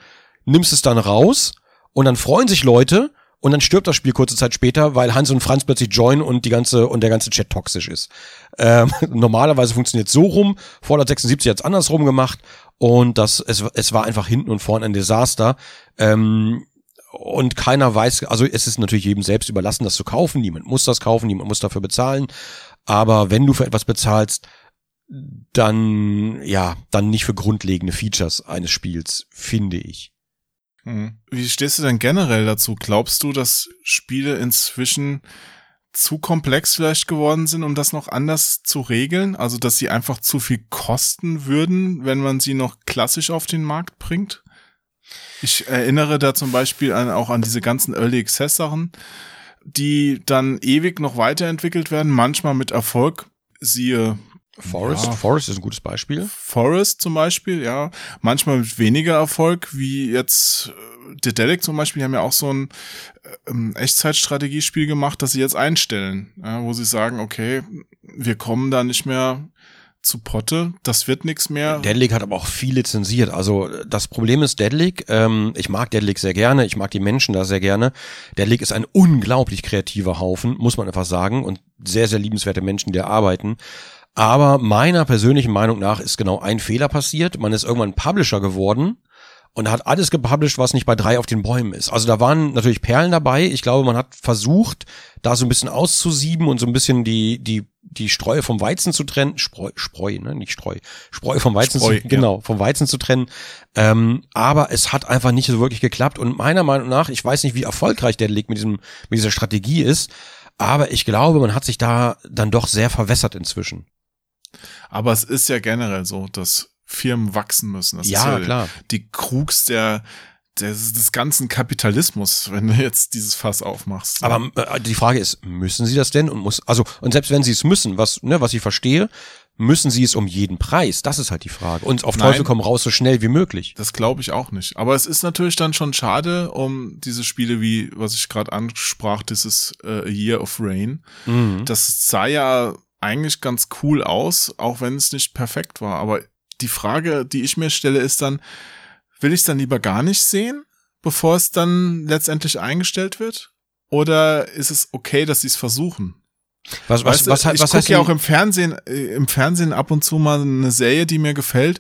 nimmst es dann raus und dann freuen sich Leute und dann stirbt das Spiel kurze Zeit später, weil Hans und Franz plötzlich joinen und die ganze und der ganze Chat toxisch ist. Ähm, normalerweise funktioniert so rum. Fallout 76 hat's andersrum gemacht und das es, es war einfach hinten und vorne ein Desaster. Ähm, und keiner weiß, also es ist natürlich jedem selbst überlassen, das zu kaufen. Niemand muss das kaufen, niemand muss dafür bezahlen. Aber wenn du für etwas bezahlst, dann ja, dann nicht für grundlegende Features eines Spiels, finde ich. Hm. Wie stehst du denn generell dazu? Glaubst du, dass Spiele inzwischen zu komplex vielleicht geworden sind, um das noch anders zu regeln? Also, dass sie einfach zu viel kosten würden, wenn man sie noch klassisch auf den Markt bringt? Ich erinnere da zum Beispiel an, auch an diese ganzen Early Access Sachen, die dann ewig noch weiterentwickelt werden, manchmal mit Erfolg. Siehe Forest, Ja. Forest ist ein gutes Beispiel. Forest zum Beispiel, ja. Manchmal mit weniger Erfolg, wie jetzt äh, Dedelic zum Beispiel, die haben ja auch so ein äh, ähm, Echtzeitstrategiespiel gemacht, das sie jetzt einstellen, ja, wo sie sagen, okay, wir kommen da nicht mehr zu Potte, das wird nichts mehr. Deadlick hat aber auch viel lizenziert. Also das Problem ist Deadlick, ähm, ich mag Deadlick sehr gerne, ich mag die Menschen da sehr gerne. Deadlick ist ein unglaublich kreativer Haufen, muss man einfach sagen, und sehr, sehr liebenswerte Menschen, die da arbeiten. Aber meiner persönlichen Meinung nach ist genau ein Fehler passiert. Man ist irgendwann Publisher geworden und hat alles gepublished, was nicht bei drei auf den Bäumen ist. Also da waren natürlich Perlen dabei. Ich glaube, man hat versucht, da so ein bisschen auszusieben und so ein bisschen die, die, die Streu vom Weizen zu trennen. Spreu, Spreu, ne? Nicht Streu. Spreu vom Weizen Spreu, zu, ja. genau, vom Weizen zu trennen. Ähm, aber es hat einfach nicht so wirklich geklappt. Und meiner Meinung nach, ich weiß nicht, wie erfolgreich der League mit diesem, mit dieser Strategie ist, aber ich glaube, man hat sich da dann doch sehr verwässert inzwischen. Aber es ist ja generell so, dass Firmen wachsen müssen. Das Ja, ist ja klar. die Krux der, des, des ganzen Kapitalismus, wenn du jetzt dieses Fass aufmachst. Aber äh, die Frage ist, müssen sie das denn? Und muss, also, und selbst wenn sie es müssen, was, ne, was ich verstehe, müssen sie es um jeden Preis? Das ist halt die Frage. Und auf Nein. Teufel komm raus so schnell wie möglich. Das glaube ich auch nicht. Aber es ist natürlich dann schon schade um diese Spiele wie, was ich gerade ansprach, dieses äh, A Year of Rain. Mhm. Das sah ja eigentlich ganz cool aus, auch wenn es nicht perfekt war. Aber die Frage, die ich mir stelle, ist dann, will ich es dann lieber gar nicht sehen, bevor es dann letztendlich eingestellt wird? Oder ist es okay, dass sie es versuchen? Was, Weißt was, du, was, ich was gucke ja auch im Fernsehen, äh, im Fernsehen ab und zu mal eine Serie, die mir gefällt.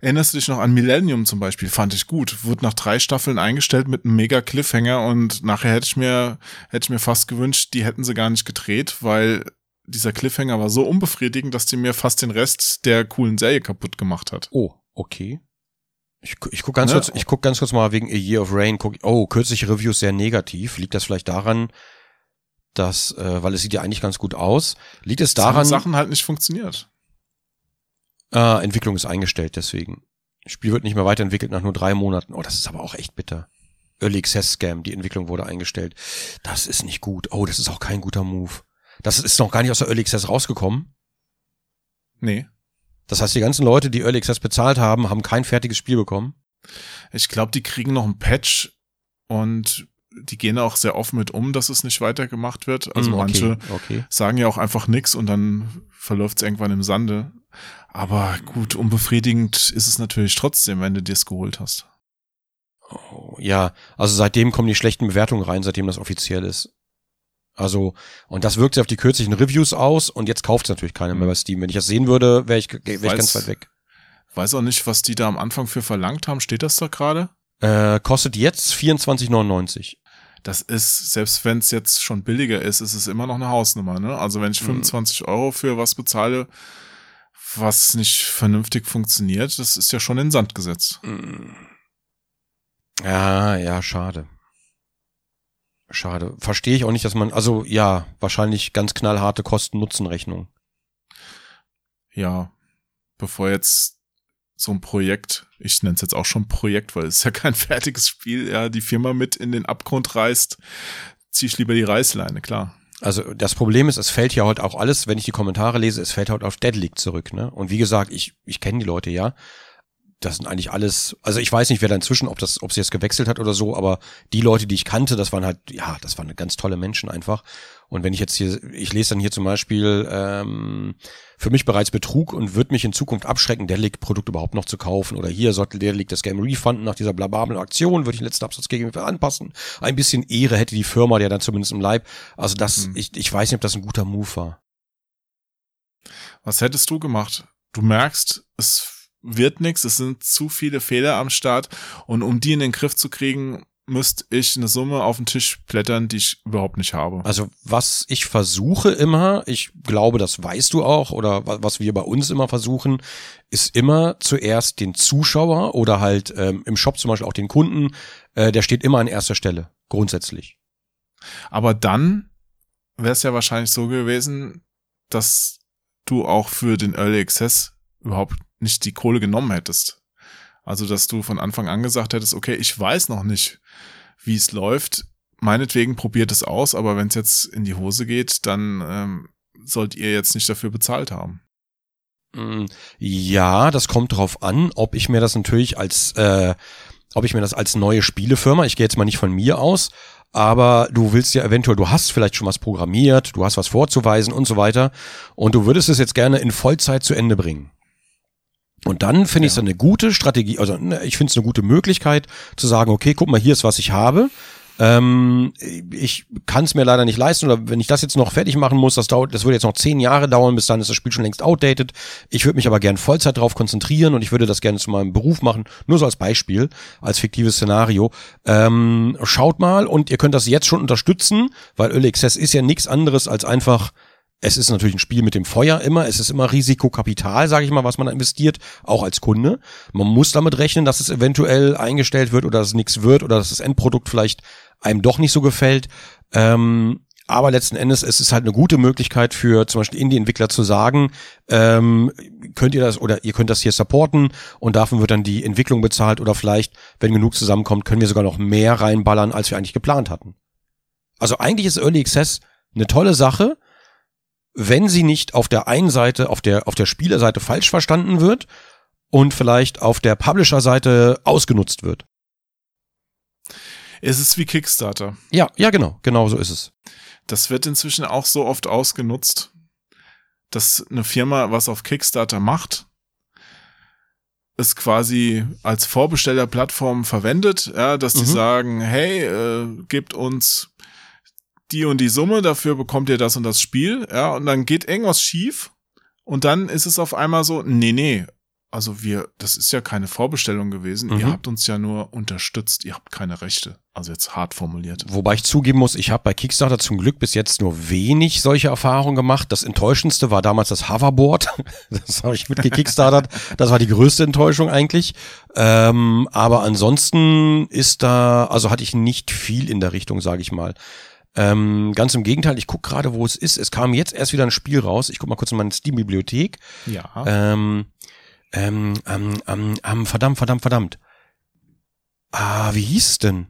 Erinnerst du dich noch an Millennium zum Beispiel? Fand ich gut. Wurde nach drei Staffeln eingestellt mit einem mega Cliffhanger und nachher hätte ich mir, hätte ich mir fast gewünscht, die hätten sie gar nicht gedreht, weil dieser Cliffhanger war so unbefriedigend, dass die mir fast den Rest der coolen Serie kaputt gemacht hat. Oh, okay. Ich, ich guck ganz Ne? kurz, ich guck ganz kurz mal wegen A Year of Rain. Guck, oh, kürzliche Reviews sehr negativ. Liegt das vielleicht daran, dass, äh, weil es sieht ja eigentlich ganz gut aus. Liegt es daran, Sachen halt nicht funktioniert. äh, Entwicklung ist eingestellt, deswegen. Spiel wird nicht mehr weiterentwickelt nach nur drei Monaten. Oh, das ist aber auch echt bitter. Early Access Scam, die Entwicklung wurde eingestellt. Das ist nicht gut. Oh, das ist auch kein guter Move. Das ist noch gar nicht aus der Early Access rausgekommen. Nee. Das heißt, die ganzen Leute, die Early Access bezahlt haben, haben kein fertiges Spiel bekommen. Ich glaube, die kriegen noch einen Patch und die gehen auch sehr offen mit um, dass es nicht weitergemacht wird. Also Hm, okay, manche okay. sagen ja auch einfach nix und dann verläuft es irgendwann im Sande. Aber gut, unbefriedigend ist es natürlich trotzdem, wenn du dir es geholt hast. Oh, ja, also seitdem kommen die schlechten Bewertungen rein, seitdem das offiziell ist. Also, und das wirkt sich auf die kürzlichen Reviews aus und jetzt kauft es natürlich keiner mehr bei Steam. Wenn ich das sehen würde, wäre ich, wär ich Weiß- ganz weit weg. Weiß auch nicht, was die da am Anfang für verlangt haben. Steht das da gerade? Äh, kostet jetzt 24,99. Das ist, selbst wenn es jetzt schon billiger ist, ist es immer noch eine Hausnummer. Ne? Also wenn ich Mhm. 25 Euro für was bezahle, was nicht vernünftig funktioniert, das ist ja schon in den Sand gesetzt. Mm. Ja, ja, schade. Schade. Verstehe ich auch nicht, dass man, also ja, wahrscheinlich ganz knallharte Kosten-Nutzen-Rechnung. ja, bevor jetzt so ein Projekt, ich nenne es jetzt auch schon Projekt, weil es ist ja kein fertiges Spiel, ja, die Firma mit in den Abgrund reißt, ziehe ich lieber die Reißleine, klar. Also das Problem ist, es fällt ja heute auch alles, wenn ich die Kommentare lese, es fällt heute auf Dead League zurück, ne? Und wie gesagt, ich, ich kenne die Leute ja. Das sind eigentlich alles, also ich weiß nicht, wer da inzwischen, ob das, ob sie jetzt gewechselt hat oder so, aber die Leute, die ich kannte, das waren halt, ja, das waren ganz tolle Menschen einfach. Und wenn ich jetzt hier, ich lese dann hier zum Beispiel ähm, für mich bereits Betrug und wird mich in Zukunft abschrecken, der Produkt überhaupt noch zu kaufen oder hier sollte der das Game refunden nach dieser blabablen Aktion, würde ich den letzten Absatz gegenüber anpassen. Ein bisschen Ehre hätte die Firma, der dann zumindest im Leib. Also das, Hm. ich, ich weiß nicht, ob das ein guter Move war. Was hättest du gemacht? Du merkst, es wird nichts, es sind zu viele Fehler am Start und um die in den Griff zu kriegen, müsste ich eine Summe auf den Tisch blättern, die ich überhaupt nicht habe. Also was ich versuche immer, ich glaube, das weißt du auch, oder wa- was wir bei uns immer versuchen, ist immer zuerst den Zuschauer oder halt ähm, im Shop zum Beispiel auch den Kunden, äh, der steht immer an erster Stelle, grundsätzlich. Aber dann wäre es ja wahrscheinlich so gewesen, dass du auch für den Early Access überhaupt nicht die Kohle genommen hättest. Also, dass du von Anfang an gesagt hättest, okay, ich weiß noch nicht, wie es läuft. Meinetwegen probiert es aus, aber wenn es jetzt in die Hose geht, dann ähm, sollt ihr jetzt nicht dafür bezahlt haben. Mm, Ja, das kommt drauf an, ob ich mir das natürlich als, äh, ob ich mir das als neue Spielefirma, ich gehe jetzt mal nicht von mir aus, aber du willst ja eventuell, du hast vielleicht schon was programmiert, du hast was vorzuweisen und so weiter und du würdest es jetzt gerne in Vollzeit zu Ende bringen. Und dann finde ich es Ja. eine gute Strategie, also ne, ich finde es eine gute Möglichkeit zu sagen, okay, guck mal, hier ist was ich habe. Ähm, ich kann es mir leider nicht leisten oder wenn ich das jetzt noch fertig machen muss, das dauert, das würde jetzt noch zehn Jahre dauern, bis dann ist das Spiel schon längst outdated. Ich würde mich aber gern Vollzeit drauf konzentrieren und ich würde das gerne zu meinem Beruf machen, nur so als Beispiel, als fiktives Szenario. Ähm, schaut mal und ihr könnt das jetzt schon unterstützen, weil Early Access ist ja nichts anderes als einfach es ist natürlich ein Spiel mit dem Feuer immer. Es ist immer Risikokapital, sage ich mal, was man investiert, auch als Kunde. Man muss damit rechnen, dass es eventuell eingestellt wird oder dass es nichts wird oder dass das Endprodukt vielleicht einem doch nicht so gefällt. Ähm, aber letzten Endes es ist halt eine gute Möglichkeit für zum Beispiel Indie-Entwickler zu sagen, ähm, könnt ihr das oder ihr könnt das hier supporten und dafür wird dann die Entwicklung bezahlt oder vielleicht, wenn genug zusammenkommt, können wir sogar noch mehr reinballern, als wir eigentlich geplant hatten. Also eigentlich ist Early Access eine tolle Sache, wenn sie nicht auf der einen Seite, auf der, auf der Spielerseite falsch verstanden wird und vielleicht auf der Publisher-Seite ausgenutzt wird. Es ist wie Kickstarter. Ja, ja, genau, genau so ist es. Das wird inzwischen auch so oft ausgenutzt, dass eine Firma was auf Kickstarter macht, es quasi als Vorbestellerplattform verwendet, ja, dass die Mhm. sagen, hey, äh, gebt uns die und die Summe, dafür bekommt ihr das und das Spiel, ja, und dann geht irgendwas schief und dann ist es auf einmal so, nee, nee, also wir, das ist ja keine Vorbestellung gewesen, ihr Mhm. habt uns ja nur unterstützt, ihr habt keine Rechte. Also jetzt hart formuliert. Wobei ich zugeben muss, ich habe bei Kickstarter zum Glück bis jetzt nur wenig solche Erfahrungen gemacht. Das enttäuschendste war damals das Hoverboard. Das habe ich mitgekickstartert. Das war die größte Enttäuschung eigentlich. Ähm, aber ansonsten ist da, also hatte ich nicht viel in der Richtung, sage ich mal. Ähm, ganz im Gegenteil, ich gucke gerade, wo es ist. Es kam jetzt erst wieder ein Spiel raus. Ich guck mal kurz in meine Steam-Bibliothek. Ja. Ähm, ähm, ähm, ähm, ähm, verdammt, verdammt, verdammt. Ah, wie hieß es denn?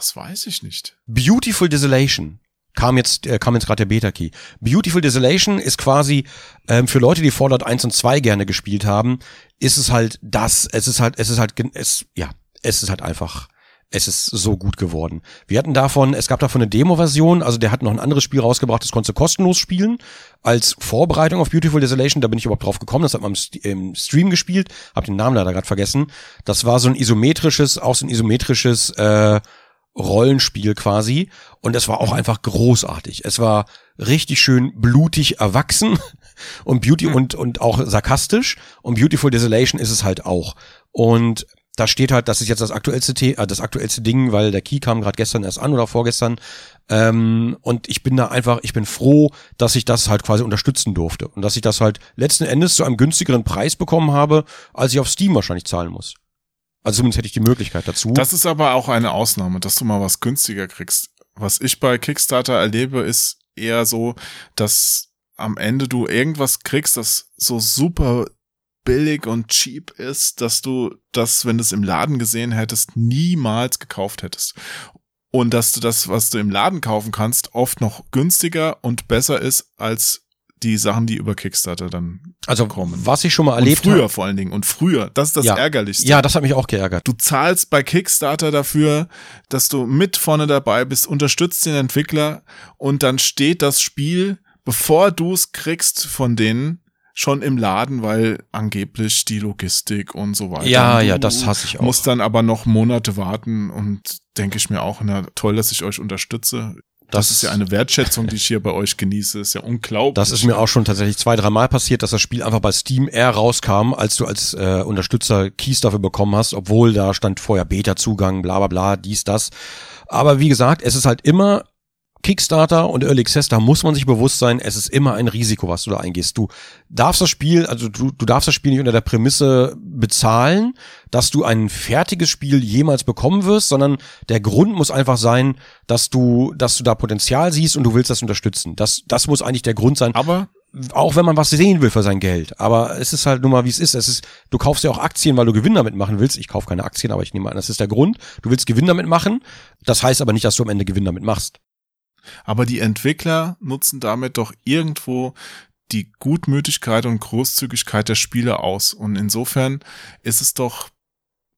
das weiß ich nicht. Beautiful Desolation kam jetzt äh, kam jetzt gerade der Beta Key. Beautiful Desolation ist quasi ähm, für Leute, die Fallout 1 und 2 gerne gespielt haben, ist es halt das, es ist halt es ist halt es ja, es ist halt einfach es ist so gut geworden. Wir hatten davon, es gab davon eine Demo-Version, also der hat noch ein anderes Spiel rausgebracht, das konntest du kostenlos spielen, als Vorbereitung auf Beautiful Desolation, da bin ich überhaupt drauf gekommen, das hat man im, St- im Stream gespielt, hab den Namen leider gerade vergessen. Das war so ein isometrisches, auch so ein isometrisches äh, Rollenspiel quasi. Und es war auch einfach großartig. Es war richtig schön blutig erwachsen und Beauty und, und auch sarkastisch. Und Beautiful Desolation ist es halt auch. Und da steht halt, das ist jetzt das aktuellste, The äh, das aktuellste Ding, weil der Key kam gerade gestern erst an oder vorgestern. Ähm, und ich bin da einfach, ich bin froh, dass ich das halt quasi unterstützen durfte. Und dass ich das halt letzten Endes zu einem günstigeren Preis bekommen habe, als ich auf Steam wahrscheinlich zahlen muss. Also zumindest hätte ich die Möglichkeit dazu. Das ist aber auch eine Ausnahme, dass du mal was günstiger kriegst. Was ich bei Kickstarter erlebe, ist eher so, dass am Ende du irgendwas kriegst, das so super billig und cheap ist, dass du das, wenn du es im Laden gesehen hättest, niemals gekauft hättest. Und dass du das, was du im Laden kaufen kannst, oft noch günstiger und besser ist als die Sachen, die über Kickstarter dann Also, kommen. was ich schon mal und erlebt früher habe. vor allen Dingen. Und früher. Das ist das Ja. Ärgerlichste. Ja, das hat mich auch geärgert. Du zahlst bei Kickstarter dafür, dass du mit vorne dabei bist, unterstützt den Entwickler und dann steht das Spiel, bevor du es kriegst von denen, schon im Laden, weil angeblich die Logistik und so weiter. Ja, ja, das hasse ich auch. Musst dann aber noch Monate warten und denke ich mir auch, na toll, dass ich euch unterstütze. Das, ist ja eine Wertschätzung, die ich hier bei euch genieße. Ist ja unglaublich. Das ist mir auch schon tatsächlich zwei, dreimal passiert, dass das Spiel einfach bei Steam eher rauskam, als du als äh, Unterstützer Keys dafür bekommen hast, obwohl da stand vorher Beta-Zugang, bla bla bla, dies, das. Aber wie gesagt, es ist halt immer Kickstarter und Early Access, da muss man sich bewusst sein, es ist immer ein Risiko, was du da eingehst. Du darfst das Spiel, also du, du darfst das Spiel nicht unter der Prämisse bezahlen, dass du ein fertiges Spiel jemals bekommen wirst, sondern der Grund muss einfach sein, dass du, dass du da Potenzial siehst und du willst das unterstützen. Das, das muss eigentlich der Grund sein aber auch wenn man was sehen will für sein Geld. Aber es ist halt nun mal, wie es ist. Es ist, du kaufst ja auch Aktien, weil du Gewinn damit machen willst. Ich kaufe keine Aktien, aber ich nehme an, das ist der Grund. Du willst Gewinn damit machen. Das heißt aber nicht, dass du am Ende Gewinn damit machst. Aber die Entwickler nutzen damit doch irgendwo die Gutmütigkeit und Großzügigkeit der Spieler aus. Und insofern ist es doch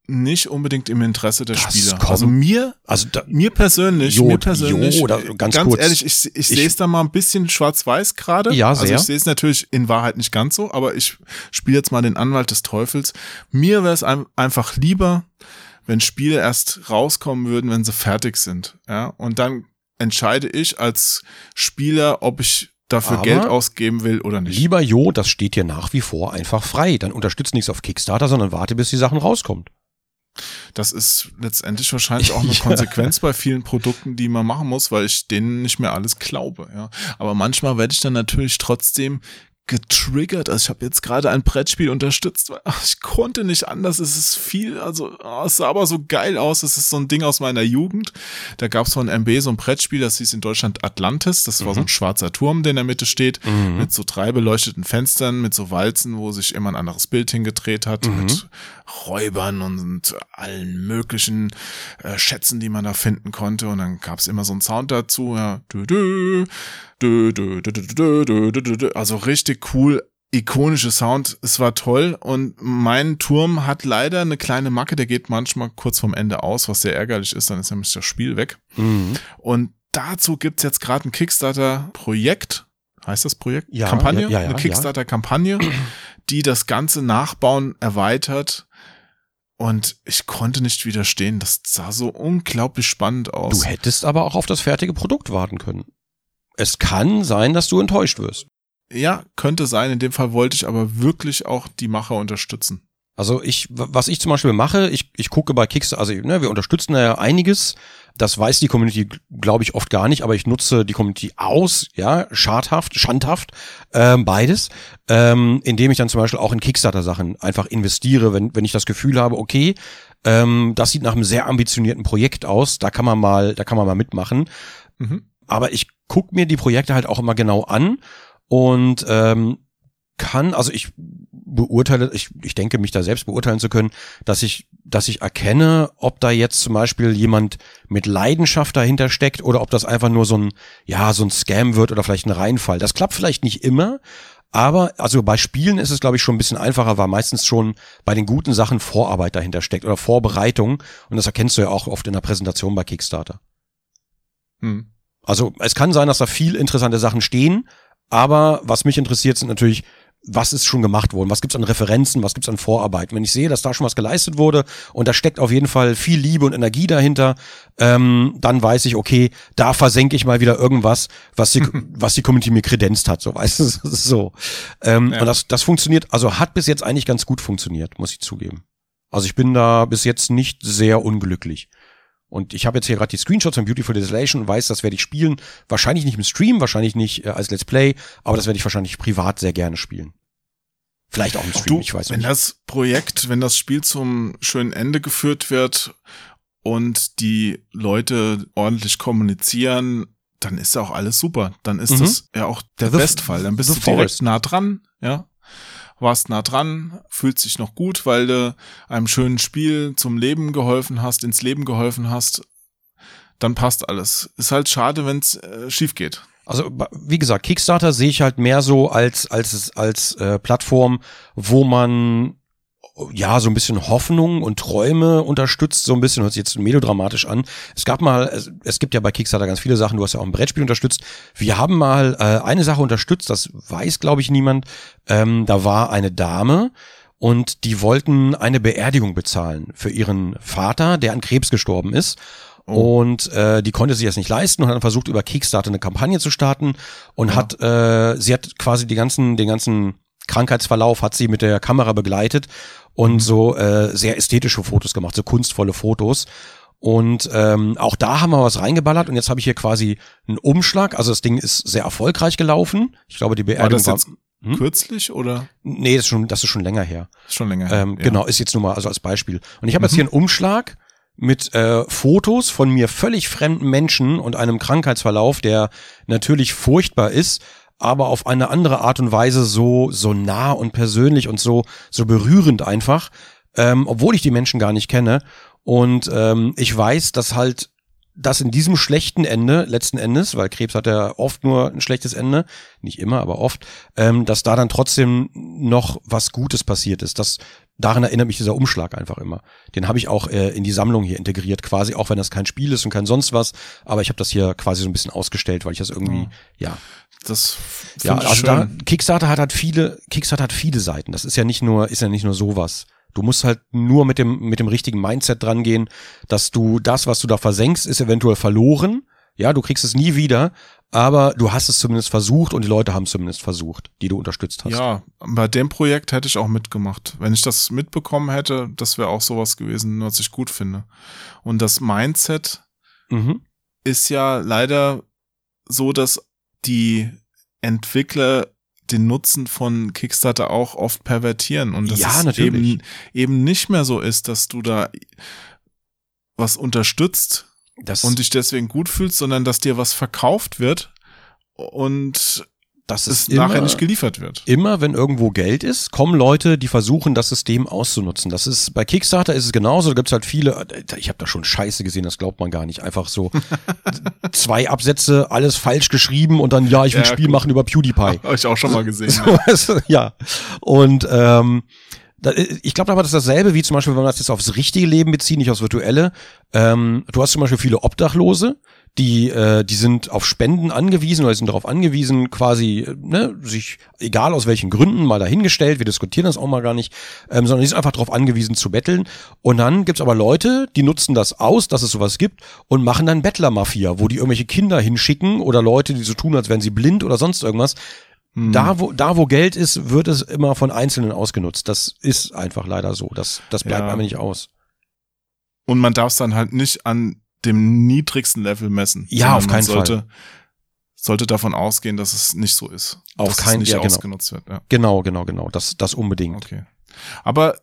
nicht unbedingt im Interesse der Das Spieler. kommt- Also mir, Also da, mir persönlich, Jo, mir persönlich, jo, äh, ganz ganz kurz. ehrlich, ich, ich, Ich- sehe es da mal ein bisschen schwarz-weiß gerade. Ja, Also sehr. ich sehe es natürlich in Wahrheit nicht ganz so, aber ich spiele jetzt mal den Anwalt des Teufels. Mir wäre es ein, einfach lieber, wenn Spiele erst rauskommen würden, wenn sie fertig sind. Ja, und dann entscheide ich als Spieler, ob ich dafür Aber Geld ausgeben will oder nicht. lieber Jo, das steht dir nach wie vor einfach frei. Dann unterstützt nichts auf Kickstarter, sondern warte, bis die Sachen rauskommt. Das ist letztendlich wahrscheinlich auch eine Konsequenz bei vielen Produkten, die man machen muss, weil ich denen nicht mehr alles glaube. Ja. Aber manchmal werde ich dann natürlich trotzdem getriggert. Also ich habe jetzt gerade ein Brettspiel unterstützt, weil ach, ich konnte nicht anders. Es ist viel, also ah, es sah aber so geil aus. Es ist so ein Ding aus meiner Jugend. Da gab es von MB so ein Brettspiel, das hieß in Deutschland Atlantis. Das war so ein schwarzer Turm, der in der Mitte steht, mit so drei beleuchteten Fenstern, mit so Walzen, wo sich immer ein anderes Bild hingedreht hat, mit Räubern und allen möglichen äh, Schätzen, die man da finden konnte. Und dann gab es immer so einen Sound dazu, ja. Dü, dü, also richtig cool, ikonische Sound. Es war toll und mein Turm hat leider eine kleine Macke, der geht manchmal kurz vorm Ende aus, was sehr ärgerlich ist, dann ist nämlich das Spiel weg. Mhm. Und dazu gibt es jetzt gerade ein Kickstarter-Projekt, heißt das Projekt? Ja, Kampagne? Ja, ja, ja eine Kickstarter-Kampagne, ja. die das ganze Nachbauen erweitert. Und ich konnte nicht widerstehen. Das sah so unglaublich spannend aus. Du hättest aber auch auf das fertige Produkt warten können. Es kann sein, dass du enttäuscht wirst. Ja, könnte sein. In dem Fall wollte ich aber wirklich auch die Macher unterstützen. Also ich, was ich zum Beispiel mache, ich, ich gucke bei Kickstarter, also ne, wir unterstützen ja einiges. Das weiß die Community, glaube ich, oft gar nicht, aber ich nutze die Community aus, ja, schadhaft, schandhaft, ähm, beides, ähm, indem ich dann zum Beispiel auch in Kickstarter-Sachen einfach investiere, wenn, wenn ich das Gefühl habe, okay, ähm, das sieht nach einem sehr ambitionierten Projekt aus, da kann man mal, da kann man mal mitmachen. Mhm. Aber ich gucke mir die Projekte halt auch immer genau an und ähm, kann, also ich beurteile, ich, ich denke, mich da selbst beurteilen zu können, dass ich, dass ich erkenne, ob da jetzt zum Beispiel jemand mit Leidenschaft dahinter steckt oder ob das einfach nur so ein, ja, so ein Scam wird oder vielleicht ein Reinfall. Das klappt vielleicht nicht immer, aber also bei Spielen ist es, glaube ich, schon ein bisschen einfacher, weil meistens schon bei den guten Sachen Vorarbeit dahinter steckt oder Vorbereitung. Und das erkennst du ja auch oft in der Präsentation bei Kickstarter. Hm. Also es kann sein, dass da viel interessante Sachen stehen, aber was mich interessiert, sind natürlich was ist schon gemacht worden, was gibt's an Referenzen, was gibt's an Vorarbeiten. Wenn ich sehe, dass da schon was geleistet wurde und da steckt auf jeden Fall viel Liebe und Energie dahinter, ähm, dann weiß ich, okay, da versenke ich mal wieder irgendwas, was die, was die Community mir kredenzt hat, so weißt du, so. Ähm, Ja. Und das, das funktioniert, also hat bis jetzt eigentlich ganz gut funktioniert, muss ich zugeben. Also ich bin da bis jetzt nicht sehr unglücklich. Und ich habe jetzt hier gerade die Screenshots von Beautiful Desolation und weiß, das werde ich spielen. Wahrscheinlich nicht im Stream, wahrscheinlich nicht äh, als Let's Play, aber das werde ich wahrscheinlich privat sehr gerne spielen. Vielleicht auch im Stream, Du, ich weiß wenn nicht. das Projekt, wenn das Spiel zum schönen Ende geführt wird und die Leute ordentlich kommunizieren, dann ist ja auch alles super. Dann ist Mhm. das ja auch der The- Bestfall. Dann bist du direkt Forest. nah dran, ja. Warst nah dran, fühlt sich noch gut, weil du einem schönen Spiel zum Leben geholfen hast, ins Leben geholfen hast. Dann passt alles. Ist halt schade, wenn es äh, schief geht. Also wie gesagt, Kickstarter sehe ich halt mehr so als als als äh, Plattform, wo man ja so ein bisschen Hoffnung und Träume unterstützt, so ein bisschen hört sich jetzt melodramatisch an. Es gab mal, es, es gibt ja bei Kickstarter ganz viele Sachen. Du hast ja auch ein Brettspiel unterstützt. Wir haben mal äh, eine Sache unterstützt, das weiß glaube ich niemand. Ähm, da war eine Dame und die wollten eine Beerdigung bezahlen für ihren Vater, der an Krebs gestorben ist. Und äh, die konnte sich das nicht leisten und hat dann versucht, über Kickstarter eine Kampagne zu starten und Ja. hat, äh, sie hat quasi die ganzen, den ganzen Krankheitsverlauf hat sie mit der Kamera begleitet und so äh, sehr ästhetische Fotos gemacht, so kunstvolle Fotos. Und ähm, auch da haben wir was reingeballert und jetzt habe ich hier quasi einen Umschlag. Also das Ding ist sehr erfolgreich gelaufen. Ich glaube, die War Beerdigung das war. jetzt Hm? kürzlich oder Nee, das ist schon, das ist schon länger her. ist schon länger her? Ähm, Ja. Genau, ist jetzt nur mal also als Beispiel. Und ich habe jetzt Mhm. hier einen Umschlag mit äh, Fotos von mir völlig fremden Menschen und einem Krankheitsverlauf, der natürlich furchtbar ist, aber auf eine andere Art und Weise so so nah und persönlich und so so berührend einfach, ähm, obwohl ich die Menschen gar nicht kenne. Und ähm, ich weiß, dass halt das in diesem schlechten Ende letzten Endes, weil Krebs hat ja oft nur ein schlechtes Ende, nicht immer, aber oft, ähm, dass da dann trotzdem noch was Gutes passiert ist. Das daran erinnert mich dieser Umschlag einfach immer. Den habe ich auch äh, in die Sammlung hier integriert, quasi, auch wenn das kein Spiel ist und kein sonst was. Aber ich habe das hier quasi so ein bisschen ausgestellt, weil ich das irgendwie, ja, Das ja, ich also da, schön. Kickstarter hat halt viele, Kickstarter hat viele Seiten. Das ist ja nicht nur, ist ja nicht nur sowas. Du musst halt nur mit dem, mit dem richtigen Mindset dran gehen, dass du das, was du da versenkst, ist eventuell verloren. Ja, du kriegst es nie wieder, aber du hast es zumindest versucht und die Leute haben es zumindest versucht, die du unterstützt hast. Ja, bei dem Projekt hätte ich auch mitgemacht. Wenn ich das mitbekommen hätte, das wäre auch sowas gewesen, was ich gut finde. Und das Mindset Mhm. ist ja leider so, dass die Entwickler den Nutzen von Kickstarter auch oft pervertieren und dass Ja, es natürlich. eben, eben nicht mehr so ist, dass du da was unterstützt Das, und dich deswegen gut fühlst, sondern dass dir was verkauft wird und das es immer, nachher nicht geliefert wird. immer, wenn irgendwo Geld ist, kommen Leute, die versuchen, das System auszunutzen. Das ist bei Kickstarter ist es genauso. Da gibt's halt viele. Ich habe da schon Scheiße gesehen, das glaubt man gar nicht. Einfach so zwei Absätze, alles falsch geschrieben und dann ja, ich will Ja, Spiel gut. machen über PewDiePie. Habe ich auch schon mal gesehen. So, ja. Und ähm, äh, ich glaube aber, das ist dasselbe wie zum Beispiel, wenn wir das jetzt aufs richtige Leben beziehen, nicht aufs virtuelle. Ähm, du hast zum Beispiel viele Obdachlose, die, äh, die sind auf Spenden angewiesen oder sind darauf angewiesen, quasi, äh, ne, sich, egal aus welchen Gründen, mal dahingestellt, wir diskutieren das auch mal gar nicht, ähm, sondern die sind einfach darauf angewiesen zu betteln. Und dann gibt's aber Leute, die nutzen das aus, dass es sowas gibt und machen dann Bettlermafia, wo die irgendwelche Kinder hinschicken oder Leute, die so tun, als wären sie blind oder sonst irgendwas. Da, wo, da, wo Geld ist, wird es immer von Einzelnen ausgenutzt. Das ist einfach leider so. Das, das bleibt Ja. einfach nicht aus. Und man darf es dann halt nicht an dem niedrigsten Level messen. Ja, auf keinen sollte, Sollte davon ausgehen, dass es nicht so ist. Auf keinen- nicht ja, genau. ausgenutzt wird. Ja. Genau, genau, genau. Das, das unbedingt. Okay. Aber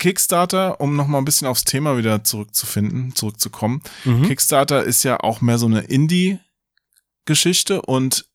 Kickstarter, um noch mal ein bisschen aufs Thema wieder zurückzufinden, zurückzukommen. Mhm. Kickstarter ist ja auch mehr so eine Indie-Geschichte und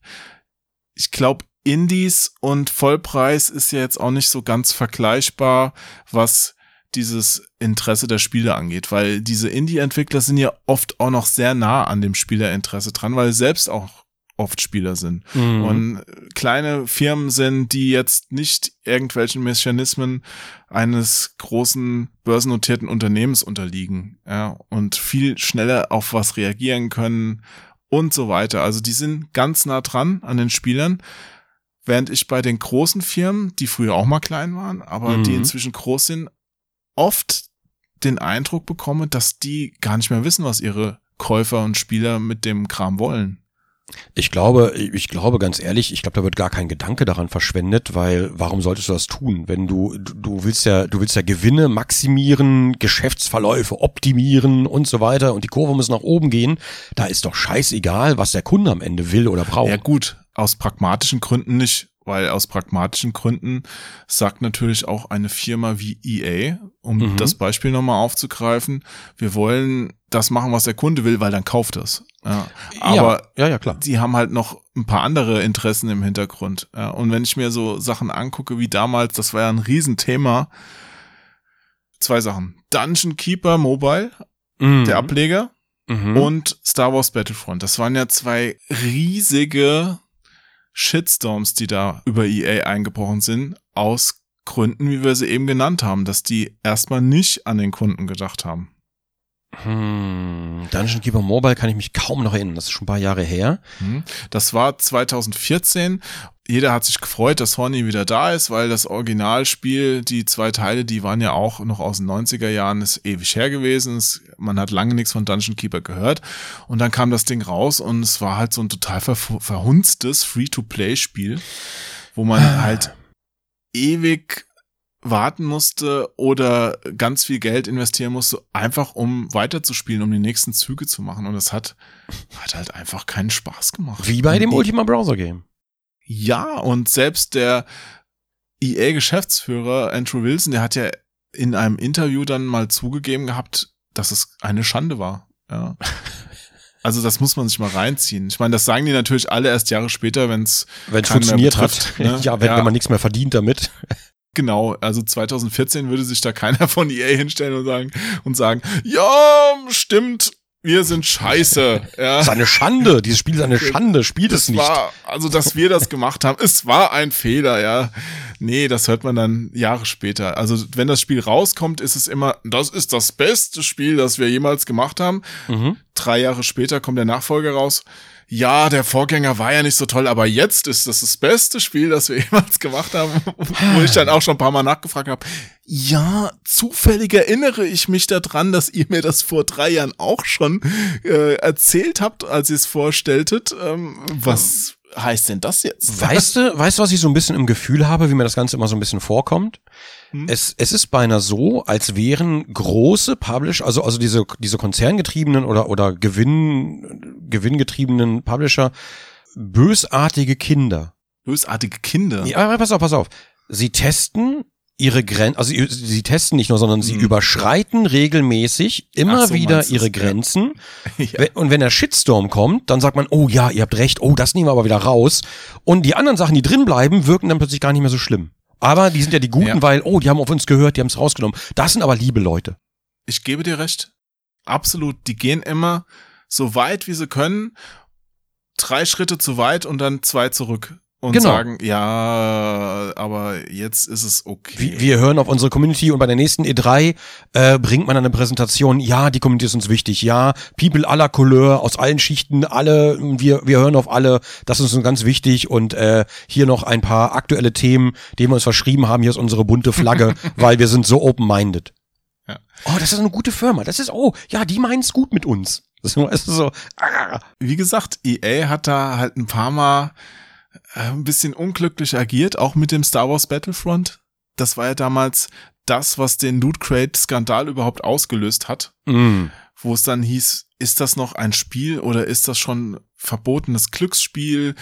ich glaube, Indies und Vollpreis ist ja jetzt auch nicht so ganz vergleichbar, was dieses Interesse der Spieler angeht, weil diese Indie-Entwickler sind ja oft auch noch sehr nah an dem Spielerinteresse dran, weil sie selbst auch oft Spieler sind Mhm. und kleine Firmen sind, die jetzt nicht irgendwelchen Mechanismen eines großen börsennotierten Unternehmens unterliegen, ja, und viel schneller auf was reagieren können und so weiter. Also die sind ganz nah dran an den Spielern, während ich bei den großen Firmen, die früher auch mal klein waren, aber Mhm. die inzwischen groß sind, oft den Eindruck bekomme, dass die gar nicht mehr wissen, was ihre Käufer und Spieler mit dem Kram wollen. Ich glaube, ich glaube ganz ehrlich, ich glaube, da wird gar kein Gedanke daran verschwendet, weil warum solltest du das tun, wenn du du- du willst ja du willst ja Gewinne maximieren, Geschäftsverläufe optimieren und so weiter und die Kurve muss nach oben gehen. Da ist doch scheißegal, was der Kunde am Ende will oder braucht. Ja gut, aus pragmatischen Gründen nicht, weil aus pragmatischen Gründen sagt natürlich auch eine Firma wie EA, um Mhm. das Beispiel nochmal aufzugreifen, wir wollen das machen, was der Kunde will, weil dann kauft es. Ja. Aber ja, ja, ja, klar. die haben halt noch ein paar andere Interessen im Hintergrund. Ja, und wenn ich mir so Sachen angucke wie damals, das war ja ein Riesenthema. Zwei Sachen. Dungeon Keeper Mobile, Mhm. der Ableger, Mhm. und Star Wars Battlefront. Das waren ja zwei riesige Shitstorms, die da über EA eingebrochen sind, aus Gründen, wie wir sie eben genannt haben, dass die erstmal nicht an den Kunden gedacht haben. Hm, Dungeon Keeper Mobile kann ich mich kaum noch erinnern. Das ist schon ein paar Jahre her. Hm. Das war 2014. Jeder hat sich gefreut, dass Horny wieder da ist, weil das Originalspiel, die zwei Teile, die waren ja auch noch aus den 90er Jahren, ist ewig her gewesen. Es, man hat lange nichts von Dungeon Keeper gehört. Und dann kam das Ding raus und es war halt so ein total ver verhunztes Free-to-Play-Spiel, wo man halt ewig warten musste oder ganz viel Geld investieren musste, einfach um weiterzuspielen, um die nächsten Züge zu machen. Und es hat, hat halt einfach keinen Spaß gemacht. Wie bei dem Ultima Browser Game. Ja, und selbst der EA-Geschäftsführer Andrew Wilson, der hat ja in einem Interview dann mal zugegeben gehabt, dass es eine Schande war. Ja. Also das muss man sich mal reinziehen. Ich meine, das sagen die natürlich alle erst Jahre später, wenn es funktioniert hat. betrifft, ne? Ja, wenn, Ja. wenn man nichts mehr verdient damit. genau. Also 2014 würde sich da keiner von EA hinstellen und sagen und sagen, ja, stimmt, wir sind scheiße. Ja. Das ist eine Schande. Dieses Spiel ist eine Schande. Spielt es nicht. war, also dass wir das gemacht haben, es war ein Fehler, ja. Nee, das hört man dann Jahre später. Also wenn das Spiel rauskommt, ist es immer, das ist das beste Spiel, das wir jemals gemacht haben. Mhm. Drei Jahre später kommt der Nachfolger raus. Ja, der Vorgänger war ja nicht so toll, aber jetzt ist das das beste Spiel, das wir jemals gemacht haben, wo ich dann auch schon ein paar Mal nachgefragt habe. Ja, zufällig erinnere ich mich daran, dass ihr mir das vor drei Jahren auch schon äh, erzählt habt, als ihr es vorstelltet. Ähm, was heißt denn das jetzt? Weißt du, weißt du, was ich so ein bisschen im Gefühl habe, wie mir das Ganze immer so ein bisschen vorkommt? Hm? Es, es ist beinahe so, als wären große Publisher, also, also diese, diese konzerngetriebenen oder, oder Gewinn, gewinngetriebenen Publisher, bösartige Kinder. Bösartige Kinder. Ja, aber pass auf, pass auf. Sie testen ihre Grenzen, also sie- testen nicht nur, sondern sie Hm. überschreiten regelmäßig immer so, wieder ihre. Grenzen. Ja. Und wenn der Shitstorm kommt, dann sagt man, oh ja, ihr habt recht, oh, das nehmen wir aber wieder raus. Und die anderen Sachen, die drin bleiben, wirken dann plötzlich gar nicht mehr so schlimm. Aber die sind ja die Guten, Ja. weil, oh, die haben auf uns gehört, die haben es rausgenommen. Das sind aber liebe Leute. Ich gebe dir recht. Absolut. Die gehen immer so weit, wie sie können. Drei Schritte zu weit und dann zwei zurück. Und Genau. sagen, ja, aber jetzt ist es okay. Wir, wir hören auf unsere Community und bei der nächsten E3 äh, bringt man eine Präsentation, ja, die Community ist uns wichtig, ja, People aller Couleur, aus allen Schichten, alle, wir, wir hören auf alle, das ist uns ganz wichtig und äh, hier noch ein paar aktuelle Themen, die wir uns verschrieben haben, hier ist unsere bunte Flagge, weil wir sind so open-minded. Ja. Oh, das ist eine gute Firma, das ist, oh, ja, die meinen's gut mit uns. Das ist so, ah. Wie gesagt, EA hat da halt ein paar Mal ein bisschen unglücklich agiert, auch mit dem Star Wars Battlefront. Das war ja damals das, was den Loot Crate Skandal überhaupt ausgelöst hat, Mm. wo es dann hieß, ist das noch ein Spiel oder ist das schon verbotenes Glücksspiel?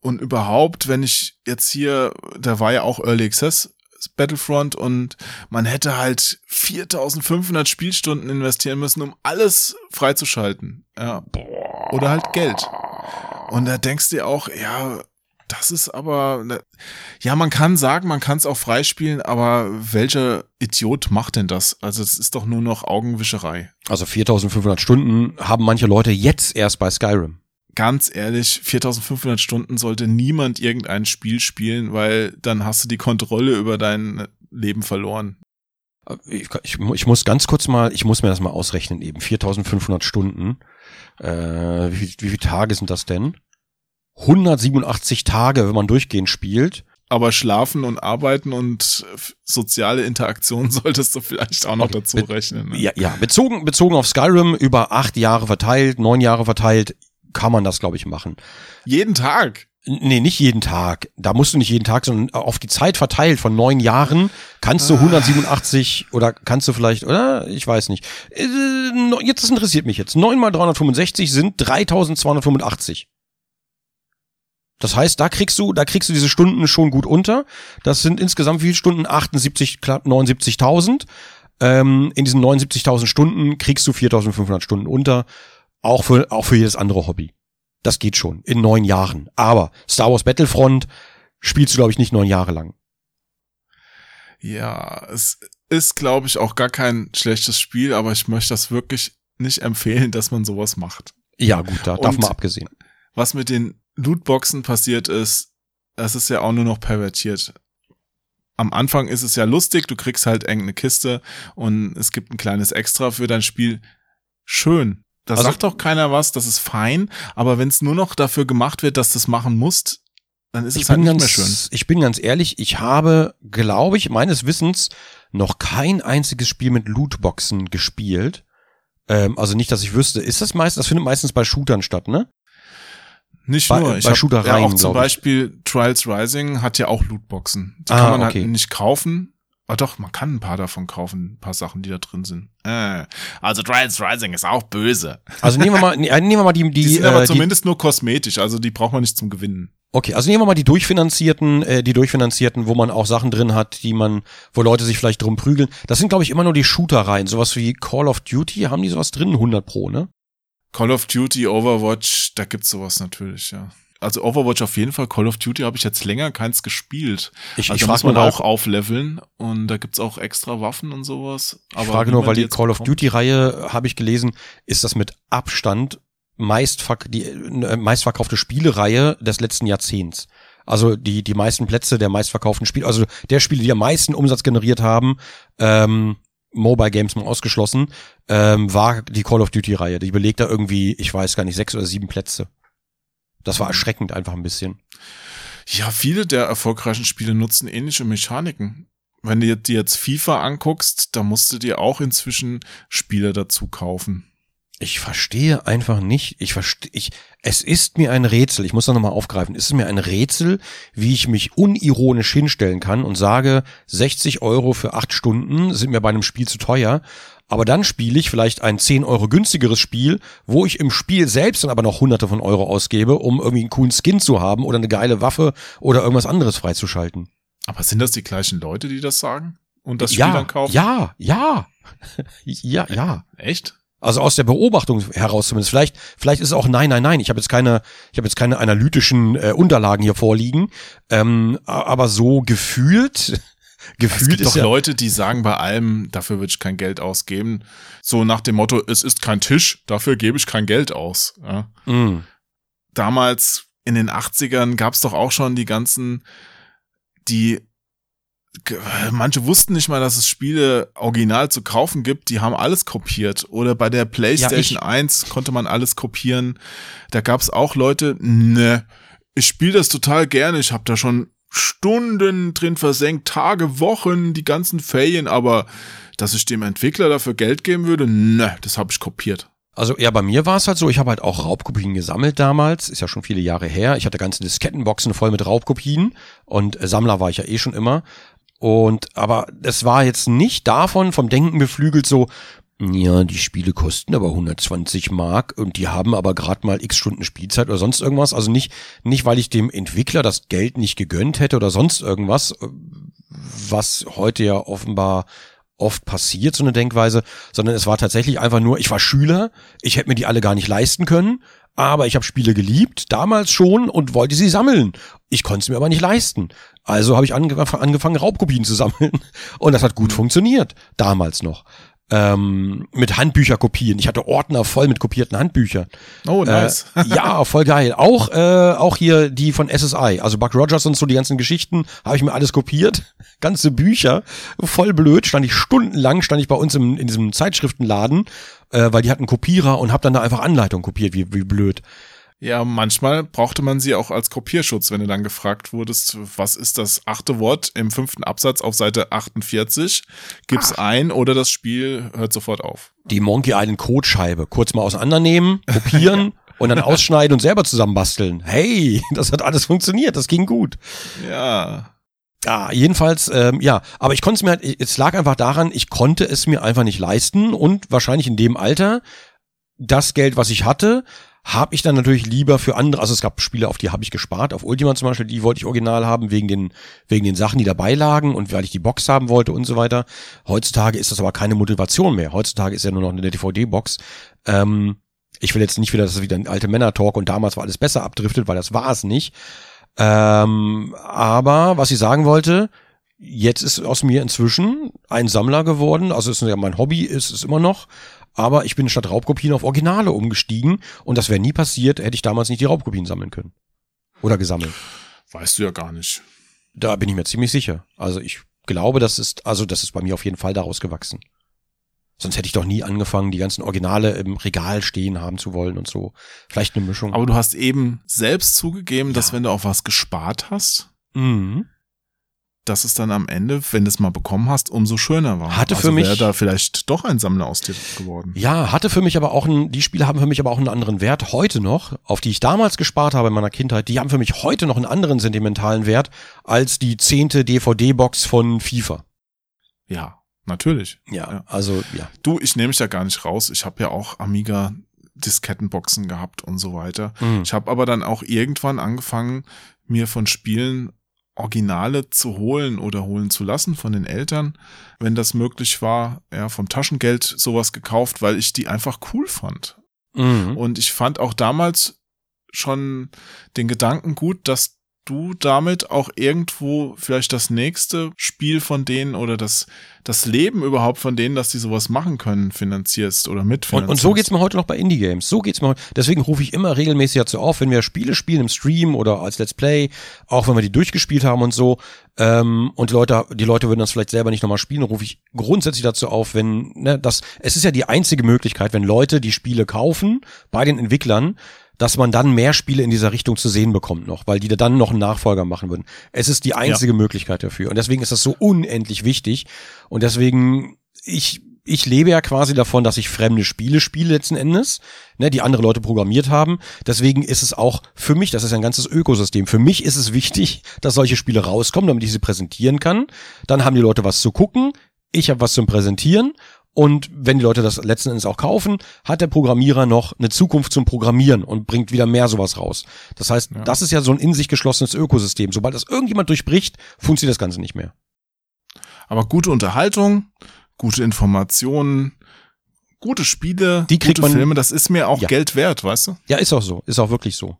Und überhaupt, wenn ich jetzt hier, da war ja auch Early Access Battlefront und man hätte halt 4500 Spielstunden investieren müssen, um alles freizuschalten. Ja. Oder halt Geld. Und da denkst du dir auch, ja, das ist aber, ne, ja, man kann sagen, man kann es auch freispielen, aber welcher Idiot macht denn das? Also es ist doch nur noch Augenwischerei. Also 4500 Stunden haben manche Leute jetzt erst bei Skyrim. Ganz ehrlich, 4500 Stunden sollte niemand irgendein Spiel spielen, weil dann hast du die Kontrolle über dein Leben verloren. Ich, ich, ich muss ganz kurz mal, ich muss mir das mal ausrechnen eben. 4500 Stunden. Äh, wie, wie viele Tage sind das denn? 187 Tage, wenn man durchgehend spielt. Aber schlafen und arbeiten und soziale Interaktion solltest du vielleicht auch noch Okay, dazu rechnen. Ne? Ja, ja, bezogen, bezogen auf Skyrim über acht Jahre verteilt, neun Jahre verteilt, kann man das, glaube ich, machen. Jeden Tag. Nee, nicht jeden Tag. Da musst du nicht jeden Tag, sondern auf die Zeit verteilt von neun Jahren kannst du 187 oder kannst du vielleicht, oder? Ich weiß nicht. Äh, Jetzt, das interessiert mich jetzt. Neun mal 365 sind 3285. Das heißt, da kriegst du, da kriegst du diese Stunden schon gut unter. Das sind insgesamt wie viele Stunden? 78, knapp 79.000. Ähm, in diesen 79.000 Stunden kriegst du 4.500 Stunden unter. Auch für, auch für jedes andere Hobby. Das geht schon. In neun Jahren. Aber Star Wars Battlefront spielst du, glaube ich, nicht neun Jahre lang. Ja, es ist, glaube ich, auch gar kein schlechtes Spiel, aber ich möchte das wirklich nicht empfehlen, dass man sowas macht. Ja, gut, da darf mal abgesehen. Was mit den Lootboxen passiert ist, das ist ja auch nur noch pervertiert. Am Anfang ist es ja lustig, du kriegst halt irgendeine Kiste und es gibt ein kleines Extra für dein Spiel. Schön. Da Also- sagt doch keiner was, das ist fein, aber wenn es nur noch dafür gemacht wird, dass du das machen musst, dann ist es halt nicht ganz, mehr schön. ich bin ganz ehrlich, ich habe, glaube ich, meines Wissens noch kein einziges Spiel mit Lootboxen gespielt. Ähm, also nicht, dass ich wüsste. Ist das meistens, das findet meistens bei Shootern statt, ne? Nicht Bei- nur. bei Ich hab Shootereien, ja auch zum. Beispiel Trials Rising hat ja auch Lootboxen. Die Ah, kann man okay. halt nicht kaufen. Ah doch, man kann ein paar davon kaufen, ein paar Sachen, die da drin sind. Äh, also Trials Rising ist auch böse. Also nehmen wir mal, ne, nehmen wir mal die, die, Die, sind aber äh, die zumindest nur kosmetisch, also die braucht man nicht zum Gewinnen. Okay, also nehmen wir mal die durchfinanzierten, äh, die durchfinanzierten, wo man auch Sachen drin hat, die man, wo Leute sich vielleicht drum prügeln. Das sind, glaube ich, immer nur die Shootereien. Sowas wie Call of Duty, haben die sowas drin? 100 pro, ne? Call of Duty, Overwatch, da gibt's sowas natürlich, ja. Also Overwatch auf jeden Fall, Call of Duty habe ich jetzt länger keins gespielt. Ich, Also ich muss frage man auch aufleveln und da gibt's auch extra Waffen und sowas. ich Aber frage wie nur, weil die Call of Duty-Reihe, habe ich gelesen, ist das mit Abstand meistverk die äh, meistverkaufte Spielereihe des letzten Jahrzehnts. Also die, die meisten Plätze der meistverkauften Spiele, also der Spiele, die am meisten Umsatz generiert haben, ähm, Mobile Games mal ausgeschlossen, ähm, war die Call of Duty-Reihe. Die belegt da irgendwie, ich weiß gar nicht, sechs oder sieben Plätze. Das war erschreckend einfach ein bisschen. Ja, viele der erfolgreichen Spiele nutzen ähnliche Mechaniken. Wenn du dir jetzt FIFA anguckst, da musst du dir auch inzwischen Spiele dazu kaufen. Ich verstehe einfach nicht, ich verstehe, ich, es ist mir ein Rätsel, ich muss das nochmal aufgreifen, es ist mir ein Rätsel, wie ich mich unironisch hinstellen kann und sage, 60 Euro für acht Stunden sind mir bei einem Spiel zu teuer, aber dann spiele ich vielleicht ein 10 Euro günstigeres Spiel, wo ich im Spiel selbst dann aber noch hunderte von Euro ausgebe, um irgendwie einen coolen Skin zu haben oder eine geile Waffe oder irgendwas anderes freizuschalten. Aber sind das die gleichen Leute, die das sagen? Und das Spiel ja, dann kaufen? ja, ja, ja, ja. Echt? Also aus der Beobachtung heraus zumindest. Vielleicht, vielleicht ist es auch nein, nein, nein. Ich habe jetzt keine, ich habe jetzt keine analytischen äh, Unterlagen hier vorliegen. Ähm, aber so gefühlt, Es gefühlt gibt ist doch ja, Leute, die sagen bei allem, dafür würde ich kein Geld ausgeben. So nach dem Motto, es ist kein Tisch, dafür gebe ich kein Geld aus. Ja. Mm, Damals in den 80ern gab's doch auch schon die ganzen, die manche wussten nicht mal, dass es Spiele original zu kaufen gibt, die haben alles kopiert. Oder bei der PlayStation 1 konnte man alles kopieren. Da gab's auch Leute, ne, ich spiele das total gerne, ich habe da schon Stunden drin versenkt, Tage, Wochen, die ganzen Ferien, aber dass ich dem Entwickler dafür Geld geben würde, ne, das habe ich kopiert. Also ja, bei mir war es halt so, ich habe halt auch Raubkopien gesammelt damals, ist ja schon viele Jahre her. Ich hatte ganze Diskettenboxen voll mit Raubkopien und äh, Sammler war ich ja eh schon immer. Und aber es war jetzt nicht davon vom Denken beflügelt so, ja, die Spiele kosten aber 120 Mark und die haben aber gerade mal x Stunden Spielzeit oder sonst irgendwas. Also nicht, nicht, weil ich dem Entwickler das Geld nicht gegönnt hätte oder sonst irgendwas, äh, was heute ja offenbar oft passiert, so eine Denkweise, sondern es war tatsächlich einfach nur, ich war Schüler, ich hätte mir die alle gar nicht leisten können, aber ich habe Spiele geliebt, damals schon und wollte sie sammeln. Ich konnte es mir aber nicht leisten. Also habe ich ange angefangen, Raubkopien zu sammeln. Und das hat gut funktioniert, damals noch. Ähm, mit Handbücher kopieren. Ich hatte Ordner voll mit kopierten Handbüchern. Oh, nice. Äh, ja, voll geil. Auch, äh, auch hier die von SSI, also Buck Rogers und so, die ganzen Geschichten, habe ich mir alles kopiert. Ganze Bücher. Voll blöd. Stand ich stundenlang, stand ich bei uns im, in diesem Zeitschriftenladen, äh, weil die hatten Kopierer und habe dann da einfach Anleitung kopiert, wie, wie blöd. Ja, manchmal brauchte man sie auch als Kopierschutz, wenn du dann gefragt wurdest, was ist das achte Wort im fünften Absatz auf Seite 48? Gib's ein oder das Spiel hört sofort auf. Die Monkey Island Codescheibe kurz mal auseinandernehmen, kopieren und dann ausschneiden und selber zusammenbasteln. Hey, das hat alles funktioniert, das ging gut. Ja. Ja, jedenfalls, ähm, ja, aber ich konnte es mir halt, es lag einfach daran, ich konnte es mir einfach nicht leisten und wahrscheinlich in dem Alter das Geld, was ich hatte, habe ich dann natürlich lieber für andere, also es gab Spiele, auf die habe ich gespart, auf Ultima zum Beispiel, die wollte ich original haben, wegen den, wegen den Sachen, die dabei lagen und weil ich die Box haben wollte und so weiter. Heutzutage ist das aber keine Motivation mehr. Heutzutage ist ja nur noch eine DVD-Box. Ähm, ich will jetzt nicht wieder, dass es wieder ein alte Männer-Talk und damals war alles besser abdriftet, weil das war es nicht. Ähm, aber was ich sagen wollte, jetzt ist aus mir inzwischen ein Sammler geworden. Also ist ja mein Hobby, ist es immer noch. Aber ich bin statt Raubkopien auf Originale umgestiegen und das wäre nie passiert, hätte ich damals nicht die Raubkopien sammeln können. Oder gesammelt. Weißt du ja gar nicht. Da bin ich mir ziemlich sicher. Also ich glaube, das ist, also das ist bei mir auf jeden Fall daraus gewachsen. Sonst hätte ich doch nie angefangen, die ganzen Originale im Regal stehen haben zu wollen und so. Vielleicht eine Mischung. Aber du hast eben selbst zugegeben, dass wenn du auf was gespart hast, mhm. Dass es dann am Ende, wenn du es mal bekommen hast, umso schöner war. Hatte für also mich- wäre da vielleicht doch ein Sammler aus dir geworden. Ja, hatte für mich aber auch einen, die Spiele haben für mich aber auch einen anderen Wert heute noch, auf die ich damals gespart habe in meiner Kindheit, die haben für mich heute noch einen anderen sentimentalen Wert als die zehnte DVD-Box von FIFA. Ja, natürlich. Ja, Ja. also, ja. Du, ich nehme mich da gar nicht raus. Ich habe ja auch Amiga Diskettenboxen gehabt und so weiter. Mhm. Ich habe aber dann auch irgendwann angefangen, mir von Spielen Originale zu holen oder holen zu lassen von den Eltern, wenn das möglich war, ja, vom Taschengeld sowas gekauft, weil ich die einfach cool fand. Mhm. Und ich fand auch damals schon den Gedanken gut, dass du damit auch irgendwo vielleicht das nächste Spiel von denen oder das, das Leben überhaupt von denen, dass die sowas machen können, finanzierst oder Und, mitfinanzierst. und so geht's mir heute noch bei Indie-Games. So geht's mir heute. Deswegen rufe ich immer regelmäßig dazu auf, wenn wir Spiele spielen im Stream oder als Let's Play, auch wenn wir die durchgespielt haben und so, ähm, und die Leute, die Leute würden das vielleicht selber nicht nochmal spielen, rufe ich grundsätzlich dazu auf, wenn, ne, das, es ist ja die einzige Möglichkeit, wenn Leute die Spiele kaufen bei den Entwicklern, dass man dann mehr Spiele in dieser Richtung zu sehen bekommt noch, weil die da dann noch einen Nachfolger machen würden. Es ist die einzige Möglichkeit dafür. Und deswegen ist das so unendlich wichtig. Und deswegen, ich, ich lebe ja quasi davon, dass ich fremde Spiele spiele letzten Endes, ne, die andere Leute programmiert haben. Deswegen ist es auch für mich, das ist ein ganzes Ökosystem. Für mich ist es wichtig, dass solche Spiele rauskommen, damit ich sie präsentieren kann. Dann haben die Leute was zu gucken. Ich habe was zum Präsentieren. Und wenn die Leute das letzten Endes auch kaufen, hat der Programmierer noch eine Zukunft zum Programmieren und bringt wieder mehr sowas raus. Das heißt, das ist ja so ein in sich geschlossenes Ökosystem. Sobald das irgendjemand durchbricht, funktioniert das Ganze nicht mehr. Aber gute Unterhaltung, gute Informationen, gute Spiele, Die kriegt gute man- Filme, das ist mir auch Ja. Geld wert, weißt du? Ja, ist auch so. Ist auch wirklich so.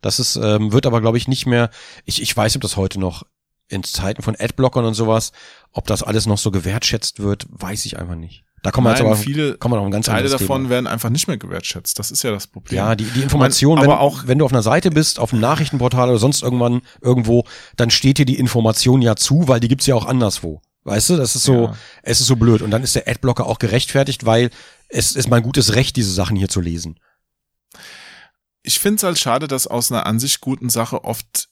Das ist, ähm, wird aber, glaube ich, nicht mehr, ich, ich weiß ob das heute noch in Zeiten von Adblockern und sowas, ob das alles noch so gewertschätzt wird, weiß ich einfach nicht. Da kommen wir jetzt Nein, aber viele kommen wir noch ein ganz Teile davon Thema. werden einfach nicht mehr gewertschätzt. Das ist ja das Problem. Ja, die, die Information, aber wenn, auch- wenn du auf einer Seite bist, auf einem Nachrichtenportal oder sonst irgendwann irgendwo, dann steht dir die Information ja zu, weil die gibt's ja auch anderswo. Weißt du, das ist so, Ja. es ist so blöd. Und dann ist der Adblocker auch gerechtfertigt, weil es ist mein gutes Recht, diese Sachen hier zu lesen. ich finde es halt schade, dass aus einer an sich guten Sache oft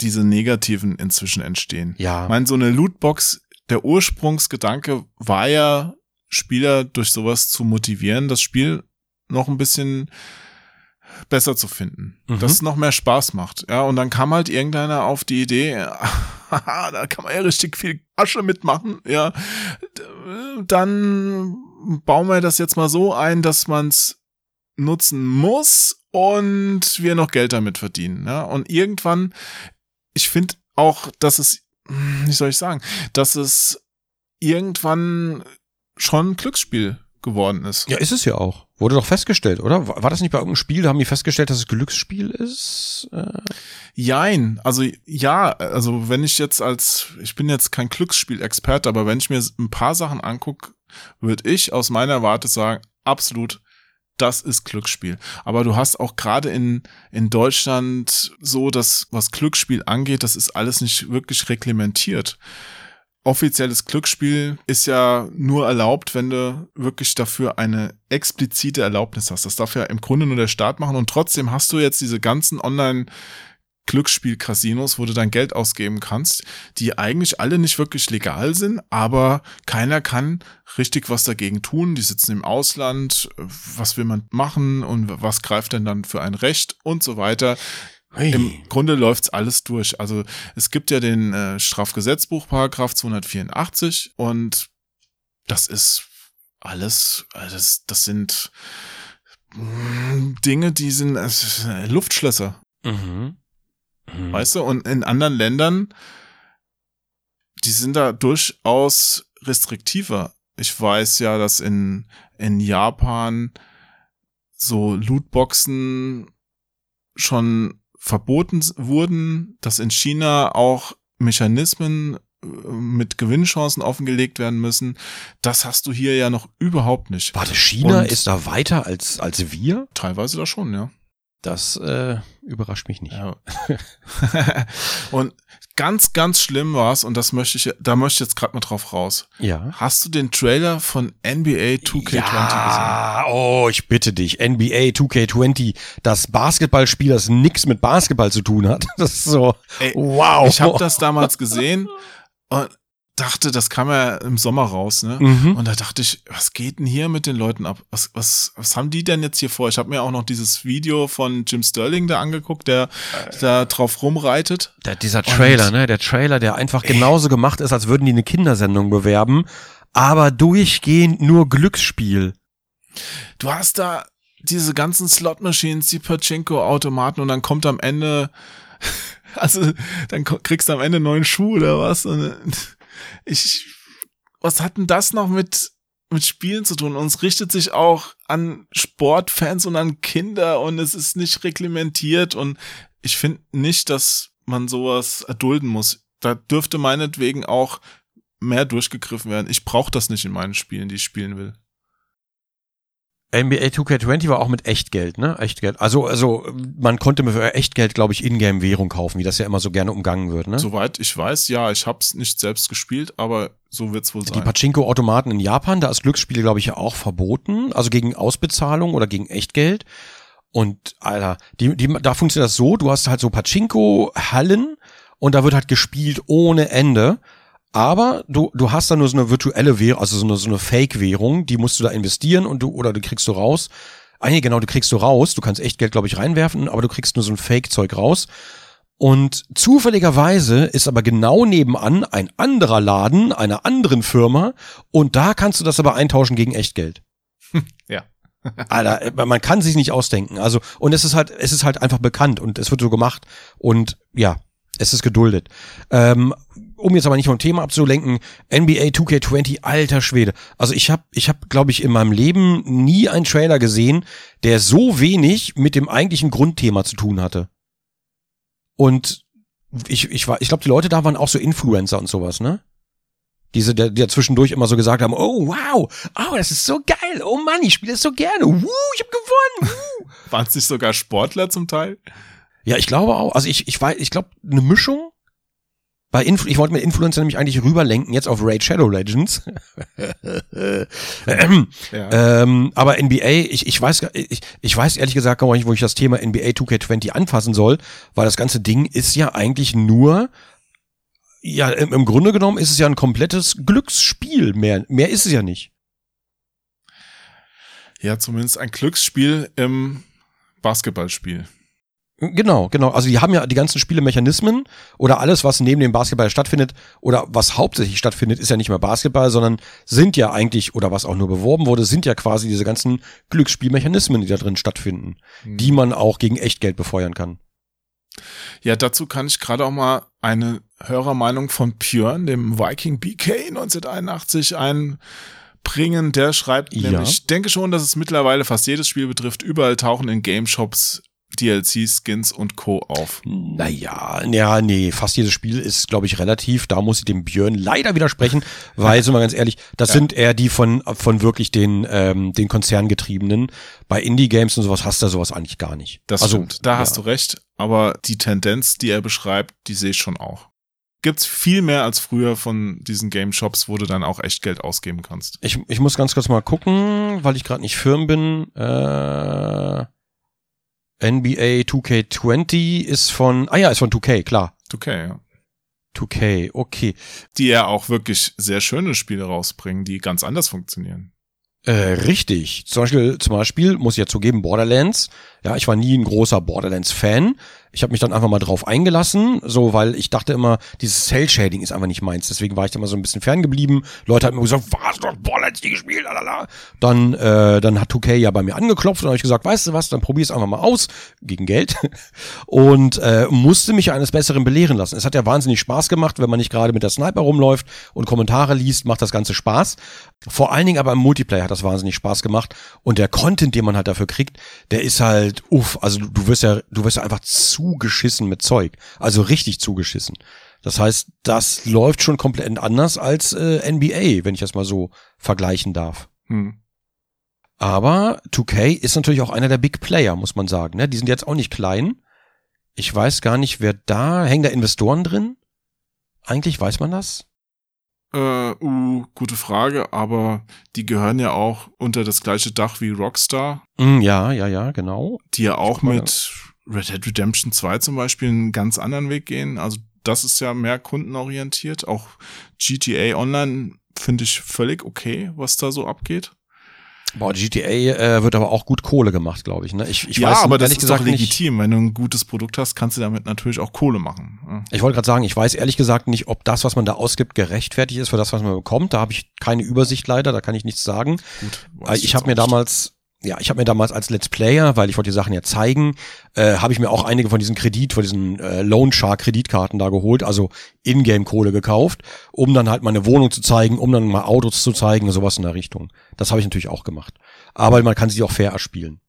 diese negativen inzwischen entstehen. Ja. Ich meine, so eine Lootbox, der Ursprungsgedanke war ja, Spieler durch sowas zu motivieren, das Spiel noch ein bisschen besser zu finden, Mhm. dass es noch mehr Spaß macht. Ja, und dann kam halt irgendeiner auf die Idee, da kann man ja richtig viel Asche mitmachen, ja. Dann bauen wir das jetzt mal so ein, dass man es nutzen muss und wir noch Geld damit verdienen. Ja? Und irgendwann, ich finde auch, dass es, wie soll ich sagen, dass es irgendwann schon ein Glücksspiel geworden ist. Ja, ist es ja auch. Wurde doch festgestellt, oder? War war das nicht bei irgendeinem Spiel, da haben die festgestellt, dass es Glücksspiel ist? Äh, Jein, also ja, also wenn ich jetzt als, ich bin jetzt kein Glücksspielexperte, aber wenn ich mir ein paar Sachen angucke, würde ich aus meiner Warte sagen, absolut, das ist Glücksspiel. Aber du hast auch gerade in, in Deutschland so, dass was Glücksspiel angeht, das ist alles nicht wirklich reglementiert. Offizielles Glücksspiel ist ja nur erlaubt, wenn du wirklich dafür eine explizite Erlaubnis hast. Das darf ja im Grunde nur der Staat machen und trotzdem hast du jetzt diese ganzen Online- Glücksspiel-Casinos, wo du dein Geld ausgeben kannst, die eigentlich alle nicht wirklich legal sind, aber keiner kann richtig was dagegen tun. Die sitzen im Ausland, was will man machen und was greift denn dann für ein Recht und so weiter. Im Grunde läuft's alles durch. Also es gibt ja den äh, Strafgesetzbuch, Paragraph 284 und das ist alles, äh, das, das sind mm, Dinge, die sind äh, Luftschlösser. mhm. Mhm. Weißt du, und in anderen Ländern, die sind da durchaus restriktiver. Ich weiß ja, dass in, in Japan so Lootboxen schon verboten wurden, dass in China auch Mechanismen äh, mit Gewinnchancen offengelegt werden müssen. Das hast du hier ja noch überhaupt nicht. Warte, China Und- ist da weiter als, als wir? Teilweise da schon, ja. Das äh, überrascht mich nicht. Ja. und ganz, ganz schlimm war's und das möchte ich, da möchte ich jetzt gerade mal drauf raus. Ja. Hast du den Trailer von NBA 2K20 gesehen? Ja, oh, ich bitte dich. NBA 2K20, das Basketballspiel, das nix mit Basketball zu tun hat. Das ist so, Ey, wow. Ich habe das damals gesehen und dachte, das kam ja im Sommer raus, ne? Mhm. Und da dachte ich, was geht denn hier mit den Leuten ab? Was, was, was haben die denn jetzt hier vor? Ich habe mir auch noch dieses Video von Jim Sterling da angeguckt, der da drauf rumreitet. Der, dieser Trailer, Und- ne? Der Trailer, der einfach genauso gemacht ist, als würden die eine Kindersendung bewerben, aber durchgehend nur Glücksspiel. Du hast da diese ganzen Slot-Machines, die Pachinko-Automaten und dann kommt am Ende, also dann kriegst du am Ende einen neuen Schuh oder was. Und äh, ich, was hat denn das noch mit mit Spielen zu tun? Und es richtet sich auch an Sportfans und an Kinder und es ist nicht reglementiert und ich finde nicht, dass man sowas erdulden muss. Da dürfte meinetwegen auch mehr durchgegriffen werden. Ich brauche das nicht in meinen Spielen, die ich spielen will. NBA 2K20 war auch mit Echtgeld, ne? Echtgeld. Also, also man konnte für Echtgeld, glaube ich, Ingame-Währung kaufen, wie das ja immer so gerne umgangen wird, ne? Soweit ich weiß, ja, ich hab's nicht selbst gespielt, aber so wird's wohl Die sein. Pachinko-Automaten in Japan, da ist Glücksspiel, glaube ich, ja auch verboten, also gegen Ausbezahlung oder gegen Echtgeld. Und Alter, die, die, da funktioniert das so, du hast halt so Pachinko-Hallen und da wird halt gespielt ohne Ende. Aber du, du hast da nur so eine virtuelle Währung, also so eine, so eine Fake-Währung, die musst du da investieren und du, oder du kriegst du raus. Ah nee, genau, du kriegst du raus, du kannst Echtgeld, glaube ich, reinwerfen, aber du kriegst nur so ein Fake-Zeug raus. Und zufälligerweise ist aber genau nebenan ein anderer Laden einer anderen Firma und da kannst du das aber eintauschen gegen Echtgeld. Ja. Alter, man kann sich nicht ausdenken. Also, und es ist halt, es ist halt einfach bekannt und es wird so gemacht und ja, es ist geduldet. Ähm, um jetzt aber nicht vom Thema abzulenken, NBA 2K20, alter Schwede. Also ich habe, ich habe, glaube ich, in meinem Leben nie einen Trailer gesehen, der so wenig mit dem eigentlichen Grundthema zu tun hatte. Und ich, ich war, ich glaube, die Leute da waren auch so Influencer und sowas, ne? Diese, der, die ja zwischendurch immer so gesagt haben, oh wow, oh, das ist so geil, oh Mann, ich spiele das so gerne, Woo, ich hab gewonnen. Waren es nicht sogar Sportler zum Teil? Ja, ich glaube auch. Also ich, ich weiß, ich glaube, eine Mischung. Bei Influ ich wollte mit Influencer nämlich eigentlich rüberlenken, jetzt auf Raid Shadow Legends. Ja. ähm, aber NBA, ich, ich weiß, ich, ich weiß ehrlich gesagt gar nicht, wo ich das Thema NBA 2K20 anfassen soll, weil das ganze Ding ist ja eigentlich nur, ja, im, im Grunde genommen ist es ja ein komplettes Glücksspiel. Mehr, mehr ist es ja nicht. Ja, zumindest ein Glücksspiel im Basketballspiel. Genau, genau. Also die haben ja die ganzen Spielemechanismen oder alles, was neben dem Basketball stattfindet oder was hauptsächlich stattfindet, ist ja nicht mehr Basketball, sondern sind ja eigentlich, oder was auch nur beworben wurde, sind ja quasi diese ganzen Glücksspielmechanismen, die da drin stattfinden, die man auch gegen Echtgeld befeuern kann. Ja, dazu kann ich gerade auch mal eine Hörermeinung von Björn, dem Viking BK 1981, einbringen. Der schreibt Ja. nämlich, ich denke schon, dass es mittlerweile fast jedes Spiel betrifft. Überall tauchen in Game Shops DLC, Skins und Co. auf. Naja, ja, nee, fast jedes Spiel ist, glaube ich, relativ. Da muss ich dem Björn leider widersprechen, weil, sind wir ganz ehrlich, das Ja. sind eher die von, von wirklich den, ähm, den Konzerngetriebenen. Bei Indie-Games und sowas hast du sowas eigentlich gar nicht. Das also, stimmt, da ja. hast du recht. Aber die Tendenz, die er beschreibt, die sehe ich schon auch. Gibt's viel mehr als früher von diesen Game Shops, wo du dann auch echt Geld ausgeben kannst. Ich, ich muss ganz kurz mal gucken, weil ich gerade nicht firm bin. Äh, NBA 2K20 ist von, ah ja, ist von 2K, klar. Okay, ja. 2K, okay. Die ja auch wirklich sehr schöne Spiele rausbringen, die ganz anders funktionieren. Äh, richtig. Zum Beispiel, zum Beispiel, muss ich ja zugeben, Borderlands. Ja, ich war nie ein großer Borderlands-Fan. Ich habe mich dann einfach mal drauf eingelassen, so, weil ich dachte immer, dieses Cell-Shading ist einfach nicht meins. Deswegen war ich da mal so ein bisschen ferngeblieben. Leute haben mir gesagt, was, hast Borderlands nie gespielt, lalala. Dann, äh, dann hat 2K ja bei mir angeklopft und habe ich gesagt, weißt du was, dann probier es einfach mal aus, gegen Geld. Und äh, musste mich eines Besseren belehren lassen. Es hat ja wahnsinnig Spaß gemacht, wenn man nicht gerade mit der Sniper rumläuft und Kommentare liest, macht das Ganze Spaß. Vor allen Dingen aber im Multiplayer hat das wahnsinnig Spaß gemacht. Und der Content, den man halt dafür kriegt, der ist halt, uff, also du, du wirst ja, du wirst ja einfach zugeschissen mit Zeug. Also richtig zugeschissen. Das heißt, das läuft schon komplett anders als äh, NBA, wenn ich das mal so vergleichen darf. Hm. Aber 2K ist natürlich auch einer der Big Player, muss man sagen. Ne? Die sind jetzt auch nicht klein. Ich weiß gar nicht, wer da, hängen da Investoren drin? Eigentlich weiß man das? Äh, uh, gute Frage, aber die gehören ja auch unter das gleiche Dach wie Rockstar, Mm, ja, ja, ja, genau. die ja auch mit Red Dead Redemption 2 zum Beispiel einen ganz anderen Weg gehen. Also das ist ja mehr kundenorientiert. Auch GTA Online finde ich völlig okay, was da so abgeht. Boah, GTA äh, wird aber auch gut Kohle gemacht, glaube ich. Ne? Ich, ich ja, weiß aber das ist doch gesagt nicht. legitim. Wenn du ein gutes Produkt hast, kannst du damit natürlich auch Kohle machen. Ja. Ich wollte gerade sagen, ich weiß ehrlich gesagt nicht, ob das, was man da ausgibt, gerechtfertigt ist für das, was man bekommt. Da habe ich keine Übersicht leider, da kann ich nichts sagen. Gut, Äh, ich habe mir nicht. damals, ja, ich habe mir damals als Let's Player, weil ich wollte die Sachen ja zeigen, äh, habe ich mir auch einige von diesen Kredit, von diesen äh, Loan Shark Kreditkarten da geholt, also Ingame Kohle gekauft, um dann halt meine Wohnung zu zeigen, um dann mal Autos zu zeigen, sowas in der Richtung. Das habe ich natürlich auch gemacht. Aber man kann sie auch fair erspielen.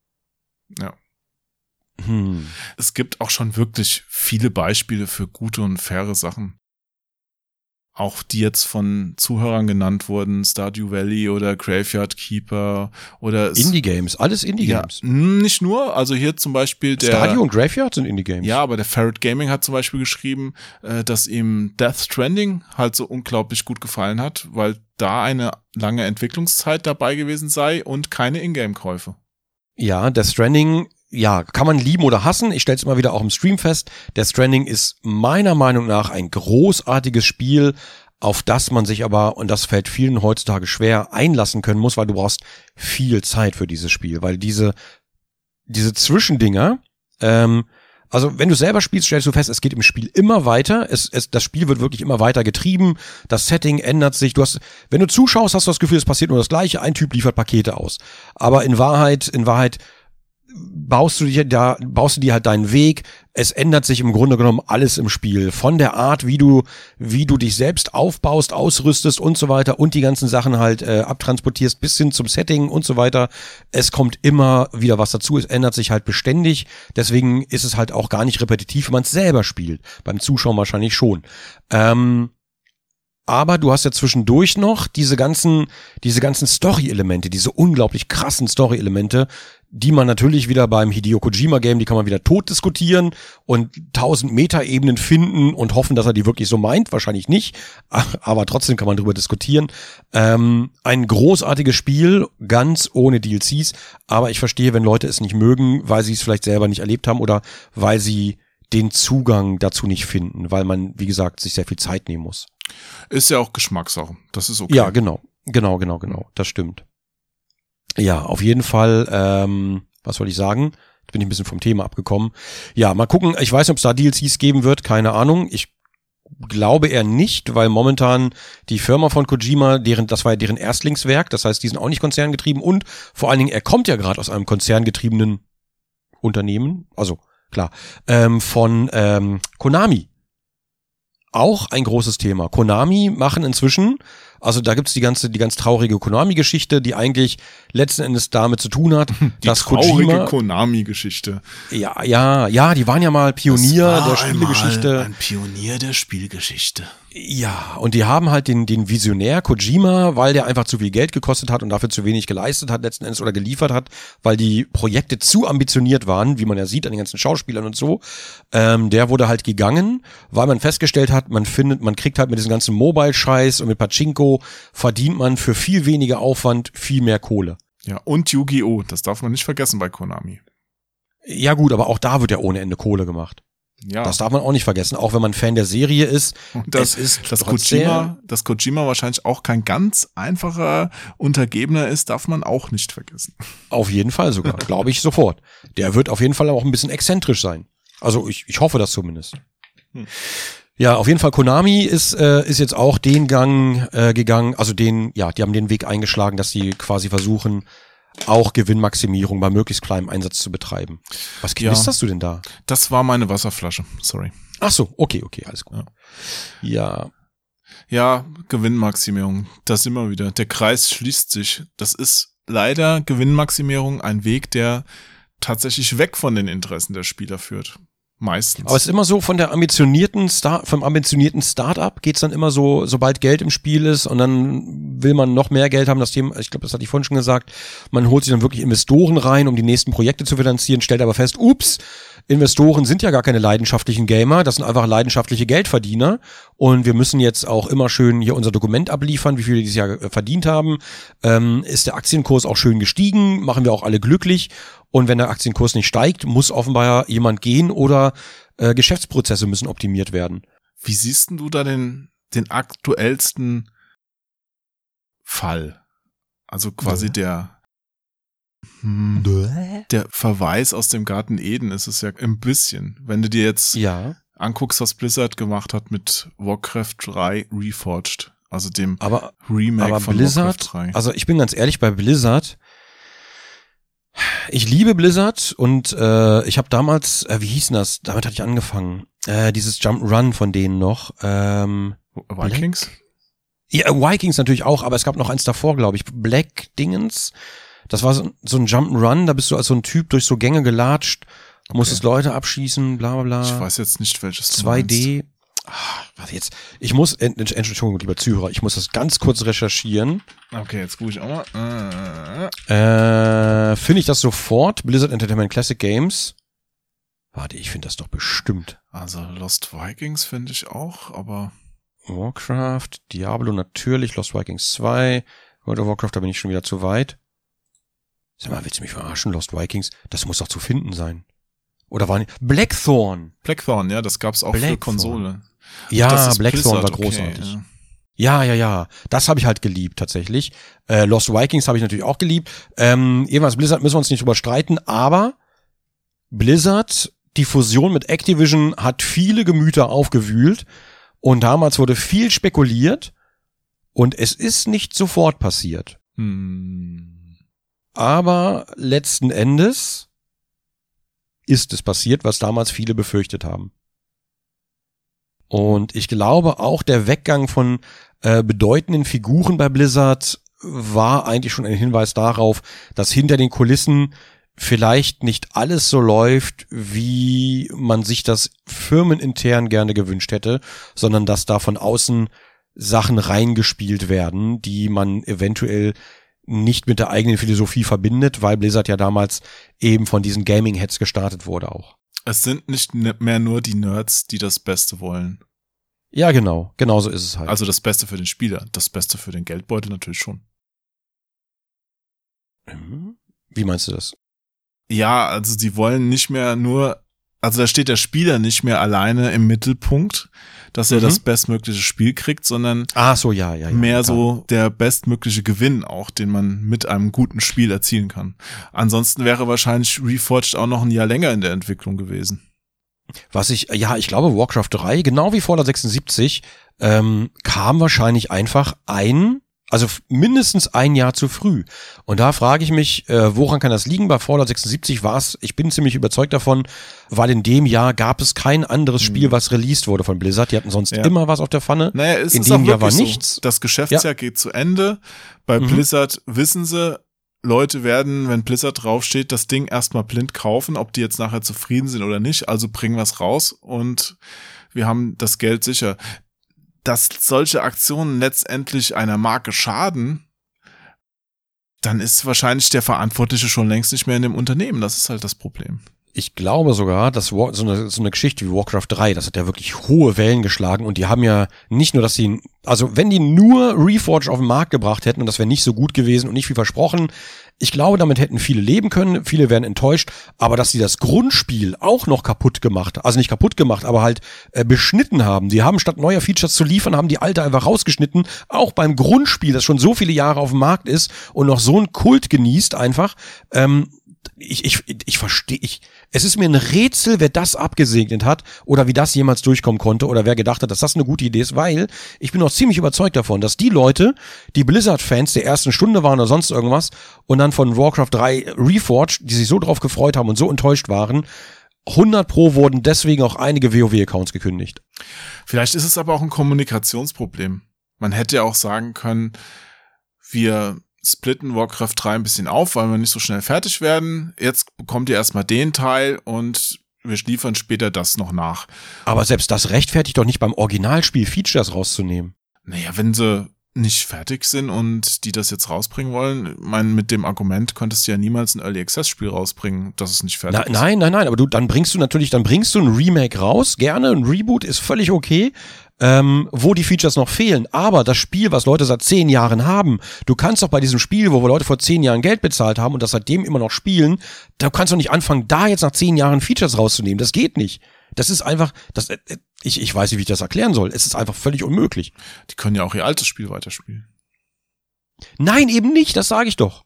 Ja. Hm. es gibt auch schon wirklich viele Beispiele für gute und faire Sachen. Auch die jetzt von Zuhörern genannt wurden, Stardew Valley oder Graveyard Keeper oder Indie Games, alles Indie ja, Games. mh, nicht nur, also hier zum Beispiel der Stadio und Graveyard sind Indie Games. ja, aber der Ferret Gaming hat zum Beispiel geschrieben, äh, dass ihm Death Stranding halt so unglaublich gut gefallen hat, weil da eine lange Entwicklungszeit dabei gewesen sei und keine Ingame-Käufe. Ja, Death Stranding, ja, kann man lieben oder hassen. Ich stelle es immer wieder auch im Stream fest. Death Stranding ist meiner Meinung nach ein großartiges Spiel, auf das man sich aber, und das fällt vielen heutzutage schwer, einlassen können muss, weil du brauchst viel Zeit für dieses Spiel, weil diese, diese Zwischendinger, ähm, also wenn du selber spielst, stellst du fest, es geht im Spiel immer weiter. Es, es, das Spiel wird wirklich immer weiter getrieben. Das Setting ändert sich. Du hast, wenn du zuschaust, hast du das Gefühl, es passiert nur das Gleiche. Ein Typ liefert Pakete aus. Aber in Wahrheit, in Wahrheit baust du dir da, baust du dir halt deinen Weg. Es ändert sich im Grunde genommen alles im Spiel. Von der Art, wie du, wie du dich selbst aufbaust, ausrüstest und so weiter und die ganzen Sachen halt äh, abtransportierst bis hin zum Setting und so weiter. Es kommt immer wieder was dazu. Es ändert sich halt beständig. Deswegen ist es halt auch gar nicht repetitiv, wenn man es selber spielt. Beim Zuschauen wahrscheinlich schon. Ähm, aber du hast ja zwischendurch noch diese ganzen, diese ganzen Story-Elemente, diese unglaublich krassen Story-Elemente, die man natürlich wieder beim Hideo Kojima Game, die kann man wieder tot diskutieren und tausend Meta-Ebenen finden und hoffen, dass er die wirklich so meint. Wahrscheinlich nicht, aber trotzdem kann man darüber diskutieren. Ähm, ein großartiges Spiel, ganz ohne DLCs, aber ich verstehe, wenn Leute es nicht mögen, weil sie es vielleicht selber nicht erlebt haben oder weil sie den Zugang dazu nicht finden, weil man, wie gesagt, sich sehr viel Zeit nehmen muss. Ist ja auch Geschmackssache. Das ist okay. Ja, genau. Genau, genau, genau. Das stimmt. Ja, auf jeden Fall, ähm, was soll ich sagen? Jetzt bin ich ein bisschen vom Thema abgekommen. Ja, mal gucken. Ich weiß nicht, ob es da DLCs geben wird. Keine Ahnung. Ich glaube eher nicht, weil momentan die Firma von Kojima, deren, das war ja deren Erstlingswerk, das heißt, die sind auch nicht konzerngetrieben und vor allen Dingen, er kommt ja gerade aus einem konzerngetriebenen Unternehmen, also klar, ähm, von ähm, Konami. Auch ein großes Thema. Konami machen inzwischen also da gibt's die ganze, die ganz traurige Konami-Geschichte, die eigentlich letzten Endes damit zu tun hat, Die dass traurige Kojima. Konami-Geschichte. Ja, ja, ja, die waren ja mal Pionier der Spielegeschichte. einmal Ein Pionier der Spielgeschichte. Ja, und die haben halt den, den Visionär Kojima, weil der einfach zu viel Geld gekostet hat und dafür zu wenig geleistet hat letzten Endes oder geliefert hat, weil die Projekte zu ambitioniert waren, wie man ja sieht an den ganzen Schauspielern und so. Ähm, der wurde halt gegangen, weil man festgestellt hat, man findet, man kriegt halt mit diesem ganzen Mobile-Scheiß und mit Pachinko verdient man für viel weniger Aufwand viel mehr Kohle. Ja, und Yu-Gi-Oh! Das darf man nicht vergessen bei Konami. Ja gut, aber auch da wird ja ohne Ende Kohle gemacht. Ja. Das darf man auch nicht vergessen, auch wenn man Fan der Serie ist. Und das, ist dass Kojima, dass Kojima wahrscheinlich auch kein ganz einfacher Untergebener ist, darf man auch nicht vergessen. Auf jeden Fall sogar, glaube ich sofort. Der wird auf jeden Fall auch ein bisschen exzentrisch sein. Also ich, ich hoffe das zumindest. Hm. Ja, auf jeden Fall Konami ist äh, ist jetzt auch den Gang äh, gegangen, also den ja, die haben den Weg eingeschlagen, dass sie quasi versuchen auch Gewinnmaximierung bei möglichst kleinem Einsatz zu betreiben. Was Ja. knisterst du denn da? Das war meine Wasserflasche. Sorry. Ach so, okay, okay, alles gut. Ja, Ja, Gewinnmaximierung. Da sind wir wieder. Der Kreis schließt sich. Das ist leider Gewinnmaximierung ein Weg, der tatsächlich weg von den Interessen der Spieler führt. Meistens. Aber es ist immer so von der ambitionierten Star vom ambitionierten Startup geht's dann immer so, sobald Geld im Spiel ist und dann will man noch mehr Geld haben. Das Thema, ich glaube, das hatte ich vorhin schon gesagt. Man holt sich dann wirklich Investoren rein, um die nächsten Projekte zu finanzieren, stellt aber fest, ups, Investoren sind ja gar keine leidenschaftlichen Gamer, das sind einfach leidenschaftliche Geldverdiener und wir müssen jetzt auch immer schön hier unser Dokument abliefern, wie viel wir dieses Jahr äh, verdient haben. Ähm, ist der Aktienkurs auch schön gestiegen, machen wir auch alle glücklich und wenn der Aktienkurs nicht steigt, muss offenbar jemand gehen oder äh, Geschäftsprozesse müssen optimiert werden. Wie siehst denn du da den, den aktuellsten Fall? Also quasi Nö. der, hm, der Verweis aus dem Garten Eden ist es ja ein bisschen. Wenn du dir jetzt Ja, anguckst, was Blizzard gemacht hat mit Warcraft 3 Reforged, also dem aber Remake aber von Blizzard, Warcraft 3. also ich bin ganz ehrlich bei Blizzard. Ich liebe Blizzard und äh, ich habe damals, äh, wie hieß denn das? Damit hatte ich angefangen. Äh, dieses Jump Run von denen noch. Ähm, Vikings? ja, Vikings natürlich auch, aber es gab noch eins davor, glaube ich. Black Dingens. Das war so, so ein Jump Run. Da bist du als so ein Typ durch so Gänge gelatscht, musstest Leute abschießen, bla bla bla. Ich weiß jetzt nicht, welches du meinst. 2D. Ah, warte jetzt. Ich muss, Ent- Entschuldigung, lieber Zuhörer, ich muss das ganz kurz recherchieren. Okay, jetzt gucke ich auch mal. Äh, Äh, finde ich das sofort? Blizzard Entertainment Classic Games. Warte, ich finde das doch bestimmt. Also Lost Vikings finde ich auch, aber Warcraft, Diablo natürlich, Lost Vikings 2, World of Warcraft, da bin ich schon wieder zu weit. Sag mal, willst du mich verarschen? Lost Vikings, das muss doch zu finden sein. Oder war nicht? Blackthorn. Blackthorn, ja, das gab's auch für Blackthorn. Konsole. Ja, Blackthorn Blizzard, war okay, großartig. ja. Ja, ja, ja. Das habe ich halt geliebt, tatsächlich. Äh, Lost Vikings habe ich natürlich auch geliebt. Ähm, irgendwas Blizzard müssen wir uns nicht drüber streiten, aber Blizzard, die Fusion mit Activision hat viele Gemüter aufgewühlt und damals wurde viel spekuliert und es ist nicht sofort passiert. Hm. Aber letzten Endes ist es passiert, was damals viele befürchtet haben. Und ich glaube, auch der Weggang von äh, bedeutenden Figuren bei Blizzard war eigentlich schon ein Hinweis darauf, dass hinter den Kulissen vielleicht nicht alles so läuft, wie man sich das firmenintern gerne gewünscht hätte, sondern dass da von außen Sachen reingespielt werden, die man eventuell nicht mit der eigenen Philosophie verbindet, weil Blizzard ja damals eben von diesen Gaming-Heads gestartet wurde auch. Es sind nicht ne- mehr nur die Nerds, die das Beste wollen. Ja, genau. Genauso ist es halt. Also das Beste für den Spieler, das Beste für den Geldbeutel natürlich schon. Mhm. Wie meinst du das? Ja, also sie wollen nicht mehr nur, also da steht der Spieler nicht mehr alleine im Mittelpunkt, dass er Mhm. das bestmögliche Spiel kriegt, sondern Ah, so, ja, ja, ja. mehr klar. so der bestmögliche Gewinn auch, den man mit einem guten Spiel erzielen kann. Ansonsten wäre wahrscheinlich Reforged auch noch ein Jahr länger in der Entwicklung gewesen. Was ich, ja, ich glaube, Warcraft 3, genau wie Fallout 76, ähm, kam wahrscheinlich einfach ein, also mindestens ein Jahr zu früh. Und da frage ich mich, äh, woran kann das liegen? Bei Fallout 76 war es, ich bin ziemlich überzeugt davon, weil in dem Jahr gab es kein anderes Spiel, was released wurde von Blizzard. Die hatten sonst Ja. immer was auf der Pfanne. Naja, es in ist dem Jahr war wirklich so. nichts. Das Geschäftsjahr geht zu Ende. Bei Mhm. Blizzard wissen sie, Leute werden, wenn Blizzard draufsteht, das Ding erstmal blind kaufen, ob die jetzt nachher zufrieden sind oder nicht. Also bringen wir es raus und wir haben das Geld sicher. Dass solche Aktionen letztendlich einer Marke schaden, dann ist wahrscheinlich der Verantwortliche schon längst nicht mehr in dem Unternehmen. Das ist halt das Problem. Ich glaube sogar, dass War, so, eine, so eine Geschichte wie Warcraft 3, das hat ja wirklich hohe Wellen geschlagen und die haben ja nicht nur, dass sie, also wenn die nur Reforged auf den Markt gebracht hätten und das wäre nicht so gut gewesen und nicht wie versprochen, ich glaube, damit hätten viele leben können, viele wären enttäuscht, aber dass sie das Grundspiel auch noch kaputt gemacht, also nicht kaputt gemacht, aber halt äh, beschnitten haben. Die haben statt neuer Features zu liefern, haben die alte einfach rausgeschnitten, auch beim Grundspiel, das schon so viele Jahre auf dem Markt ist und noch so einen Kult genießt einfach. Ähm, ich, ich, ich verstehe, ich, es ist mir ein Rätsel, wer das abgesegnet hat oder wie das jemals durchkommen konnte oder wer gedacht hat, dass das eine gute Idee ist, weil ich bin auch ziemlich überzeugt davon, dass die Leute, die Blizzard-Fans der ersten Stunde waren oder sonst irgendwas und dann von Warcraft 3 Reforged, die sich so drauf gefreut haben und so enttäuscht waren, 100 pro wurden deswegen auch einige WoW-Accounts gekündigt. Vielleicht ist es aber auch ein Kommunikationsproblem. Man hätte ja auch sagen können, wir splitten Warcraft 3 ein bisschen auf, weil wir nicht so schnell fertig werden. Jetzt bekommt ihr erstmal den Teil und wir liefern später das noch nach. Aber selbst das rechtfertigt doch nicht beim Originalspiel Features rauszunehmen. Naja, wenn sie nicht fertig sind und die das jetzt rausbringen wollen, ich meine, mit dem Argument könntest du ja niemals ein Early Access Spiel rausbringen, dass es nicht fertig Na, ist. nein, nein, nein, aber du, dann bringst du natürlich, dann bringst du ein Remake raus, gerne, ein Reboot ist völlig okay, ähm, wo die Features noch fehlen. Aber das Spiel, was Leute seit zehn Jahren haben, du kannst doch bei diesem Spiel, wo wir Leute vor zehn Jahren Geld bezahlt haben und das seitdem immer noch spielen, da kannst du nicht anfangen, da jetzt nach zehn Jahren Features rauszunehmen. Das geht nicht. Das ist einfach, das, äh, ich, ich weiß nicht, wie ich das erklären soll. Es ist einfach völlig unmöglich. Die können ja auch ihr altes Spiel weiterspielen. Nein, eben nicht, das sage ich doch.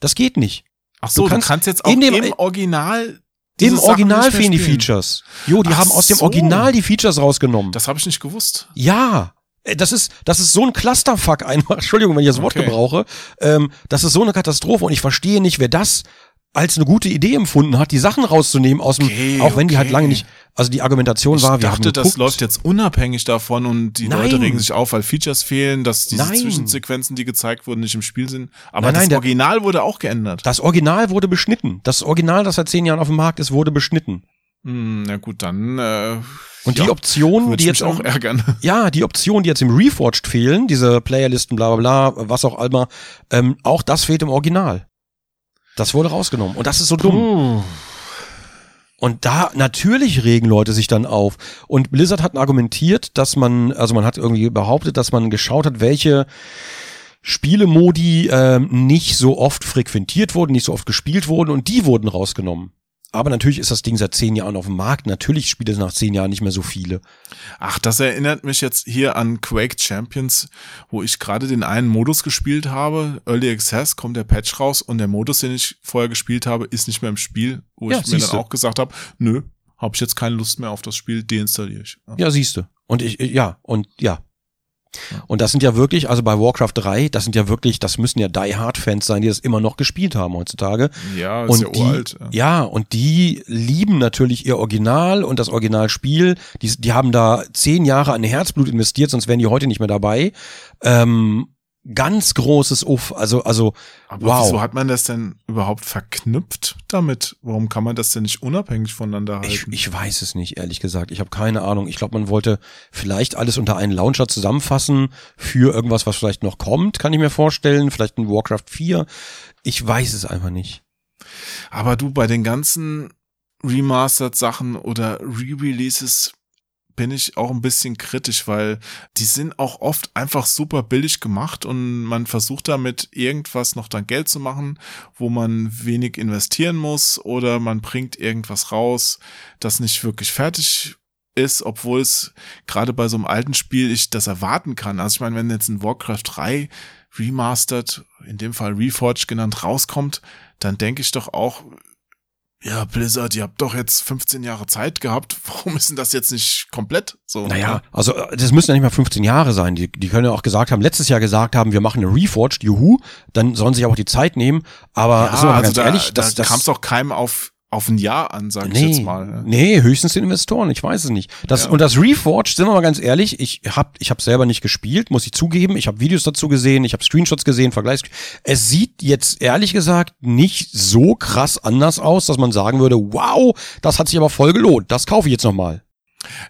Das geht nicht. Ach so, Du du kannst kannst, jetzt auch in dem- im Original Im Original fehlen die. Features. Jo, die Ach haben aus dem so. Original die Features rausgenommen. Das habe ich nicht gewusst. Ja. Äh, Das ist, das ist so ein Clusterfuck einfach. Entschuldigung, wenn ich das Wort Okay. gebrauche. Ähm, das ist so eine Katastrophe und ich verstehe nicht, wer das als eine gute Idee empfunden hat, die Sachen rauszunehmen aus dem, Okay, auch wenn die halt okay. lange nicht, also die Argumentation Ich war, wir dachte, haben das geguckt, läuft jetzt unabhängig davon und die Nein. Leute regen sich auf, weil Features fehlen, dass diese Nein. Zwischensequenzen, die gezeigt wurden, nicht im Spiel sind. Aber Nein, nein, das Original wurde auch geändert. Das Original wurde beschnitten. Das Original, das seit zehn Jahren auf dem Markt ist, wurde beschnitten. Hm, na gut, dann. Äh, Und ja, die Optionen, die jetzt auch ärgern. Ja, die Optionen, die jetzt im Reforged fehlen, diese Playerlisten, bla bla bla, was auch immer, ähm, auch das fehlt im Original. Das wurde rausgenommen. Und das ist so dumm. Und da natürlich regen Leute sich dann auf. Und Blizzard hat argumentiert, dass man, also man hat irgendwie behauptet, dass man geschaut hat, welche Spielemodi ähm, nicht so oft frequentiert wurden, nicht so oft gespielt wurden und die wurden rausgenommen. Aber natürlich ist das Ding seit zehn Jahren auf dem Markt. Natürlich spielt es nach zehn Jahren nicht mehr so viele. Ach, das erinnert mich jetzt hier an Quake Champions, wo ich gerade den einen Modus gespielt habe. Early Access kommt der Patch raus und der Modus, den ich vorher gespielt habe, ist nicht mehr im Spiel, wo Ja, ich mir dann auch gesagt habe, nö, habe ich jetzt keine Lust mehr auf das Spiel, deinstalliere ich. Ja. Ja, siehste. Und ich, ja, und ja. Und das sind ja wirklich, also bei Warcraft 3, das sind ja wirklich, das müssen ja Die Hard Fans sein, die das immer noch gespielt haben heutzutage. Ja, ist und ja die, uralt. Ja. ja, und die lieben natürlich ihr Original und das Originalspiel. Die, die haben da zehn Jahre an Herzblut investiert, sonst wären die heute nicht mehr dabei. Ähm, ganz großes Uff. Also, also, Aber wow. wieso hat man das denn überhaupt verknüpft damit? Warum kann man das denn nicht unabhängig voneinander halten? Ich, ich weiß es nicht, ehrlich gesagt. Ich habe keine Ahnung. Ich glaube, man wollte vielleicht alles unter einen Launcher zusammenfassen für irgendwas, was vielleicht noch kommt, kann ich mir vorstellen. Vielleicht ein Warcraft 4. Ich weiß es einfach nicht. Aber du, bei den ganzen Remastered-Sachen oder Re-Releases bin ich auch ein bisschen kritisch, weil die sind auch oft einfach super billig gemacht und man versucht damit irgendwas noch dann Geld zu machen, wo man wenig investieren muss oder man bringt irgendwas raus, das nicht wirklich fertig ist, obwohl es gerade bei so einem alten Spiel ich das erwarten kann. Also ich meine, wenn jetzt ein Warcraft 3 Remastered, in dem Fall Reforged genannt, rauskommt, dann denke ich doch auch, ja, Blizzard, ihr habt doch jetzt 15 Jahre Zeit gehabt. Warum ist denn das jetzt nicht komplett so? Naja, also äh, das müssen ja nicht mal 15 Jahre sein. Die, die können ja auch gesagt haben, letztes Jahr gesagt haben, wir machen eine Reforged, juhu, dann sollen sie sich auch die Zeit nehmen. Aber ja, also ganz da, ehrlich, das, da kam es doch keinem auf, auf ein Jahr an, sag ich nee, jetzt mal. ne? nee, höchstens den Investoren, ich weiß es nicht. Das, Ja. Und das Reforged, sind wir mal ganz ehrlich, ich hab, ich hab selber nicht gespielt, muss ich zugeben. Ich habe Videos dazu gesehen, ich habe Screenshots gesehen, Vergleichs. Es sieht jetzt ehrlich gesagt nicht so krass anders aus, dass man sagen würde, wow, das hat sich aber voll gelohnt. Das kaufe ich jetzt nochmal.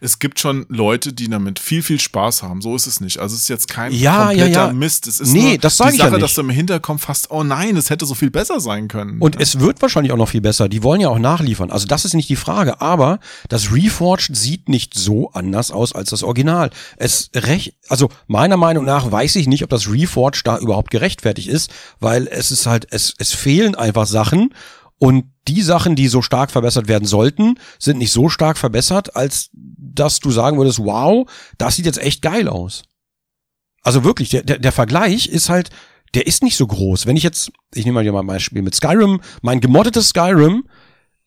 Es gibt schon Leute, die damit viel, viel Spaß haben. So ist es nicht. Also es ist jetzt kein Ja, ja, kompletter ja. Mist. Es ist Nee, nur das sag die ich ja Sache, nicht. dass du im Hinterkopf hast, oh nein, es hätte so viel besser sein können. Und es wird wahrscheinlich auch noch viel besser. Die wollen ja auch nachliefern. Also das ist nicht die Frage. Aber das Reforged sieht nicht so anders aus als das Original. Es recht, also meiner Meinung nach weiß ich nicht, ob das Reforged da überhaupt gerechtfertigt ist, weil es ist halt, es, es fehlen einfach Sachen. Und die Sachen, die so stark verbessert werden sollten, sind nicht so stark verbessert, als dass du sagen würdest, wow, das sieht jetzt echt geil aus. Also wirklich, der, der, der Vergleich ist halt, der ist nicht so groß. Wenn ich jetzt, ich nehme mal hier mal ein Beispiel mit Skyrim, mein gemoddetes Skyrim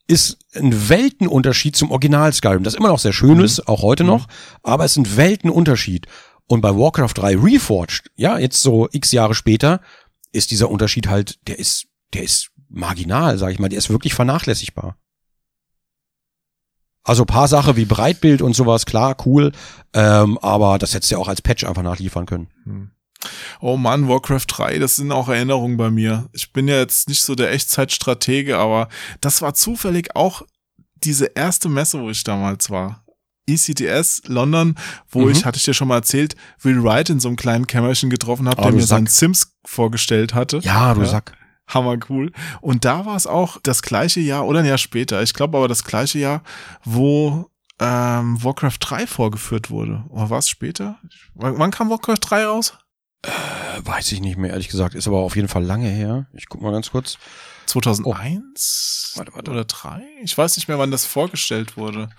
ist ein Weltenunterschied zum Original Skyrim, das immer noch sehr schön ist, auch heute noch, aber es ist ein Weltenunterschied. Und bei Warcraft 3 Reforged, ja, jetzt so x Jahre später, ist dieser Unterschied halt, der ist, der ist marginal, sag ich mal, der ist wirklich vernachlässigbar. Also paar Sachen wie Breitbild und sowas, klar, cool, ähm, aber das hättest du ja auch als Patch einfach nachliefern können. Oh Mann, Warcraft 3, das sind auch Erinnerungen bei mir. Ich bin ja jetzt nicht so der Echtzeitstratege, aber das war zufällig auch diese erste Messe, wo ich damals war. ECTS London, wo Mhm. ich, hatte ich dir schon mal erzählt, Will Wright in so einem kleinen Kämmerchen getroffen habe, Oh, der mir seinen Sack. Sims vorgestellt hatte. Ja, du Sack. Hammer cool. Und da war es auch das gleiche Jahr oder ein Jahr später. Ich glaube aber das gleiche Jahr, wo ähm, Warcraft 3 vorgeführt wurde. Oder war es später? Wann, wann kam Warcraft 3 raus? Äh, weiß ich nicht mehr, ehrlich gesagt. Ist aber auf jeden Fall lange her. Ich guck mal ganz kurz. 2001 Warte, warte. oder 3? Ich weiß nicht mehr, wann das vorgestellt wurde.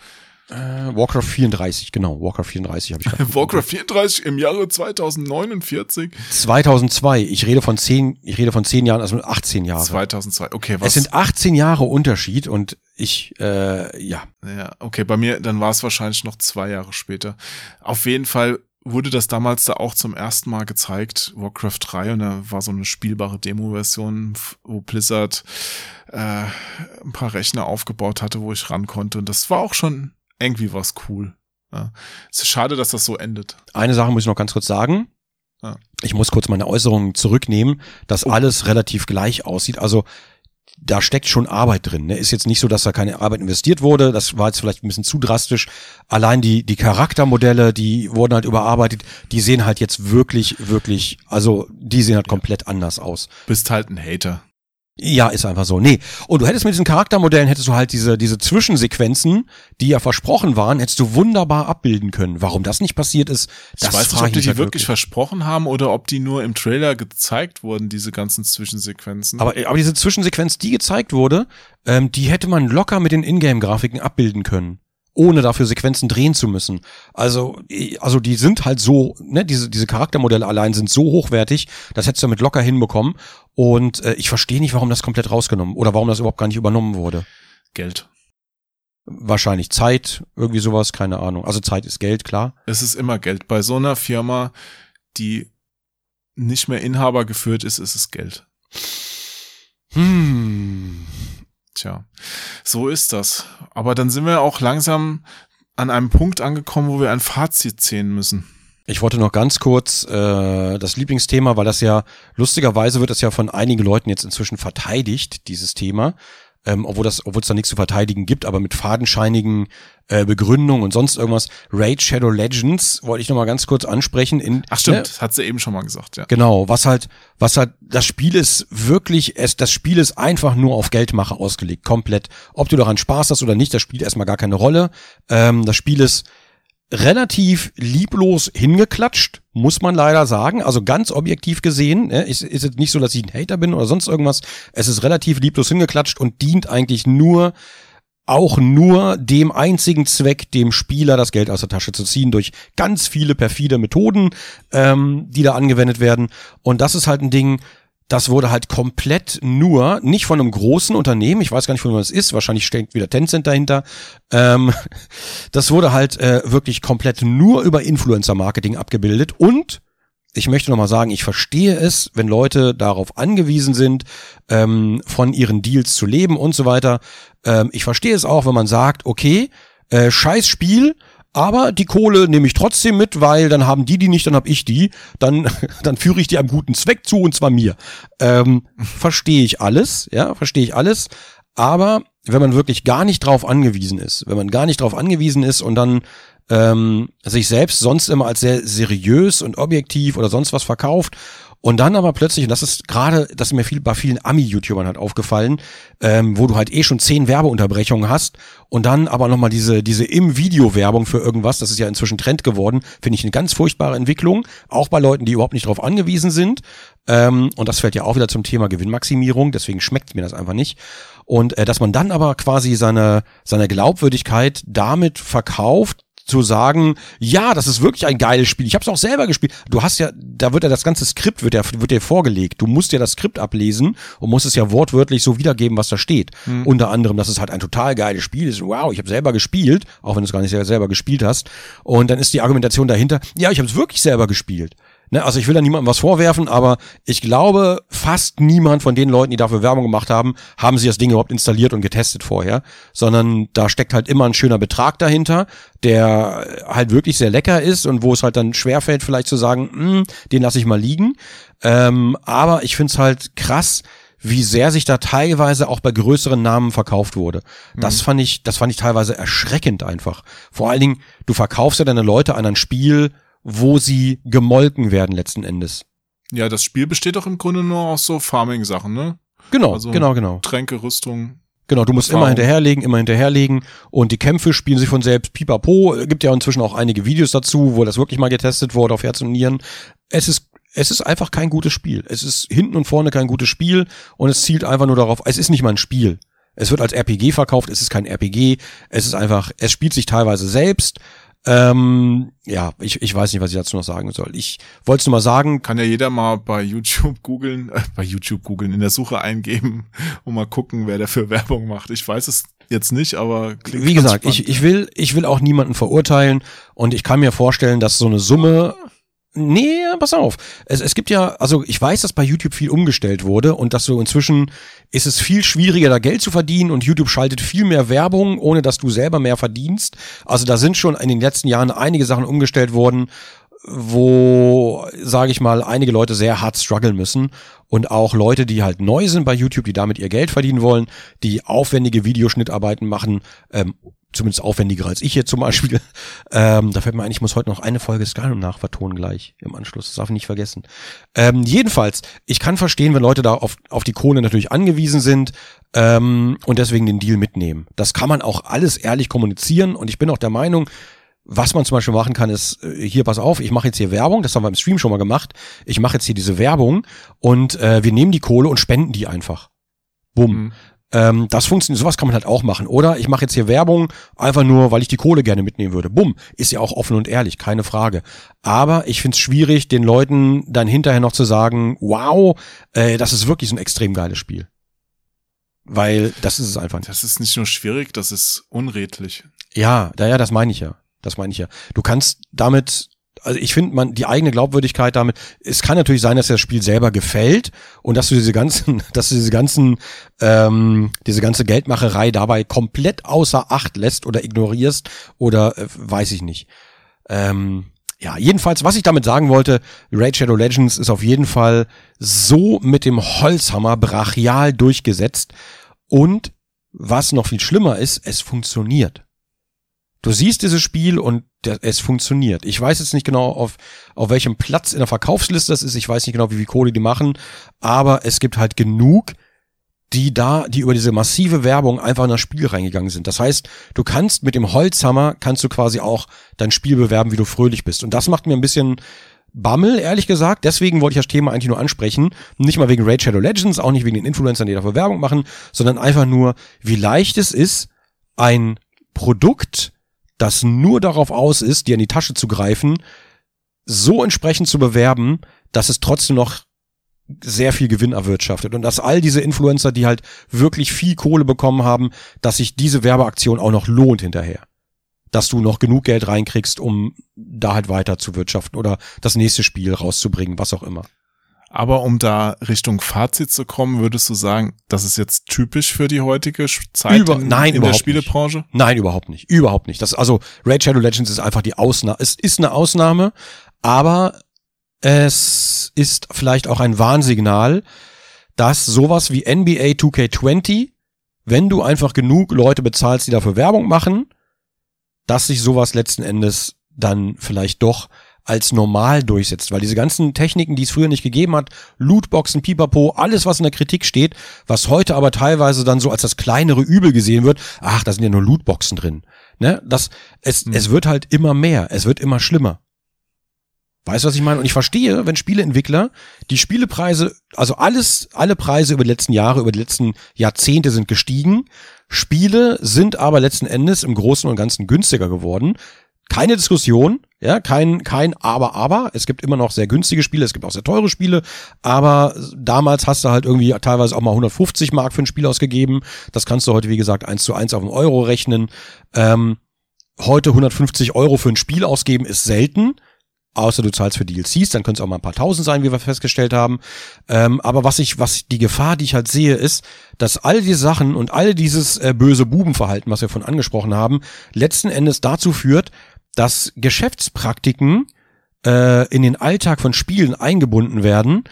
Äh, Warcraft 34, genau. Warcraft 34 habe ich. Warcraft 34 im Jahre 2049. 2002. Ich rede von zehn, ich rede von zehn Jahren, also 18 Jahre. 2002. Okay, was? Es sind 18 Jahre Unterschied und ich, äh, ja. Ja, okay, bei mir, dann war es wahrscheinlich noch zwei Jahre später. Auf jeden Fall wurde das damals da auch zum ersten Mal gezeigt, Warcraft 3, und da war so eine spielbare Demo-Version, wo Blizzard äh, ein paar Rechner aufgebaut hatte, wo ich ran konnte. Und das war auch schon irgendwie was cool. Ja. Es ist schade, dass das so endet. Eine Sache muss ich noch ganz kurz sagen. Ja. Ich muss kurz meine Äußerungen zurücknehmen, dass alles relativ gleich aussieht. Also da steckt schon Arbeit drin. Ne? Ist jetzt nicht so, dass da keine Arbeit investiert wurde. Das war jetzt vielleicht ein bisschen zu drastisch. Allein die, die Charaktermodelle, die wurden halt überarbeitet. Die sehen halt jetzt wirklich, wirklich, also die sehen halt komplett anders aus. Bist halt ein Hater. Ja, ist einfach so. Nee. Und du hättest mit diesen Charaktermodellen, hättest du halt diese, diese Zwischensequenzen, die ja versprochen waren, hättest du wunderbar abbilden können. Warum das nicht passiert ist, Ich das weiß nicht, ob die die halt wirklich versprochen haben oder ob die nur im Trailer gezeigt wurden, diese ganzen Zwischensequenzen. Aber, aber diese Zwischensequenz, die gezeigt wurde, ähm, die hätte man locker mit den Ingame-Grafiken abbilden können. Ohne dafür Sequenzen drehen zu müssen. Also, also die sind halt so, ne, diese, diese Charaktermodelle allein sind so hochwertig, das hättest du damit locker hinbekommen. Und äh, ich verstehe nicht, warum das komplett rausgenommen oder warum das überhaupt gar nicht übernommen wurde. Geld. Wahrscheinlich Zeit, irgendwie sowas, keine Ahnung. Also Zeit ist Geld, klar. Es ist immer Geld. Bei so einer Firma, die nicht mehr Inhaber geführt ist, ist es Geld. Hm. Tja, so ist das. Aber dann sind wir auch langsam an einem Punkt angekommen, wo wir ein Fazit ziehen müssen. Ich wollte noch ganz kurz äh, das Lieblingsthema, weil das ja lustigerweise wird das ja von einigen Leuten jetzt inzwischen verteidigt, dieses Thema, ähm, obwohl das, obwohl es da nichts zu verteidigen gibt, aber mit fadenscheinigen äh, Begründungen und sonst irgendwas. Raid Shadow Legends wollte ich noch mal ganz kurz ansprechen. In, Ach stimmt, ne? hat sie eben schon mal gesagt, ja. Genau, was halt, was halt, das Spiel ist wirklich, es, das Spiel ist einfach nur auf Geldmache ausgelegt, komplett. Ob du daran Spaß hast oder nicht, das spielt erstmal gar keine Rolle. Ähm, das Spiel ist relativ lieblos hingeklatscht, muss man leider sagen. Also ganz objektiv gesehen, ne, ist, ist jetzt nicht so, dass ich ein Hater bin oder sonst irgendwas. Es ist relativ lieblos hingeklatscht und dient eigentlich nur auch nur dem einzigen Zweck, dem Spieler das Geld aus der Tasche zu ziehen, durch ganz viele perfide Methoden, ähm, die da angewendet werden. Und das ist halt ein Ding, das wurde halt komplett nur, nicht von einem großen Unternehmen, ich weiß gar nicht, von wem das ist, wahrscheinlich steckt wieder Tencent dahinter. Ähm, das wurde halt äh, wirklich komplett nur über Influencer-Marketing abgebildet und ich möchte nochmal sagen, ich verstehe es, wenn Leute darauf angewiesen sind, ähm, von ihren Deals zu leben und so weiter. Ähm, ich verstehe es auch, wenn man sagt, okay, äh, scheiß Spiel, aber die Kohle nehme ich trotzdem mit, weil dann haben die die nicht, dann habe ich die. Dann, dann führe ich die einem guten Zweck zu und zwar mir. Ähm, verstehe ich alles, ja, verstehe ich alles. Aber wenn man wirklich gar nicht drauf angewiesen ist, wenn man gar nicht drauf angewiesen ist und dann ähm, sich selbst sonst immer als sehr seriös und objektiv oder sonst was verkauft und dann aber plötzlich, und das ist gerade, das ist mir viel bei vielen Ami-YouTubern halt aufgefallen, ähm, wo du halt eh schon zehn Werbeunterbrechungen hast und dann aber nochmal diese, diese Im-Video-Werbung für irgendwas, das ist ja inzwischen Trend geworden, finde ich eine ganz furchtbare Entwicklung, auch bei Leuten, die überhaupt nicht darauf angewiesen sind. Ähm, und das fällt ja auch wieder zum Thema Gewinnmaximierung, deswegen schmeckt mir das einfach nicht. Und äh, dass man dann aber quasi seine, seine Glaubwürdigkeit damit verkauft, zu sagen, ja, das ist wirklich ein geiles Spiel. Ich habe es auch selber gespielt. Du hast ja, da wird ja das ganze Skript wird ja wird dir vorgelegt. Du musst ja das Skript ablesen und musst es ja wortwörtlich so wiedergeben, was da steht. Hm. Unter anderem, dass es halt ein total geiles Spiel ist. Wow, ich habe selber gespielt, auch wenn du es gar nicht selber gespielt hast. Und dann ist die Argumentation dahinter, ja, ich habe es wirklich selber gespielt. Ne, also ich will da niemandem was vorwerfen, aber ich glaube, fast niemand von den Leuten, die dafür Werbung gemacht haben, haben sich das Ding überhaupt installiert und getestet vorher, sondern da steckt halt immer ein schöner Betrag dahinter, der halt wirklich sehr lecker ist und wo es halt dann schwerfällt, vielleicht zu sagen, hm, den lasse ich mal liegen. Ähm, aber ich find's halt krass, wie sehr sich da teilweise auch bei größeren Namen verkauft wurde. Das fand ich, das fand ich teilweise erschreckend einfach. Vor allen Dingen, du verkaufst ja deine Leute an ein Spiel, wo sie gemolken werden letzten Endes. Ja, das Spiel besteht doch im Grunde nur aus so Farming-Sachen, ne? Genau, Also- genau, genau. Tränke, Rüstung. Genau, du musst immer Erfahrung. hinterherlegen, immer hinterherlegen und die Kämpfe spielen sich von selbst pipapo. Gibt ja inzwischen auch einige Videos dazu, wo das wirklich mal getestet wurde auf Herz und Nieren. Es ist es ist einfach kein gutes Spiel. Es ist hinten und vorne kein gutes Spiel und es zielt einfach nur darauf, es ist nicht mal ein Spiel. Es wird als RPG verkauft, es ist kein RPG, es ist einfach, es spielt sich teilweise selbst. Ähm, ja, ich, ich weiß nicht, was ich dazu noch sagen soll. Ich wollte es nur mal sagen, Kann ja jeder mal bei YouTube googeln, äh, bei YouTube googeln, in der Suche eingeben und mal gucken, wer dafür Werbung macht. Ich weiß es jetzt nicht, aber klingt wie gesagt, ich, spannend. ich will, ich will auch niemanden verurteilen und ich kann mir vorstellen, dass so eine Summe Nee, pass auf. Es, es gibt ja, also ich weiß, dass bei YouTube viel umgestellt wurde und dass so inzwischen ist es viel schwieriger, da Geld zu verdienen und YouTube schaltet viel mehr Werbung, ohne dass du selber mehr verdienst. Also da sind schon in den letzten Jahren einige Sachen umgestellt worden, wo, sage ich mal, einige Leute sehr hart strugglen müssen und auch Leute, die halt neu sind bei YouTube, die damit ihr Geld verdienen wollen, die aufwendige Videoschnittarbeiten machen, ähm, zumindest aufwendiger als ich jetzt zum Beispiel. Ähm, da fällt mir ein, ich muss heute noch eine Folge Skyrim nachvertonen gleich im Anschluss. Das darf ich nicht vergessen. Ähm, jedenfalls, ich kann verstehen, wenn Leute da auf, auf die Kohle natürlich angewiesen sind ähm, und deswegen den Deal mitnehmen. Das kann man auch alles ehrlich kommunizieren und ich bin auch der Meinung, was man zum Beispiel machen kann, ist, äh, hier, pass auf, ich mache jetzt hier Werbung, das haben wir im Stream schon mal gemacht. Ich mache jetzt hier diese Werbung und äh, wir nehmen die Kohle und spenden die einfach. Bumm. Mhm. Ähm, das funktioniert, sowas kann man halt auch machen. Oder ich mache jetzt hier Werbung, einfach nur, weil ich die Kohle gerne mitnehmen würde. Bumm, ist ja auch offen und ehrlich, keine Frage. Aber ich find's schwierig, den Leuten dann hinterher noch zu sagen, wow, äh, das ist wirklich so ein extrem geiles Spiel. Weil das ist es einfach nicht. Das ist nicht nur schwierig, das ist unredlich. Ja, ja, ja, das meine ich ja. Das meine ich ja. Du kannst damit, also ich finde, man die eigene Glaubwürdigkeit damit. Es kann natürlich sein, dass das Spiel selber gefällt und dass du diese ganzen, dass du diese ganzen, ähm, diese ganze Geldmacherei dabei komplett außer Acht lässt oder ignorierst oder äh, weiß ich nicht. Ähm, Ja, jedenfalls, was ich damit sagen wollte, Raid Shadow Legends ist auf jeden Fall so mit dem Holzhammer brachial durchgesetzt und was noch viel schlimmer ist, es funktioniert. Du siehst dieses Spiel und es funktioniert. Ich weiß jetzt nicht genau, auf, auf welchem Platz in der Verkaufsliste das ist. Ich weiß nicht genau, wie viel Kohle die machen. Aber es gibt halt genug, die da, die über diese massive Werbung einfach in das Spiel reingegangen sind. Das heißt, du kannst mit dem Holzhammer, kannst du quasi auch dein Spiel bewerben, wie du fröhlich bist. Und das macht mir ein bisschen Bammel, ehrlich gesagt. Deswegen wollte ich das Thema eigentlich nur ansprechen. Nicht mal wegen Raid Shadow Legends, auch nicht wegen den Influencern, die dafür Werbung machen, sondern einfach nur, wie leicht es ist, ein Produkt, das nur darauf aus ist, dir in die Tasche zu greifen, so entsprechend zu bewerben, dass es trotzdem noch sehr viel Gewinn erwirtschaftet und dass all diese Influencer, die halt wirklich viel Kohle bekommen haben, dass sich diese Werbeaktion auch noch lohnt hinterher. Dass du noch genug Geld reinkriegst, um da halt weiter zu wirtschaften oder das nächste Spiel rauszubringen, was auch immer. Aber um da Richtung Fazit zu kommen, würdest du sagen, das ist jetzt typisch für die heutige Zeit Über, in, nein, in der Spielebranche? Nicht. Nein, überhaupt nicht. Überhaupt nicht. Das, also Raid Shadow Legends ist einfach die Ausnahme. Es ist eine Ausnahme, aber es ist vielleicht auch ein Warnsignal, dass sowas wie NBA 2K20, wenn du einfach genug Leute bezahlst, die dafür Werbung machen, dass sich sowas letzten Endes dann vielleicht doch als normal durchsetzt, weil diese ganzen Techniken, die es früher nicht gegeben hat, Lootboxen, Pipapo, alles was in der Kritik steht, was heute aber teilweise dann so als das kleinere Übel gesehen wird, ach, da sind ja nur Lootboxen drin, ne? Das es Hm. es wird halt immer mehr, es wird immer schlimmer. Weißt du, was ich meine? Und ich verstehe, wenn Spieleentwickler die Spielepreise, also alles, alle Preise über die letzten Jahre, über die letzten Jahrzehnte sind gestiegen. Spiele sind aber letzten Endes im Großen und Ganzen günstiger geworden. Keine Diskussion, ja, kein, kein Aber, Aber. Es gibt immer noch sehr günstige Spiele, es gibt auch sehr teure Spiele, aber damals hast du halt irgendwie teilweise auch mal 150 Mark für ein Spiel ausgegeben. Das kannst du heute, wie gesagt, eins zu eins auf einen Euro rechnen. Ähm, heute 150 Euro für ein Spiel ausgeben ist selten. Außer du zahlst für DLCs, dann können es auch mal ein paar tausend sein, wie wir festgestellt haben. Ähm, aber was ich, was die Gefahr, die ich halt sehe, ist, dass all diese Sachen und all dieses äh, böse Bubenverhalten, was wir von angesprochen haben, letzten Endes dazu führt, dass Geschäftspraktiken äh, in den Alltag von Spielen eingebunden werden,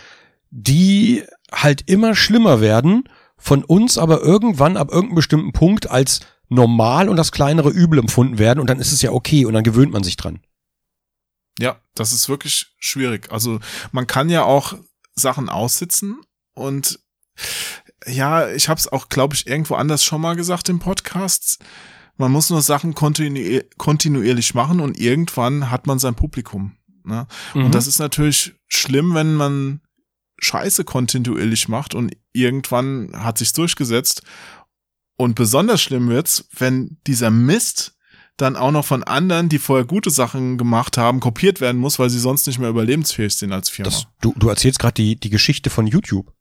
die halt immer schlimmer werden, von uns aber irgendwann ab irgendeinem bestimmten Punkt als normal und das kleinere Übel empfunden werden und dann ist es ja okay und dann gewöhnt man sich dran. Ja, das ist wirklich schwierig. Also man kann ja auch Sachen aussitzen und ja, ich habe es auch, glaube ich, irgendwo anders schon mal gesagt im Podcast. Man muss nur Sachen kontinu kontinuierlich machen und irgendwann hat man sein Publikum. Ne? Mhm. Und das ist natürlich schlimm, wenn man Scheiße kontinuierlich macht und irgendwann hat sich's durchgesetzt. Und besonders schlimm wird's, wenn dieser Mist dann auch noch von anderen, die vorher gute Sachen gemacht haben, kopiert werden muss, weil sie sonst nicht mehr überlebensfähig sind als Firma. Das, du, du erzählst gerade die, die Geschichte von YouTube.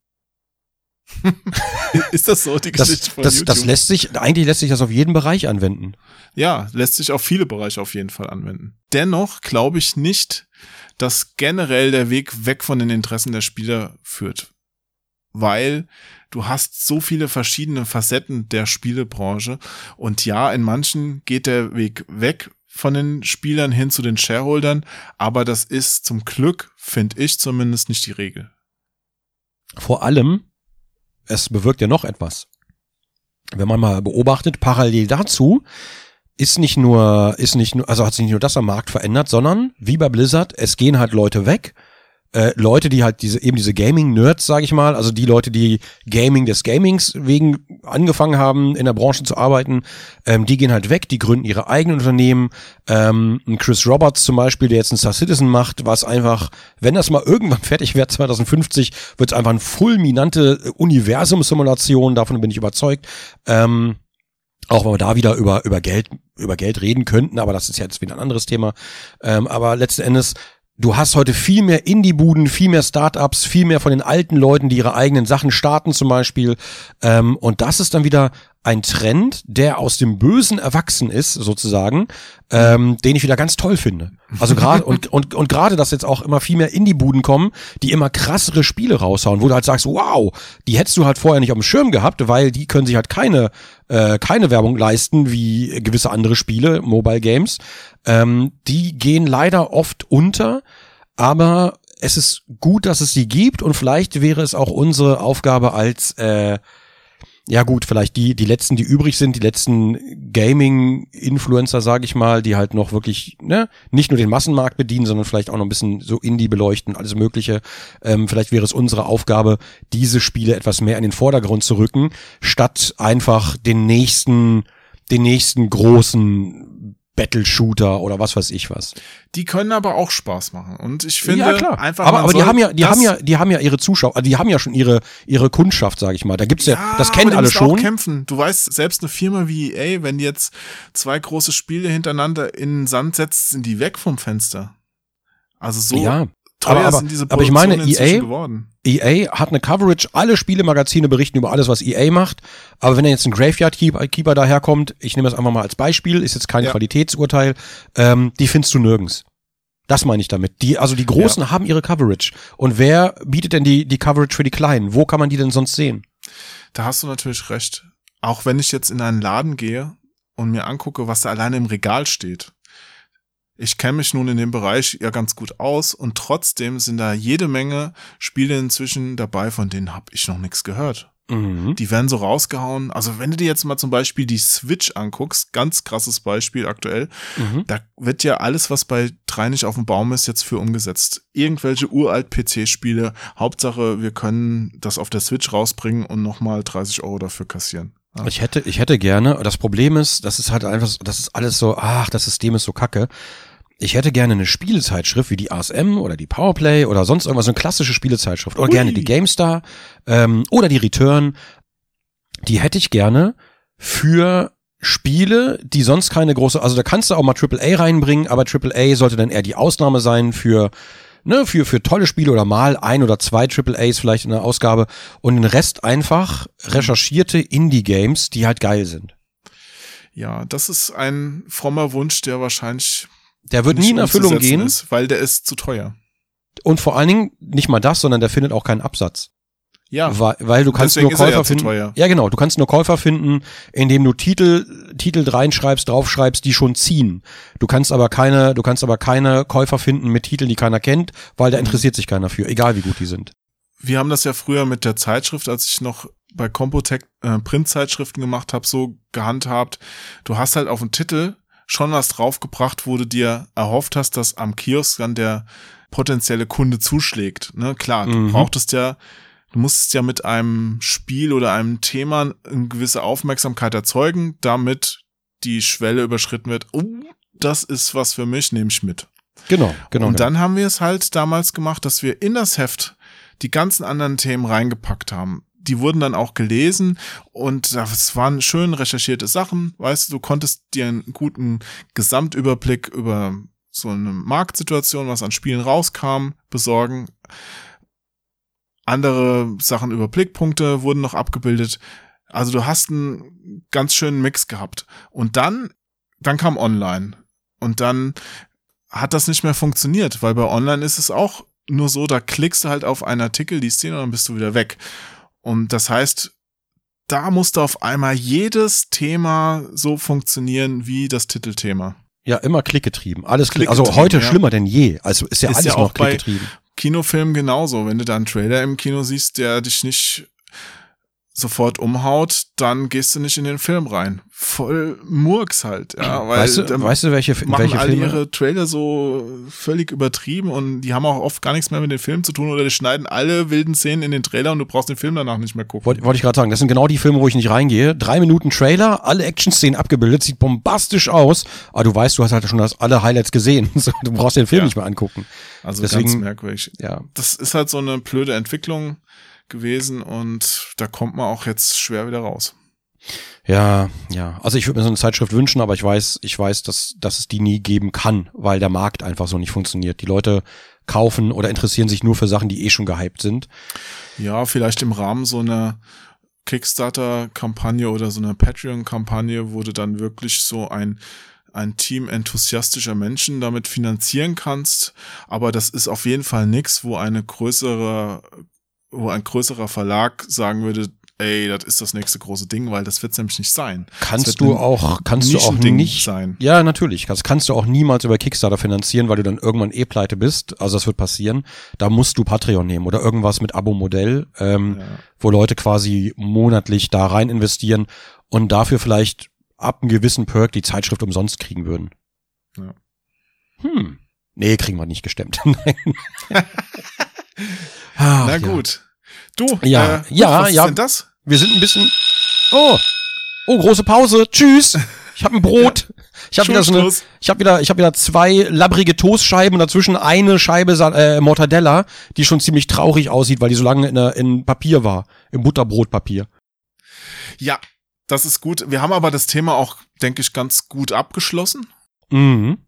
ist das so, die Das, Geschichte von das, YouTube? das lässt sich, eigentlich lässt sich das auf jeden Bereich anwenden. ja, lässt sich auf viele Bereiche auf jeden Fall anwenden. Dennoch glaube ich nicht, dass generell der Weg weg von den Interessen der Spieler führt. Weil du hast so viele verschiedene Facetten der Spielebranche und ja, in manchen geht der Weg weg von den Spielern hin zu den Shareholdern, aber das ist zum Glück, finde ich zumindest, nicht die Regel. Vor allem, es bewirkt ja noch etwas. Wenn man mal beobachtet, parallel dazu ist nicht nur, ist nicht nur, also hat sich nicht nur das am Markt verändert, sondern wie bei Blizzard, es gehen halt Leute weg. Äh, Leute, die halt diese, eben diese Gaming-Nerds, sage ich mal, also die Leute, die Gaming des Gamings wegen angefangen haben, in der Branche zu arbeiten, ähm, die gehen halt weg, die gründen ihre eigenen Unternehmen. Ähm, Chris Roberts zum Beispiel, der jetzt ein Star Citizen macht, was einfach, wenn das mal irgendwann fertig wird, 2050, wird es einfach eine fulminante Universum-Simulation, davon bin ich überzeugt. Ähm, auch wenn wir da wieder über, über Geld, über Geld reden könnten, aber das ist jetzt wieder ein anderes Thema. Ähm, aber letzten Endes, du hast heute viel mehr Indie-Buden, viel mehr Startups, viel mehr von den alten Leuten, die ihre eigenen Sachen starten zum Beispiel. Ähm, und das ist dann wieder ein Trend, der aus dem Bösen erwachsen ist, sozusagen, ähm, den ich wieder ganz toll finde. Also gerade und, und, und gerade, dass jetzt auch immer viel mehr Indie-Buden kommen, die immer krassere Spiele raushauen, wo du halt sagst, wow, die hättest du halt vorher nicht auf dem Schirm gehabt, weil die können sich halt keine, äh, keine Werbung leisten wie gewisse andere Spiele, Mobile Games. Ähm, die gehen leider oft unter, aber es ist gut, dass es sie gibt und vielleicht wäre es auch unsere Aufgabe als äh, ja gut, vielleicht die, die letzten, die übrig sind, die letzten Gaming-Influencer, sage ich mal, die halt noch wirklich, ne, nicht nur den Massenmarkt bedienen, sondern vielleicht auch noch ein bisschen so Indie beleuchten, alles Mögliche. Ähm, vielleicht wäre es unsere Aufgabe, diese Spiele etwas mehr in den Vordergrund zu rücken, statt einfach den nächsten, den nächsten großen Battle-Shooter oder was weiß ich was. Die können aber auch Spaß machen. Und ich finde ja, klar. einfach. aber, aber die haben ja, die haben ja, die haben ja ihre Zuschauer, also die haben ja schon ihre, ihre Kundschaft, sage ich mal. Da gibt's ja, das kennen alle müssen auch schon. kämpfen. Du weißt, selbst eine Firma wie EA, wenn die jetzt zwei große Spiele hintereinander in den Sand setzt, sind die weg vom Fenster. Also so Ja, teuer aber- aber- sind diese aber ich meine, E Produktionen EA geworden. EA hat eine Coverage, alle Spielemagazine berichten über alles, was EA macht. Aber wenn da jetzt ein Graveyard Keeper, daherkommt, ich nehme das einfach mal als Beispiel, ist jetzt kein Ja. Qualitätsurteil, ähm, die findest du nirgends. Das meine ich damit. Die, also die Großen haben ihre Coverage. Und wer bietet denn die, die Coverage für die Kleinen? Wo kann man die denn sonst sehen? Da hast du natürlich recht. Auch wenn ich jetzt in einen Laden gehe und mir angucke, was da alleine im Regal steht. Ich kenne mich nun in dem Bereich ja ganz gut aus und trotzdem sind da jede Menge Spiele inzwischen dabei, von denen habe ich noch nichts gehört. Mhm. Die werden so rausgehauen. Also wenn du dir jetzt mal zum Beispiel die Switch anguckst, ganz krasses Beispiel aktuell, Mhm. da wird ja alles, was bei drei nicht auf dem Baum ist, jetzt für umgesetzt. Irgendwelche uralt PC-Spiele. Hauptsache, wir können das auf der Switch rausbringen und nochmal 30 Euro dafür kassieren. Ich hätte, ich hätte gerne, das Problem ist, das ist halt einfach, das ist alles so, ach, das System ist so kacke. Ich hätte gerne eine Spielezeitschrift wie die ASM oder die Powerplay oder sonst irgendwas, so eine klassische Spielezeitschrift. Oder Ui. gerne die GameStar ähm, oder die Return. Die hätte ich gerne für Spiele, die sonst keine große, also da kannst du auch mal AAA reinbringen, aber AAA sollte dann eher die Ausnahme sein für ne, für, für tolle Spiele oder mal ein oder zwei AAAs vielleicht in der Ausgabe und den Rest einfach recherchierte Indie-Games, die halt geil sind. Ja, das ist ein frommer Wunsch, der wahrscheinlich Der wird nie in Erfüllung gehen ist, weil der ist zu teuer. und vor allen Dingen nicht mal das, sondern der findet auch keinen Absatz. Ja, Weil, weil du kannst nur er ja Käufer zu finden. Ja, genau. Du kannst nur Käufer finden, indem du Titel, Titel reinschreibst, draufschreibst, die schon ziehen. Du kannst aber keine, du kannst aber keine Käufer finden mit Titeln, die keiner kennt, weil Mhm. da interessiert sich keiner für, egal wie gut die sind. wir haben das ja früher mit der Zeitschrift, als ich noch bei Compotech äh, Printzeitschriften gemacht habe, so gehandhabt. Du hast halt auf den Titel schon was draufgebracht, wo du dir erhofft hast, dass am Kiosk dann der potenzielle Kunde zuschlägt. Ne? Klar, du Mhm. brauchtest ja, du musstest ja mit einem Spiel oder einem Thema eine gewisse Aufmerksamkeit erzeugen, damit die Schwelle überschritten wird. Oh, das ist was für mich, nehme ich mit. Genau, genau. Und dann haben wir es halt damals gemacht, dass wir in das Heft die ganzen anderen Themen reingepackt haben. Die wurden dann auch gelesen und das waren schön recherchierte Sachen. Weißt du, du konntest dir einen guten Gesamtüberblick über so eine Marktsituation, was an Spielen rauskam, besorgen. Andere Sachen über Blickpunkte wurden noch abgebildet. Also du hast einen ganz schönen Mix gehabt. Und dann, dann kam online. Und dann hat das nicht mehr funktioniert, weil bei Online ist es auch nur so, da klickst du halt auf einen Artikel, die Szene und dann bist du wieder weg. Und das heißt, da musste auf einmal jedes Thema so funktionieren wie das Titelthema. Ja, immer klickgetrieben. Alles klick. Also heute ja. schlimmer denn je. Also ist ja Ist alles ja auch noch klickgetrieben. Kinofilm genauso. Wenn du da einen Trailer im Kino siehst, der dich nicht sofort umhaut, dann gehst du nicht in den Film rein. Voll Murks halt, ja. Weil Weißt du, weißt du, welche, machen welche alle Filme? ihre Trailer so völlig übertrieben und die haben auch oft gar nichts mehr mit dem Film zu tun oder die schneiden alle wilden Szenen in den Trailer und du brauchst den Film danach nicht mehr gucken. Wollte wollte ich gerade sagen, das sind genau die Filme, wo ich nicht reingehe. Drei Minuten Trailer, alle Action-Szenen abgebildet, sieht bombastisch aus, aber du weißt, du hast halt schon das, alle Highlights gesehen. Du brauchst den Film Ja. nicht mehr angucken. Also deswegen- ganz merkwürdig. Ja. Das ist halt so eine blöde Entwicklung gewesen und da kommt man auch jetzt schwer wieder raus. Ja, ja. Also ich würde mir so eine Zeitschrift wünschen, aber ich weiß, ich weiß, dass, dass es die nie geben kann, weil der Markt einfach so nicht funktioniert. Die Leute kaufen oder interessieren sich nur für Sachen, die eh schon gehypt sind. Ja, vielleicht im Rahmen so einer Kickstarter-Kampagne oder so einer Patreon-Kampagne, wo du dann wirklich so ein ein Team enthusiastischer Menschen damit finanzieren kannst, aber das ist auf jeden Fall nix, wo eine größere, wo ein größerer Verlag sagen würde, ey, das ist das nächste große Ding, weil das wird nämlich nicht sein. Kannst du auch, kannst du auch nicht sein. Ja, natürlich. Das kannst du auch niemals über Kickstarter finanzieren, weil du dann irgendwann eh pleite bist. Also das wird passieren. Da musst du Patreon nehmen oder irgendwas mit Abo-Modell, ähm, Ja. wo Leute quasi monatlich da rein investieren und dafür vielleicht ab einem gewissen Perk die Zeitschrift umsonst kriegen würden. Ja. Hm. Nee, kriegen wir nicht gestemmt. Ach, Na ja. Du, Ja, äh, ja, was ja. ist denn das? Wir sind ein bisschen. Oh. Oh, große Pause. Tschüss. Ich habe ein Brot. Ich habe wieder so eine, ich habe wieder, ich habe wieder zwei labbrige Toastscheiben und dazwischen eine Scheibe äh, Mortadella, die schon ziemlich traurig aussieht, weil die so lange in, in Papier war, im Butterbrotpapier. Ja, das ist gut. Wir haben aber das Thema auch, denke ich, ganz gut abgeschlossen. Mhm.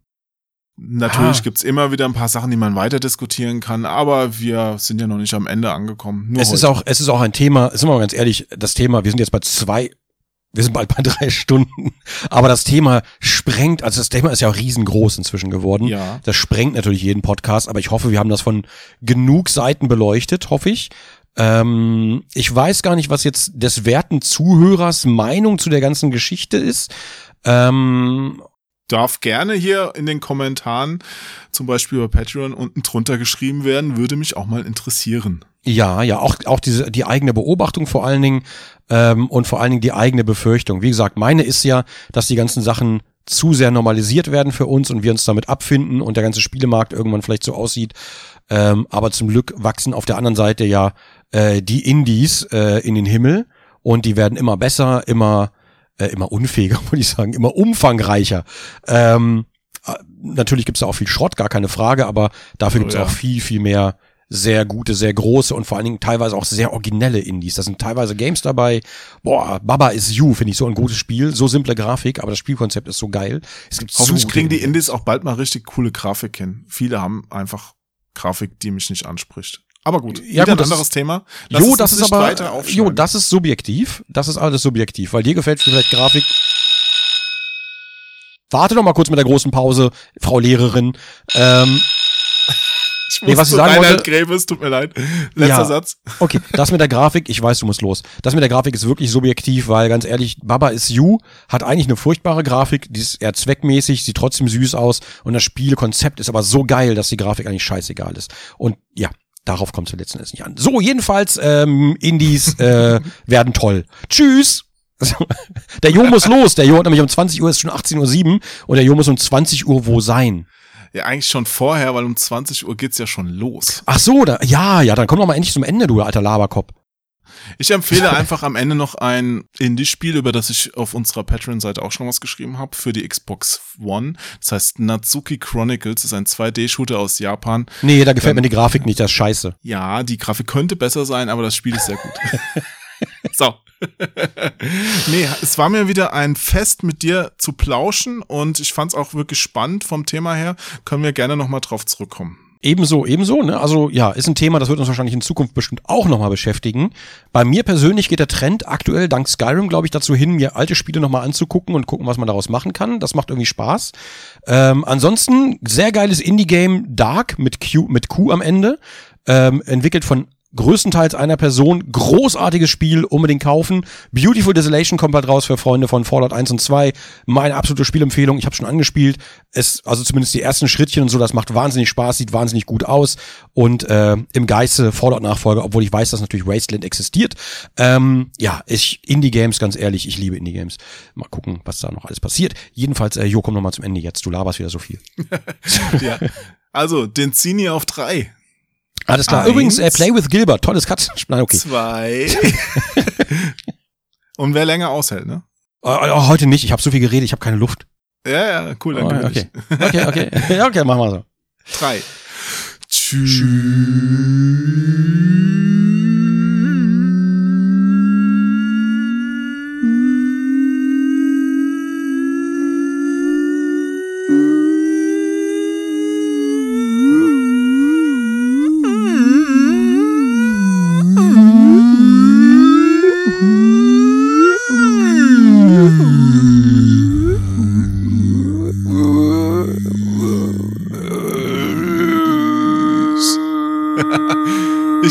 Natürlich Ah. gibt's immer wieder ein paar Sachen, die man weiter diskutieren kann, aber wir sind ja noch nicht am Ende angekommen. Nur Es ist auch, es ist auch ein Thema, sind wir mal ganz ehrlich, das Thema, wir sind jetzt bei zwei, wir sind bald bei drei Stunden, aber das Thema sprengt, also das Thema ist ja auch riesengroß inzwischen geworden. Ja. Das sprengt natürlich jeden Podcast, aber ich hoffe, wir haben das von genug Seiten beleuchtet, hoffe ich. Ähm, ich weiß gar nicht, was jetzt des werten Zuhörers Meinung zu der ganzen Geschichte ist. Ähm, Darf gerne hier in den Kommentaren, zum Beispiel über Patreon, unten drunter geschrieben werden, würde mich auch mal interessieren. Ja, ja, auch, auch diese, die eigene Beobachtung vor allen Dingen ähm, und vor allen Dingen die eigene Befürchtung. Wie gesagt, meine ist ja, dass die ganzen Sachen zu sehr normalisiert werden für uns und wir uns damit abfinden und der ganze Spielemarkt irgendwann vielleicht so aussieht. Ähm, aber zum Glück wachsen auf der anderen Seite ja äh, die Indies äh, in den Himmel und die werden immer besser, immer äh, immer unfähiger, würde ich sagen, immer umfangreicher. Ähm, äh, natürlich gibt's da auch viel Schrott, gar keine Frage, aber dafür Oh gibt's ja. auch viel, viel mehr sehr gute, sehr große und vor allen Dingen teilweise auch sehr originelle Indies. Da sind teilweise Games dabei. Boah, Baba is You finde ich so ein gutes Spiel, so simple Grafik, aber das Spielkonzept ist so geil. Es gibt Hoffentlich so kriegen die Indies. Indies auch bald mal richtig coole Grafik hin. Viele haben einfach Grafik, die mich nicht anspricht. Aber gut, Ja, gut, ein anderes Thema. Lass Jo, das ist aber, jo, das ist subjektiv. Das ist alles subjektiv, weil dir gefällt vielleicht Grafik. Warte noch mal kurz mit der großen Pause, Frau Lehrerin. Ähm, ich nee, was ich sagen Reinhard wollte- Gräbe, es tut mir leid. Letzter Ja. Satz. Okay, das mit der Grafik, ich weiß, du musst los. Das mit der Grafik ist wirklich subjektiv, weil ganz ehrlich, Baba is You hat eigentlich eine furchtbare Grafik, die ist eher zweckmäßig, sieht trotzdem süß aus und das Spielkonzept ist aber so geil, dass die Grafik eigentlich scheißegal ist. Und ja, darauf kommt es letzten Endes nicht an. So, jedenfalls, ähm, Indies äh, werden toll. Tschüss! Der Jo muss los. Der Jo hat nämlich um 20 Uhr, ist schon 18.07 Uhr und der Jo muss um 20 Uhr wo sein? Ja, eigentlich schon vorher, weil um 20 Uhr geht's ja schon los. Ach so, da, ja, ja, dann komm doch mal endlich zum Ende, du alter Laberkopf. Ich empfehle einfach am Ende noch ein Indie-Spiel, über das ich auf unserer Patreon-Seite auch schon was geschrieben habe, für die Xbox One. Das heißt Natsuki Chronicles, ist ein 2D-Shooter aus Japan. Nee, da gefällt mir die Grafik nicht, das ist scheiße. Ja, die Grafik könnte besser sein, aber das Spiel ist sehr gut. so. nee, es war mir wieder ein Fest mit dir zu plauschen und ich fand es auch wirklich spannend vom Thema her. Können wir gerne nochmal drauf zurückkommen. Ebenso, ebenso, ne? Also ja, ist ein Thema, das wird uns wahrscheinlich in Zukunft bestimmt auch nochmal beschäftigen. Bei mir persönlich geht der Trend aktuell dank Skyrim, glaube ich, dazu hin, mir alte Spiele nochmal anzugucken und gucken, was man daraus machen kann. Das macht irgendwie Spaß. Ähm, ansonsten, sehr geiles Indie-Game Dark mit Q, mit Q am Ende. Ähm, entwickelt von größtenteils einer Person. Großartiges Spiel, unbedingt kaufen. Beautiful Desolation kommt bald raus für Freunde von Fallout 1 und 2. Meine absolute Spielempfehlung. Ich habe schon angespielt. Es, also zumindest die ersten Schrittchen und so, das macht wahnsinnig Spaß, sieht wahnsinnig gut aus. Und äh, im Geiste Fallout-Nachfolger, obwohl ich weiß, dass natürlich Wasteland existiert. Ähm, ja, ich, Indie-Games, ganz ehrlich, ich liebe Indie-Games. Mal gucken, was da noch alles passiert. Jedenfalls, äh, Jo, komm noch mal zum Ende jetzt. Du laberst wieder so viel. Ja. Also, den Zini auf drei. Alles klar. Eins. Übrigens, äh, Play with Gilbert, tolles Katzenspiel. Nein, okay. Zwei. und wer länger aushält, ne? Äh, äh, heute nicht, ich habe so viel geredet, ich habe keine Luft. Ja, ja, cool, dann Oh, okay. okay, okay. Okay, machen wir so. Drei. Tschüss.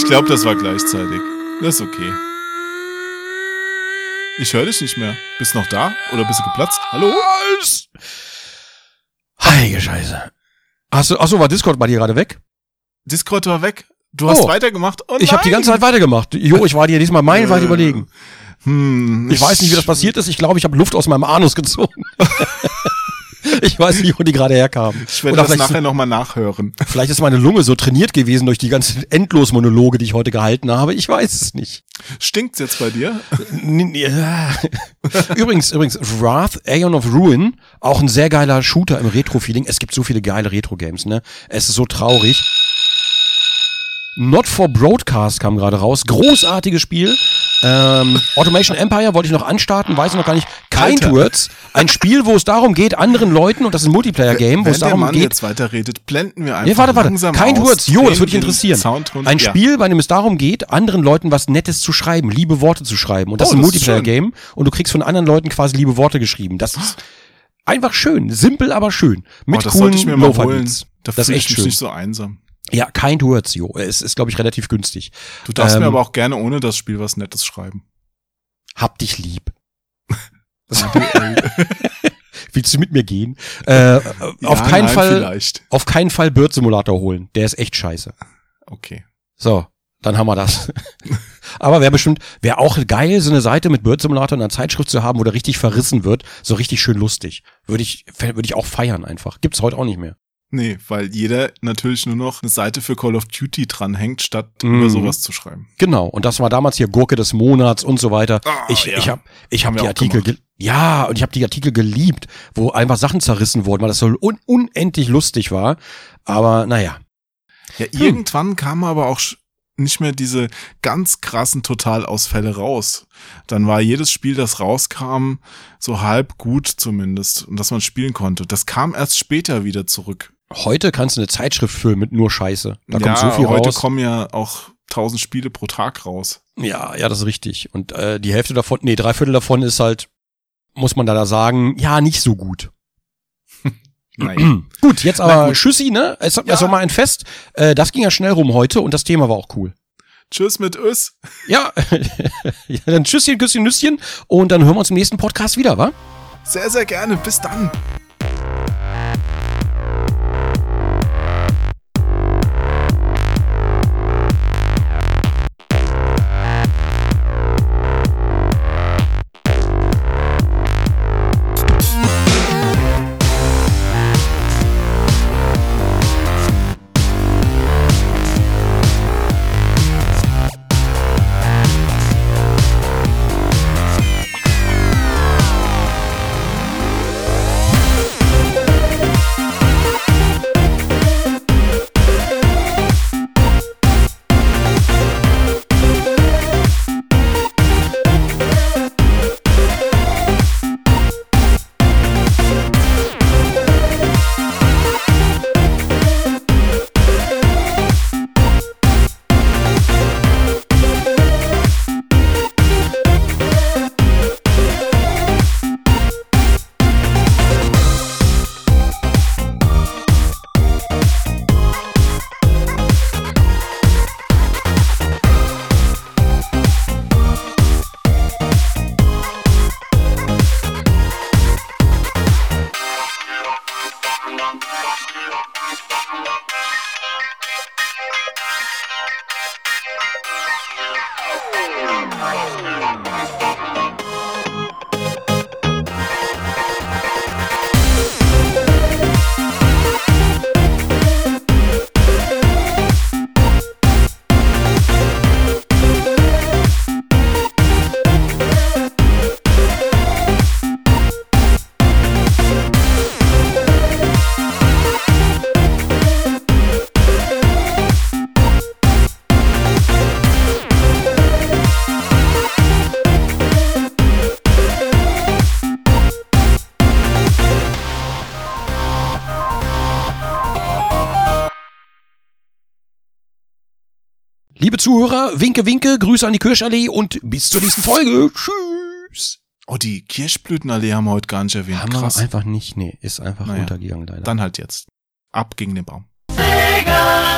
Glaube, das war gleichzeitig. Das ist okay. Ich höre dich nicht mehr. Bist du noch da? Oder bist du geplatzt? Hallo? Heilige Scheiße. Hast du, achso, war Discord bei dir gerade weg? Discord war weg. Du hast Oh. weitergemacht. Oh, Ich habe die ganze Zeit weitergemacht. Jo, ich war dir diesmal meilenweit Äh, überlegen. Hm, Ich weiß nicht, wie das passiert ist. Ich glaube, ich habe Luft aus meinem Anus gezogen. ich weiß nicht, wo die gerade herkamen. Ich werde Oder das nachher nochmal nachhören. vielleicht ist meine Lunge so trainiert gewesen durch die ganzen Endlosmonologe, die ich heute gehalten habe. Ich weiß es nicht. Stinkt's jetzt bei dir? Übrigens, übrigens, Wrath, Aeon of Ruin, auch ein sehr geiler Shooter im Retro-Feeling. Es gibt so viele geile Retro-Games, ne? Es ist so traurig. Not for Broadcast kam gerade raus. Großartiges Spiel. Ähm, Automation Empire wollte ich noch anstarten, weiß ich noch gar nicht. Kind Alter. Words. Ein Spiel, wo es darum geht, anderen Leuten, und das ist ein Multiplayer-Game, wo Wenn es darum Mann geht, jetzt weiterredet, blenden wir einfach Nee, warte, warte. langsam Kind aus, Words. Jo, das würde dich interessieren. Sound runter. Ein Ja. Spiel, bei dem es darum geht, anderen Leuten was Nettes zu schreiben, liebe Worte zu schreiben. Und das Oh, ist ein Multiplayer-Game. Und du kriegst von anderen Leuten quasi liebe Worte geschrieben. Das ist einfach schön. Simpel, aber schön. Mit oh, das coolen sollte ich mir mal holen. Da Das ist echt schön. nicht so einsam. Ja, Words, jo. Es ist, glaube ich, relativ günstig. Du darfst Ähm, mir aber auch gerne ohne das Spiel was Nettes schreiben. Hab dich lieb. Willst du mit mir gehen? Äh, auf Ja, keinen nein, Fall, Vielleicht. auf keinen Fall Bird Simulator holen. Der ist echt scheiße. Okay. So, dann haben wir das. Aber wäre bestimmt, wäre auch geil, so eine Seite mit Bird Simulator in einer Zeitschrift zu haben, wo der richtig verrissen wird. So richtig schön lustig. Würde ich, würde ich auch feiern einfach. Gibt's heute auch nicht mehr. Nee, weil jeder natürlich nur noch eine Seite für Call of Duty dranhängt, statt Mhm. über sowas zu schreiben. Genau. Und das war damals hier Gurke des Monats und so weiter. Ah, ich, ja. ich habe, ich Haben habe wir die Artikel, ja, und ich habe die Artikel geliebt, wo einfach Sachen zerrissen wurden, weil das so un unendlich lustig war. Aber naja. Ja, irgendwann kamen aber auch nicht mehr diese ganz krassen Totalausfälle raus. Dann war jedes Spiel, das rauskam, so halb gut zumindest und dass man spielen konnte. Das kam erst später wieder zurück. Heute kannst du eine Zeitschrift füllen mit nur Scheiße. Da ja, kommt so viel heute raus. kommen ja auch tausend Spiele pro Tag raus. Ja, ja, das ist richtig. Und äh, die Hälfte davon, nee, drei Viertel davon ist halt, muss man da sagen, ja, nicht so gut. Naja. Gut, jetzt aber gut. Tschüssi, ne? Es, Ja. Das war mal ein Fest. Äh, das ging ja schnell rum heute und das Thema war auch cool. Tschüss mit Ös. Ja, ja dann Tschüsschen, Küsschen, Nüsschen und dann hören wir uns im nächsten Podcast wieder, wa? Sehr, sehr gerne. Bis dann. Zuhörer, winke, winke, Grüße an die Kirschallee und bis zur nächsten Folge. Tschüss. Oh, die Kirschblütenallee haben wir heute gar nicht erwähnt. Haben wir Krass. einfach nicht, nee, ist einfach Naja, untergegangen leider. Dann halt jetzt. Ab gegen den Baum. Sega!